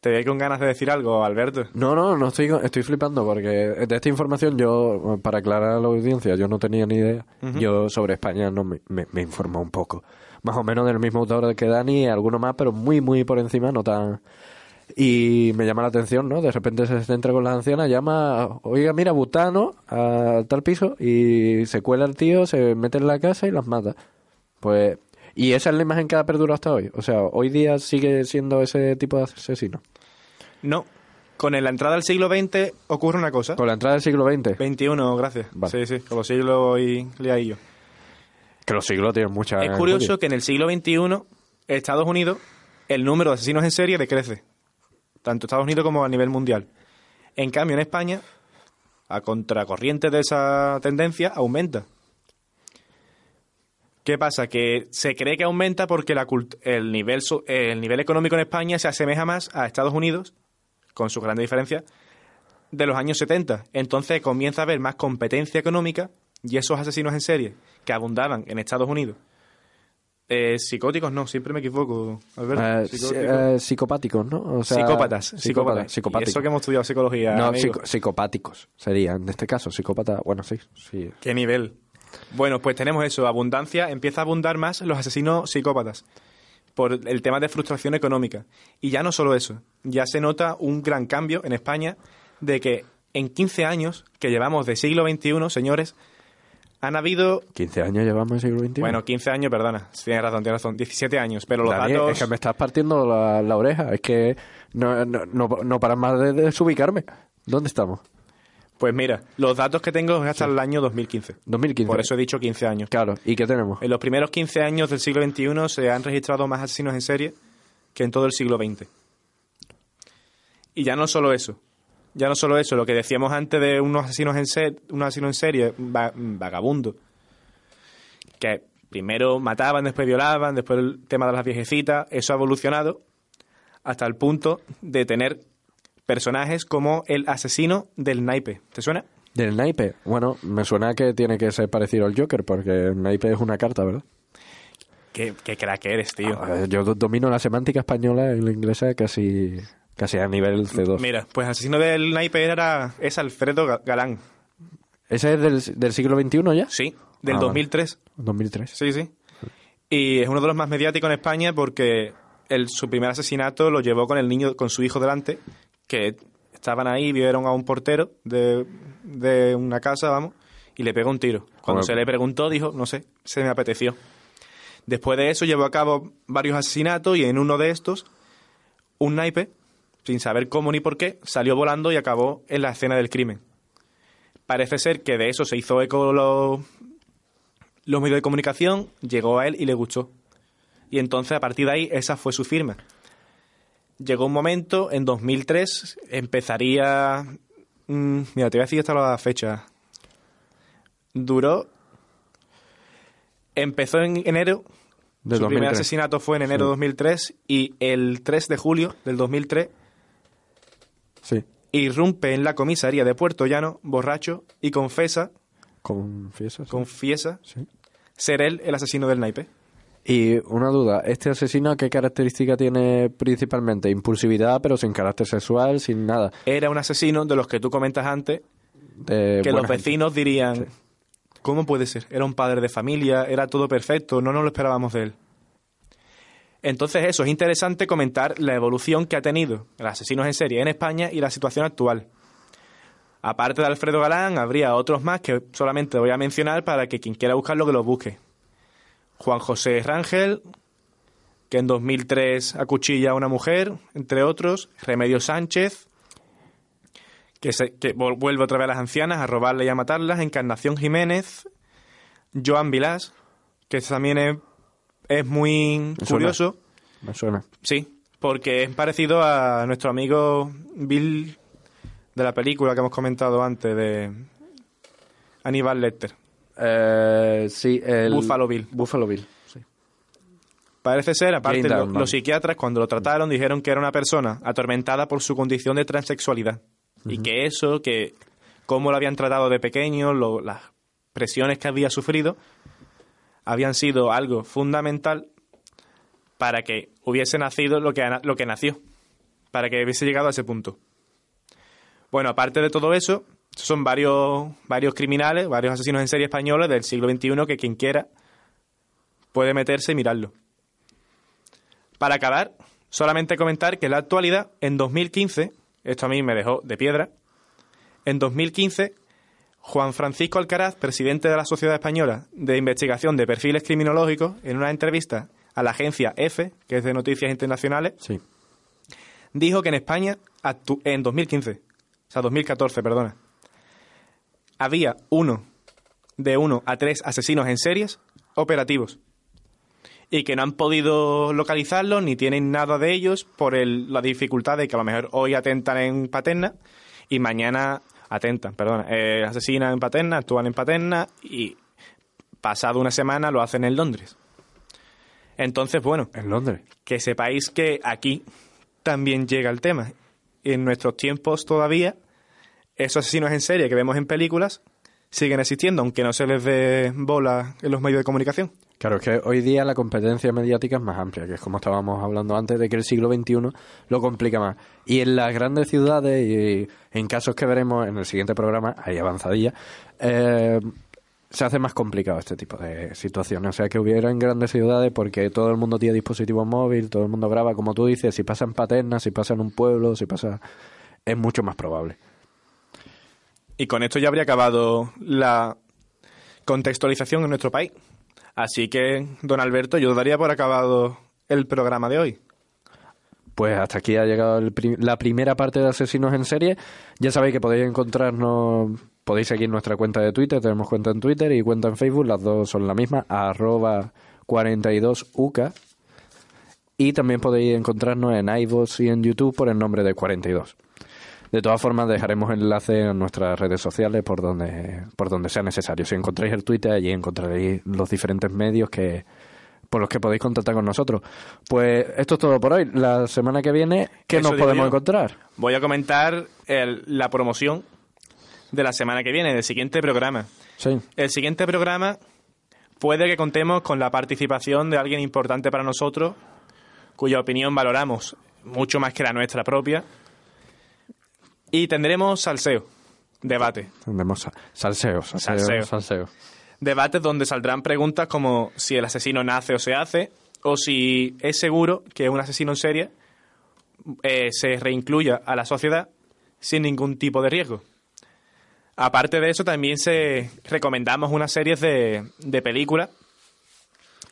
Te veo con ganas de decir algo, Alberto. No, no, no estoy, estoy flipando porque de esta información yo, para aclarar a la audiencia, yo no tenía ni idea. Yo sobre España no me, me, me informó un poco. Más o menos del mismo autor que Dani, alguno más, pero muy, muy por encima, no tan... Y me llama la atención, ¿no? De repente se centra con la anciana, llama, oiga, mira, butano, a tal piso, y se cuela el tío, se mete en la casa y las mata. Pues... Y esa es la imagen que ha perdurado hasta hoy. O sea, hoy día sigue siendo ese tipo de asesino. No, Con la entrada del siglo XX ocurre una cosa. Con la entrada del siglo XX. 21, gracias. Vale. Sí, sí, con los siglos y liadillos. Que los siglos tienen mucha... Es curioso que en el siglo XXI, Estados Unidos, el número de asesinos en serie decrece. Tanto Estados Unidos como a nivel mundial. En cambio, en España, a contracorriente de esa tendencia, aumenta. ¿Qué pasa? Que se cree que aumenta porque la cult- el, nivel, so- el nivel económico en España se asemeja más a Estados Unidos, con sus grandes diferencias, de los años 70. Entonces comienza a haber más competencia económica y esos asesinos en serie que abundaban en Estados Unidos. Eh, psicóticos, no, siempre me equivoco. Alberto. Eh, Psicóticos. eh, psicopáticos, ¿no? O sea, psicópatas, psicópatas. eso que hemos estudiado psicología. No, psico- psicopáticos serían, en este caso, psicópata, bueno, sí, sí. ¿Qué nivel? Bueno, pues tenemos eso, abundancia, empieza a abundar más los asesinos psicópatas por el tema de frustración económica. Y ya no solo eso, ya se nota un gran cambio en España de que en 15 años que llevamos de siglo XXI, señores, han habido, 15 años llevamos en siglo XXI. bueno, 15 años, perdona, tienes razón, tienes razón, 17 años, pero los Dani, datos... es que me estás partiendo la, la oreja, es que no, no, no, no paras más de desubicarme. ¿Dónde estamos? Pues mira, los datos que tengo es hasta el año 2015. 2015. Por eso he dicho 15 años. Claro, ¿y qué tenemos? En los primeros 15 años del siglo XXI se han registrado más asesinos en serie que en todo el siglo XX. Y ya no solo eso. Ya no solo eso, lo que decíamos antes de unos asesinos en, ser, unos asesinos en serie va- vagabundos, que primero mataban, después violaban, después el tema de las viejecitas, eso ha evolucionado hasta el punto de tener personajes como el asesino del naipe. ¿Te suena? Del naipe. Bueno, me suena que tiene que ser parecido al Joker, porque el naipe es una carta, ¿verdad? Qué, qué crack eres, tío. Ah, Yo do- domino la semántica española y la inglesa casi, casi a nivel C2. Mira, pues asesino del naipe era, es Alfredo Ga- Galán. ¿Ese es del, del siglo XXI ya? Sí, del Ah, vale. 2003. 2003. Sí, sí. Y es uno de los más mediáticos en España porque el, su primer asesinato lo llevó con el niño, con su hijo delante, que estaban ahí, vieron a un portero de, de una casa, vamos, y le pegó un tiro. Cuando Joder. se le preguntó, dijo, no sé, se me apeteció. Después de eso llevó a cabo varios asesinatos y en uno de estos, un naipe, sin saber cómo ni por qué, salió volando y acabó en la escena del crimen. Parece ser que de eso se hizo eco los, los medios de comunicación, llegó a él y le gustó. Y entonces, a partir de ahí, esa fue su firma. Llegó un momento, en 2003, empezaría... mm, mira, te voy a decir hasta la fecha. Duró... Empezó en enero. De su primer 2003. asesinato fue en enero de 2003 y el 3 de julio del 2003 Sí. irrumpe en la comisaría de Puerto Llano, borracho, y confesa, Confiesa. sí. confiesa Sí. ser él el asesino del naipe. Y una duda, ¿este asesino qué característica tiene principalmente? Impulsividad, pero sin carácter sexual, sin nada. Era un asesino de los que tú comentas antes, De que los gente. vecinos dirían, ¿cómo puede ser? Era un padre de familia, era todo perfecto, no nos lo esperábamos de él. Entonces eso, es interesante comentar la evolución que ha tenido el asesinos en serie en España y la situación actual. Aparte de Alfredo Galán, habría otros más que solamente voy a mencionar para que quien quiera buscarlo que los busque. Juan José Rangel, que en 2003 acuchilla a una mujer, entre otros. Remedio Sánchez, que, se- que vuelve otra vez a las ancianas a robarle y a matarlas. Encarnación Jiménez. Joan Vilás, que también es, es muy Me suena. curioso. Me suena. Sí, porque es parecido a nuestro amigo Bill de la película que hemos comentado antes de Aníbal Lecter. Eh, sí, el... Buffalo Bill. Buffalo Bill, sí. Parece ser, aparte, lo- los psiquiatras cuando lo trataron dijeron que era una persona atormentada por su condición de transexualidad. Y que eso, que cómo lo habían tratado de pequeño, lo- las presiones que había sufrido, habían sido algo fundamental para que hubiese nacido lo que, lo que nació, para que hubiese llegado a ese punto. Bueno, aparte de todo eso, son varios, varios criminales, varios asesinos en serie españoles del siglo XXI que quien quiera puede meterse y mirarlo. Para acabar, solamente comentar que en la actualidad, en 2015, esto a mí me dejó de piedra, en 2015, Juan Francisco Alcaraz, presidente de la Sociedad Española de Investigación de Perfiles Criminológicos, en una entrevista a la agencia EFE, que es de Noticias Internacionales, Sí. dijo que en España en 2015, o sea, 2014, perdona, había uno de uno a tres asesinos en series operativos y que no han podido localizarlos ni tienen nada de ellos por el- la dificultad de que a lo mejor hoy atentan en Paterna y mañana atentan, perdona, eh, asesinan en Paterna, actúan en Paterna y pasado una semana lo hacen en Londres. Entonces, bueno, En Londres. que sepáis que aquí también llega el tema. En nuestros tiempos todavía, esos asesinos en serie que vemos en películas siguen existiendo, aunque no se les dé bola en los medios de comunicación. Claro, es que hoy día la competencia mediática es más amplia, que es como estábamos hablando antes, de que el siglo XXI lo complica más. Y en las grandes ciudades, y en casos que veremos en el siguiente programa, ahí avanzadilla, eh, se hace más complicado este tipo de situaciones. O sea, que hubiera en grandes ciudades, porque todo el mundo tiene dispositivo móvil, todo el mundo graba, como tú dices, si pasa en Paterna, si pasa en un pueblo, si pasa... es mucho más probable. Y con esto ya habría acabado la contextualización en nuestro país. Así que, don Alberto, yo daría por acabado el programa de hoy. Pues hasta aquí ha llegado la primera parte de Asesinos en Serie. Ya sabéis que podéis encontrarnos, podéis seguir nuestra cuenta de Twitter, tenemos cuenta en Twitter y cuenta en Facebook, las dos son la misma, arroba 42uca. Y también podéis encontrarnos en iVoox y en YouTube por el nombre de 42. De todas formas, dejaremos enlace en nuestras redes sociales por donde, por donde sea necesario. Si encontráis el Twitter, allí encontraréis los diferentes medios que por los que podéis contactar con nosotros. Pues esto es todo por hoy. La semana que viene, ¿qué Eso nos podemos yo. encontrar? Voy a comentar el- la promoción de la semana que viene, del siguiente programa. Sí. El siguiente programa puede que contemos con la participación de alguien importante para nosotros, cuya opinión valoramos mucho más que la nuestra propia. Y tendremos salseo, debate. Tendremos sa- salseo, salseo, Salseo. salseo. Debates donde saldrán preguntas como si el asesino nace o se hace, o si es seguro que un asesino en serie eh, se reincluya a la sociedad sin ningún tipo de riesgo. Aparte de eso, también se recomendamos unas series de, de películas,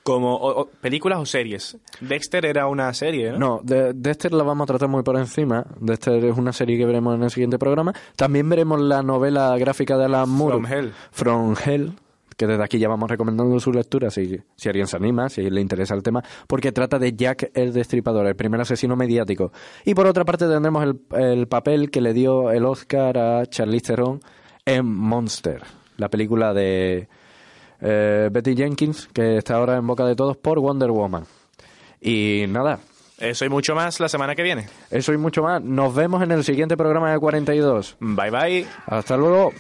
como o- o- películas o series. Dexter era una serie, ¿no? No, de Dexter la vamos a tratar muy por encima. Dexter es una serie que veremos en el siguiente programa. También veremos la novela gráfica de Alan Moore. From Hell. From Hell, que desde aquí ya vamos recomendando su lectura si, si alguien se anima, si le interesa el tema, porque trata de Jack el Destripador, el primer asesino mediático. Y por otra parte tendremos el, el papel que le dio el Oscar a Charlize Theron en Monster, la película de eh, Betty Jenkins, que está ahora en boca de todos por Wonder Woman. Y nada, Eso y mucho más la semana que viene. eso y mucho más. Nos vemos en el siguiente programa de 42. Bye bye. Hasta luego.